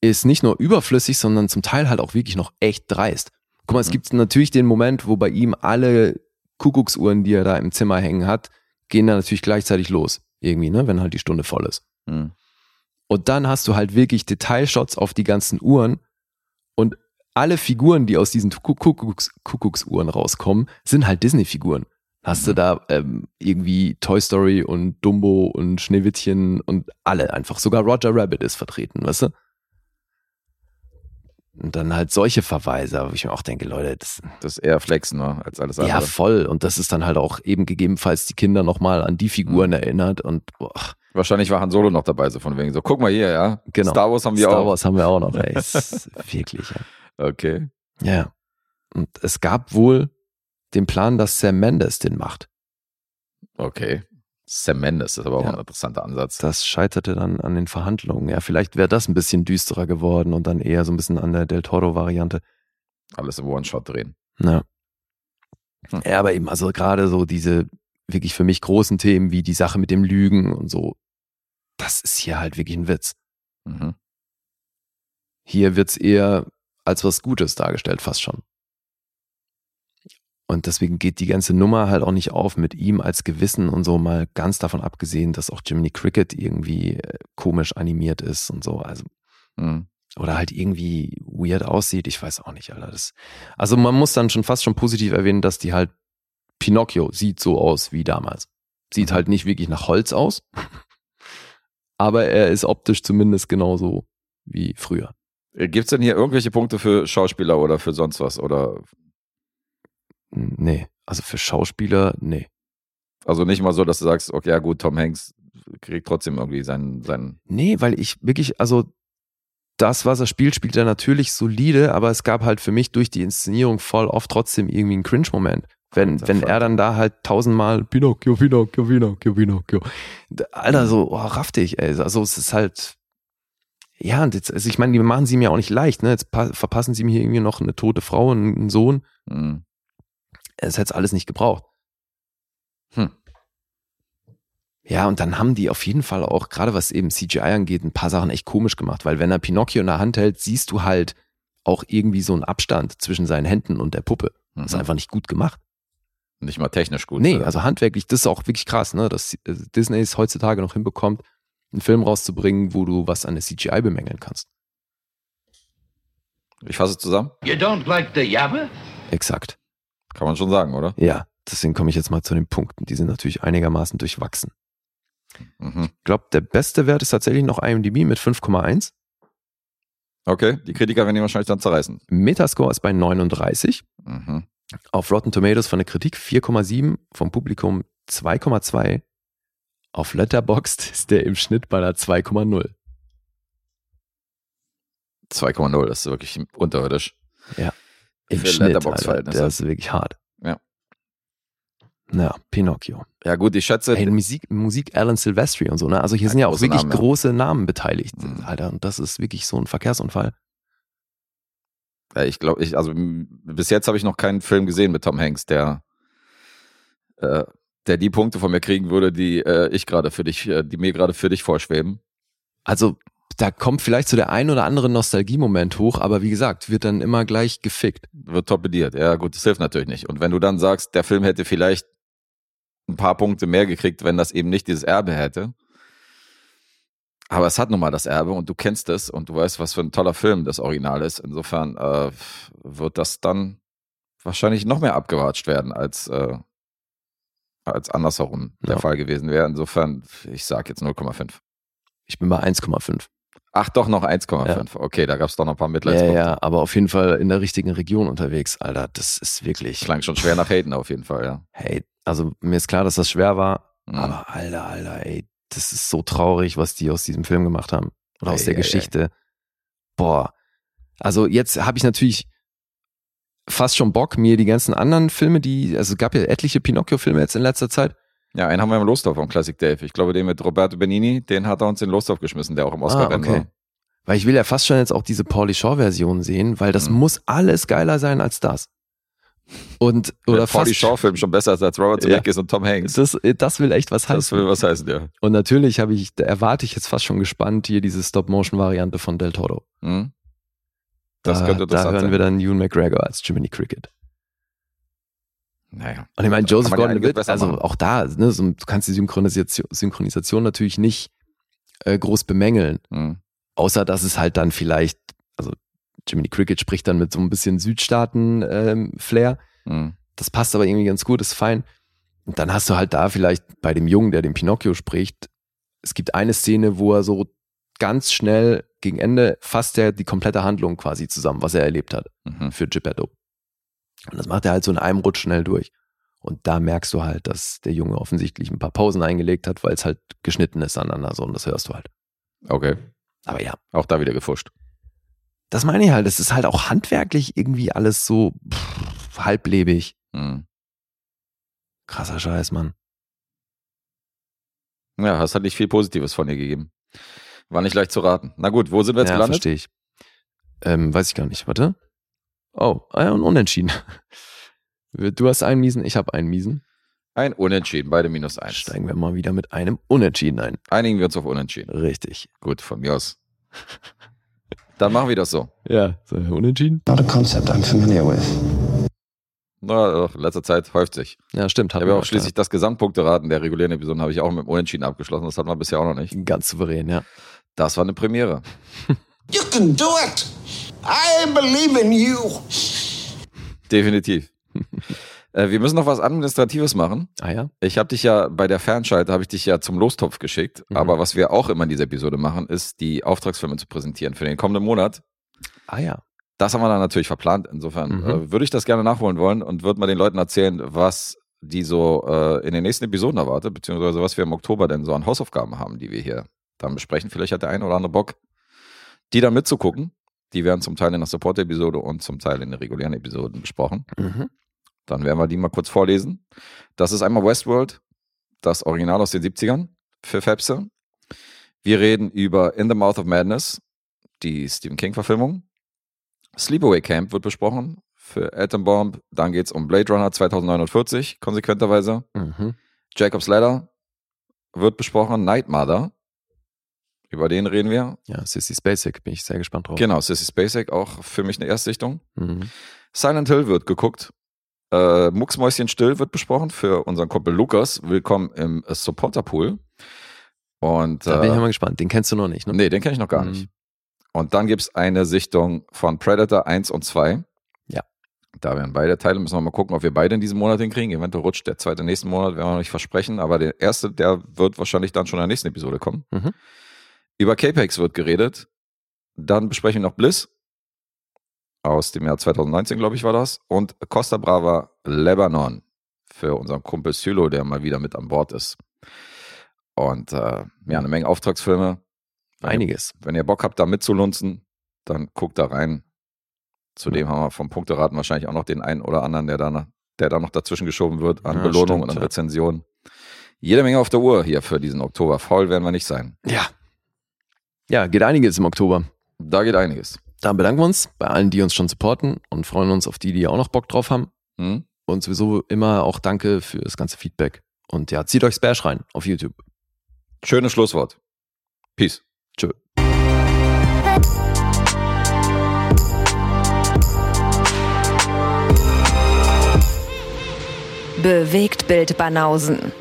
ist nicht nur überflüssig, sondern zum Teil halt auch wirklich noch echt dreist. Guck mal, es mhm. gibt natürlich den Moment, wo bei ihm alle Kuckucksuhren, die er da im Zimmer hängen hat, gehen dann natürlich gleichzeitig los. Irgendwie, ne, wenn halt die Stunde voll ist. Mhm. Und dann hast du halt wirklich Detailshots auf die ganzen Uhren alle Figuren, die aus diesen Kuckucks, Kuckucksuhren rauskommen, sind halt Disney-Figuren. Hast du mhm. da ähm, irgendwie Toy Story und Dumbo und Schneewittchen und alle einfach. Sogar Roger Rabbit ist vertreten, weißt du? Und dann halt solche Verweise, wo ich mir auch denke, Leute, das, das ist eher Flexen ne, als alles andere. Ja, voll. Und das ist dann halt auch eben gegebenenfalls die Kinder nochmal an die Figuren mhm. erinnert und boah. Wahrscheinlich war Han Solo noch dabei, so von wegen so, guck mal hier, ja. Genau. Star Wars haben wir Star auch. Star Wars haben wir auch noch, ey. wirklich, ja. Okay. Ja. Und es gab wohl den Plan, dass Sam Mendes den macht. Okay. Sam Mendes ist aber auch ja. ein interessanter Ansatz. Das scheiterte dann an den Verhandlungen. Ja, vielleicht wäre das ein bisschen düsterer geworden und dann eher so ein bisschen an der Del Toro-Variante. Alles im One-Shot drehen. Ja. Hm. Ja, aber eben, also gerade so diese wirklich für mich großen Themen wie die Sache mit dem Lügen und so, das ist hier halt wirklich ein Witz. Mhm. Hier wird's eher als was Gutes dargestellt, fast schon. Und deswegen geht die ganze Nummer halt auch nicht auf mit ihm als Gewissen und so, mal ganz davon abgesehen, dass auch Jiminy Cricket irgendwie äh, komisch animiert ist und so. Also, mhm. oder halt irgendwie weird aussieht. Ich weiß auch nicht, Alter. Das, also man muss dann schon fast schon positiv erwähnen, dass die halt Pinocchio sieht so aus wie damals. Sieht mhm. halt nicht wirklich nach Holz aus. aber er ist optisch zumindest genauso wie früher. Äh, Gibt es denn hier irgendwelche Punkte für Schauspieler oder für sonst was? Oder? Nee, also für Schauspieler, nee. Also nicht mal so, dass du sagst, okay, ja gut, Tom Hanks kriegt trotzdem irgendwie seinen, seinen. Nee, weil ich wirklich, also das, was er spielt, spielt er natürlich solide, aber es gab halt für mich durch die Inszenierung voll oft trotzdem irgendwie einen Cringe-Moment. Wenn, wenn er dann da halt tausendmal Pinocchio, Pinocchio, Pinocchio, Pinocchio. Alter, so, oh, raff dich, ey. Also es ist halt, ja, und jetzt, also ich meine, die machen sie mir auch nicht leicht, ne? Jetzt verpassen sie mir hier irgendwie noch eine tote Frau und einen Sohn. Mhm. Es hätte alles nicht gebraucht. Hm. Ja, und dann haben die auf jeden Fall auch, gerade was eben CGI angeht, ein paar Sachen echt komisch gemacht, weil wenn er Pinocchio in der Hand hält, siehst du halt auch irgendwie so einen Abstand zwischen seinen Händen und der Puppe. Mhm. Das ist einfach nicht gut gemacht. Nicht mal technisch gut. Nee, also handwerklich, das ist auch wirklich krass, ne, dass äh, Disney es heutzutage noch hinbekommt, einen Film rauszubringen, wo du was an der CGI bemängeln kannst. Ich fasse zusammen. You don't like the Jabba? Exakt. Kann man schon sagen, oder? Ja, deswegen komme ich jetzt mal zu den Punkten. Die sind natürlich einigermaßen durchwachsen. Mhm. Ich glaube, der beste Wert ist tatsächlich noch IMDb mit 5,1. Okay, die Kritiker werden ihn wahrscheinlich dann zerreißen. Metascore ist bei 39. Mhm. Auf Rotten Tomatoes von der Kritik 4,7, vom Publikum 2,2 auf Letterboxd ist der im Schnitt bei einer 2,0. 2,0, das ist wirklich unterirdisch. Ja. Im Schnitt, Alter, der ist wirklich hart. Ja. Ja, Pinocchio. Ja, gut, ich schätze. Hey, Musik, Musik Alan Silvestri und so, ne? Also hier ja, sind ja auch wirklich Namen, große Namen beteiligt, mhm. Alter. Und das ist wirklich so ein Verkehrsunfall. Ja, ich glaube, ich, also bis jetzt habe ich noch keinen Film gesehen mit Tom Hanks, der äh, der die Punkte von mir kriegen würde, die äh, ich gerade für dich, äh, die mir gerade für dich vorschweben. Also da kommt vielleicht so der ein oder andere Nostalgiemoment hoch, aber wie gesagt, wird dann immer gleich gefickt. Wird torpediert. Ja, gut, das hilft natürlich nicht. Und wenn du dann sagst, der Film hätte vielleicht ein paar Punkte mehr gekriegt, wenn das eben nicht dieses Erbe hätte. Aber es hat nun mal das Erbe und du kennst es und du weißt, was für ein toller Film das Original ist. Insofern äh, wird das dann wahrscheinlich noch mehr abgewatscht werden, als, äh, als andersherum ja. der Fall gewesen wäre. Insofern, ich sage jetzt 0,5. Ich bin bei 1,5. Ach, doch noch 1,5. Ja. Okay, da gab es doch noch ein paar Mitleidspunkte. Ja, ja, aber auf jeden Fall in der richtigen Region unterwegs, Alter. Das ist wirklich. Klang schon schwer nach Haten auf jeden Fall, ja. Hey, also mir ist klar, dass das schwer war, mhm. aber Alter, Alter, ey, das ist so traurig, was die aus diesem Film gemacht haben. Oder aus ey, der ey, Geschichte. Ey. Boah. Also jetzt habe ich natürlich fast schon Bock, mir die ganzen anderen Filme, die, also es gab ja etliche Pinocchio-Filme jetzt in letzter Zeit, ja, einen haben wir im Lostorf vom Classic Dave. Ich glaube, den mit Roberto Benini, den hat er uns in Lostorf geschmissen, der auch im Oscar ah, okay. war. Weil ich will ja fast schon jetzt auch diese Pauly Shaw-Version sehen, weil das mhm. muss alles geiler sein als das. Und, oder der Pauly Shaw-Film schon besser als, als Robert Zemeckis ja. und Tom Hanks. Das, das will echt was heißen. Das will was heißen, ja. Und natürlich habe ich, erwarte ich jetzt fast schon gespannt hier diese Stop-Motion-Variante von Del Toro. Mhm. Das da, könnte das Da hören wir dann Ewan McGregor als Jiminy Cricket. Naja. Und ich meine, Joseph Gordon-Levitt, also machen. auch da, ne, so, du kannst die Synchronisation, Synchronisation natürlich nicht äh, groß bemängeln. Mhm. Außer, dass es halt dann vielleicht, also Jiminy Cricket spricht dann mit so ein bisschen Südstaaten-Flair. Ähm, mhm. Das passt aber irgendwie ganz gut, ist fein. Und dann hast du halt da vielleicht bei dem Jungen, der den Pinocchio spricht, es gibt eine Szene, wo er so ganz schnell gegen Ende fasst er die komplette Handlung quasi zusammen, was er erlebt hat mhm. für Geppetto. Und das macht er halt so in einem Rutsch schnell durch. Und da merkst du halt, dass der Junge offensichtlich ein paar Pausen eingelegt hat, weil es halt geschnitten ist aneinander so und das hörst du halt. Okay. Aber ja. Auch da wieder gefuscht. Das meine ich halt. Es ist halt auch handwerklich irgendwie alles so pff, halblebig. Mhm. Krasser Scheiß, Mann. Ja, hast halt nicht viel Positives von dir gegeben. War nicht leicht zu raten. Na gut, wo sind wir jetzt ja, gelandet? verstehe ich. Ähm, weiß ich gar nicht. Warte. Oh, ein Unentschieden. Du hast einen Miesen, ich habe einen Miesen. Ein Unentschieden, beide minus eins. Steigen wir mal wieder mit einem Unentschieden ein. Einigen wir uns auf Unentschieden. Richtig. Gut, von mir aus. Dann machen wir das so. Ja, so Unentschieden. Not a concept I'm familiar with. Na, in letzter Zeit häuft sich. Ja, stimmt. Ich habe ja auch schließlich das Gesamtpunkteraten der regulären Episoden habe ich auch mit dem Unentschieden abgeschlossen. Das hatten wir bisher auch noch nicht. Ganz souverän, ja. Das war eine Premiere. You can do it! I believe in you. Definitiv. äh, wir müssen noch was Administratives machen. Ah ja. Ich habe dich ja bei der Fernschalte habe ich dich ja zum Lostopf geschickt. Mhm. Aber was wir auch immer in dieser Episode machen, ist die Auftragsfilme zu präsentieren für den kommenden Monat. Ah ja. Das haben wir dann natürlich verplant. Insofern mhm. äh, würde ich das gerne nachholen wollen und würde mal den Leuten erzählen, was die so äh, in den nächsten Episoden erwartet, beziehungsweise was wir im Oktober denn so an Hausaufgaben haben, die wir hier dann besprechen. Vielleicht hat der eine oder andere Bock, die dann mitzugucken. Die werden zum Teil in der Support-Episode und zum Teil in den regulären Episoden besprochen. Mhm. Dann werden wir die mal kurz vorlesen. Das ist einmal Westworld, das Original aus den 70ern für Fepse. Wir reden über In the Mouth of Madness, die Stephen King-Verfilmung. Sleepaway Camp wird besprochen für Atom Bomb. Dann geht es um Blade Runner 2049, konsequenterweise. Mhm. Jacob's Ladder wird besprochen. Night Mother über den reden wir. Ja, Sissy Spacek, bin ich sehr gespannt drauf. Genau, Sissy Spacek, auch für mich eine Erstsichtung. Mhm. Silent Hill wird geguckt. Äh, Mucksmäuschen still wird besprochen für unseren Kumpel Lukas. Willkommen im Supporter Pool. Und, da bin ich äh, mal gespannt. Den kennst du noch nicht, ne? Nee, den kenne ich noch gar mhm. nicht. Und dann gibt es eine Sichtung von Predator 1 und 2. Ja. Da werden beide Teile, müssen wir mal gucken, ob wir beide in diesem Monat hinkriegen. Eventuell rutscht der zweite nächsten Monat, werden wir noch nicht versprechen. Aber der erste, der wird wahrscheinlich dann schon in der nächsten Episode kommen. Mhm. Über Capex wird geredet. Dann besprechen wir noch Bliss. Aus dem Jahr 2019, glaube ich, war das. Und Costa Brava Lebanon. Für unseren Kumpel Sylo, der mal wieder mit an Bord ist. Und äh, ja, eine Menge Auftragsfilme. Einiges. Wenn ihr Bock habt, da mitzulunzen, dann guckt da rein. Zudem ja. haben wir vom Punkteraten wahrscheinlich auch noch den einen oder anderen, der da, der da noch dazwischen geschoben wird an ja, Belohnung und an ja. Rezensionen. Jede Menge auf der Uhr hier für diesen Oktober. Faul werden wir nicht sein. Ja, ja, geht einiges im Oktober. Da geht einiges. Dann bedanken wir uns bei allen, die uns schon supporten und freuen uns auf die, die auch noch Bock drauf haben. Mhm. Und sowieso immer auch danke für das ganze Feedback. Und ja, zieht euch Spash rein auf YouTube. Schönes Schlusswort. Peace. Tschö. Bewegt Bild Banausen.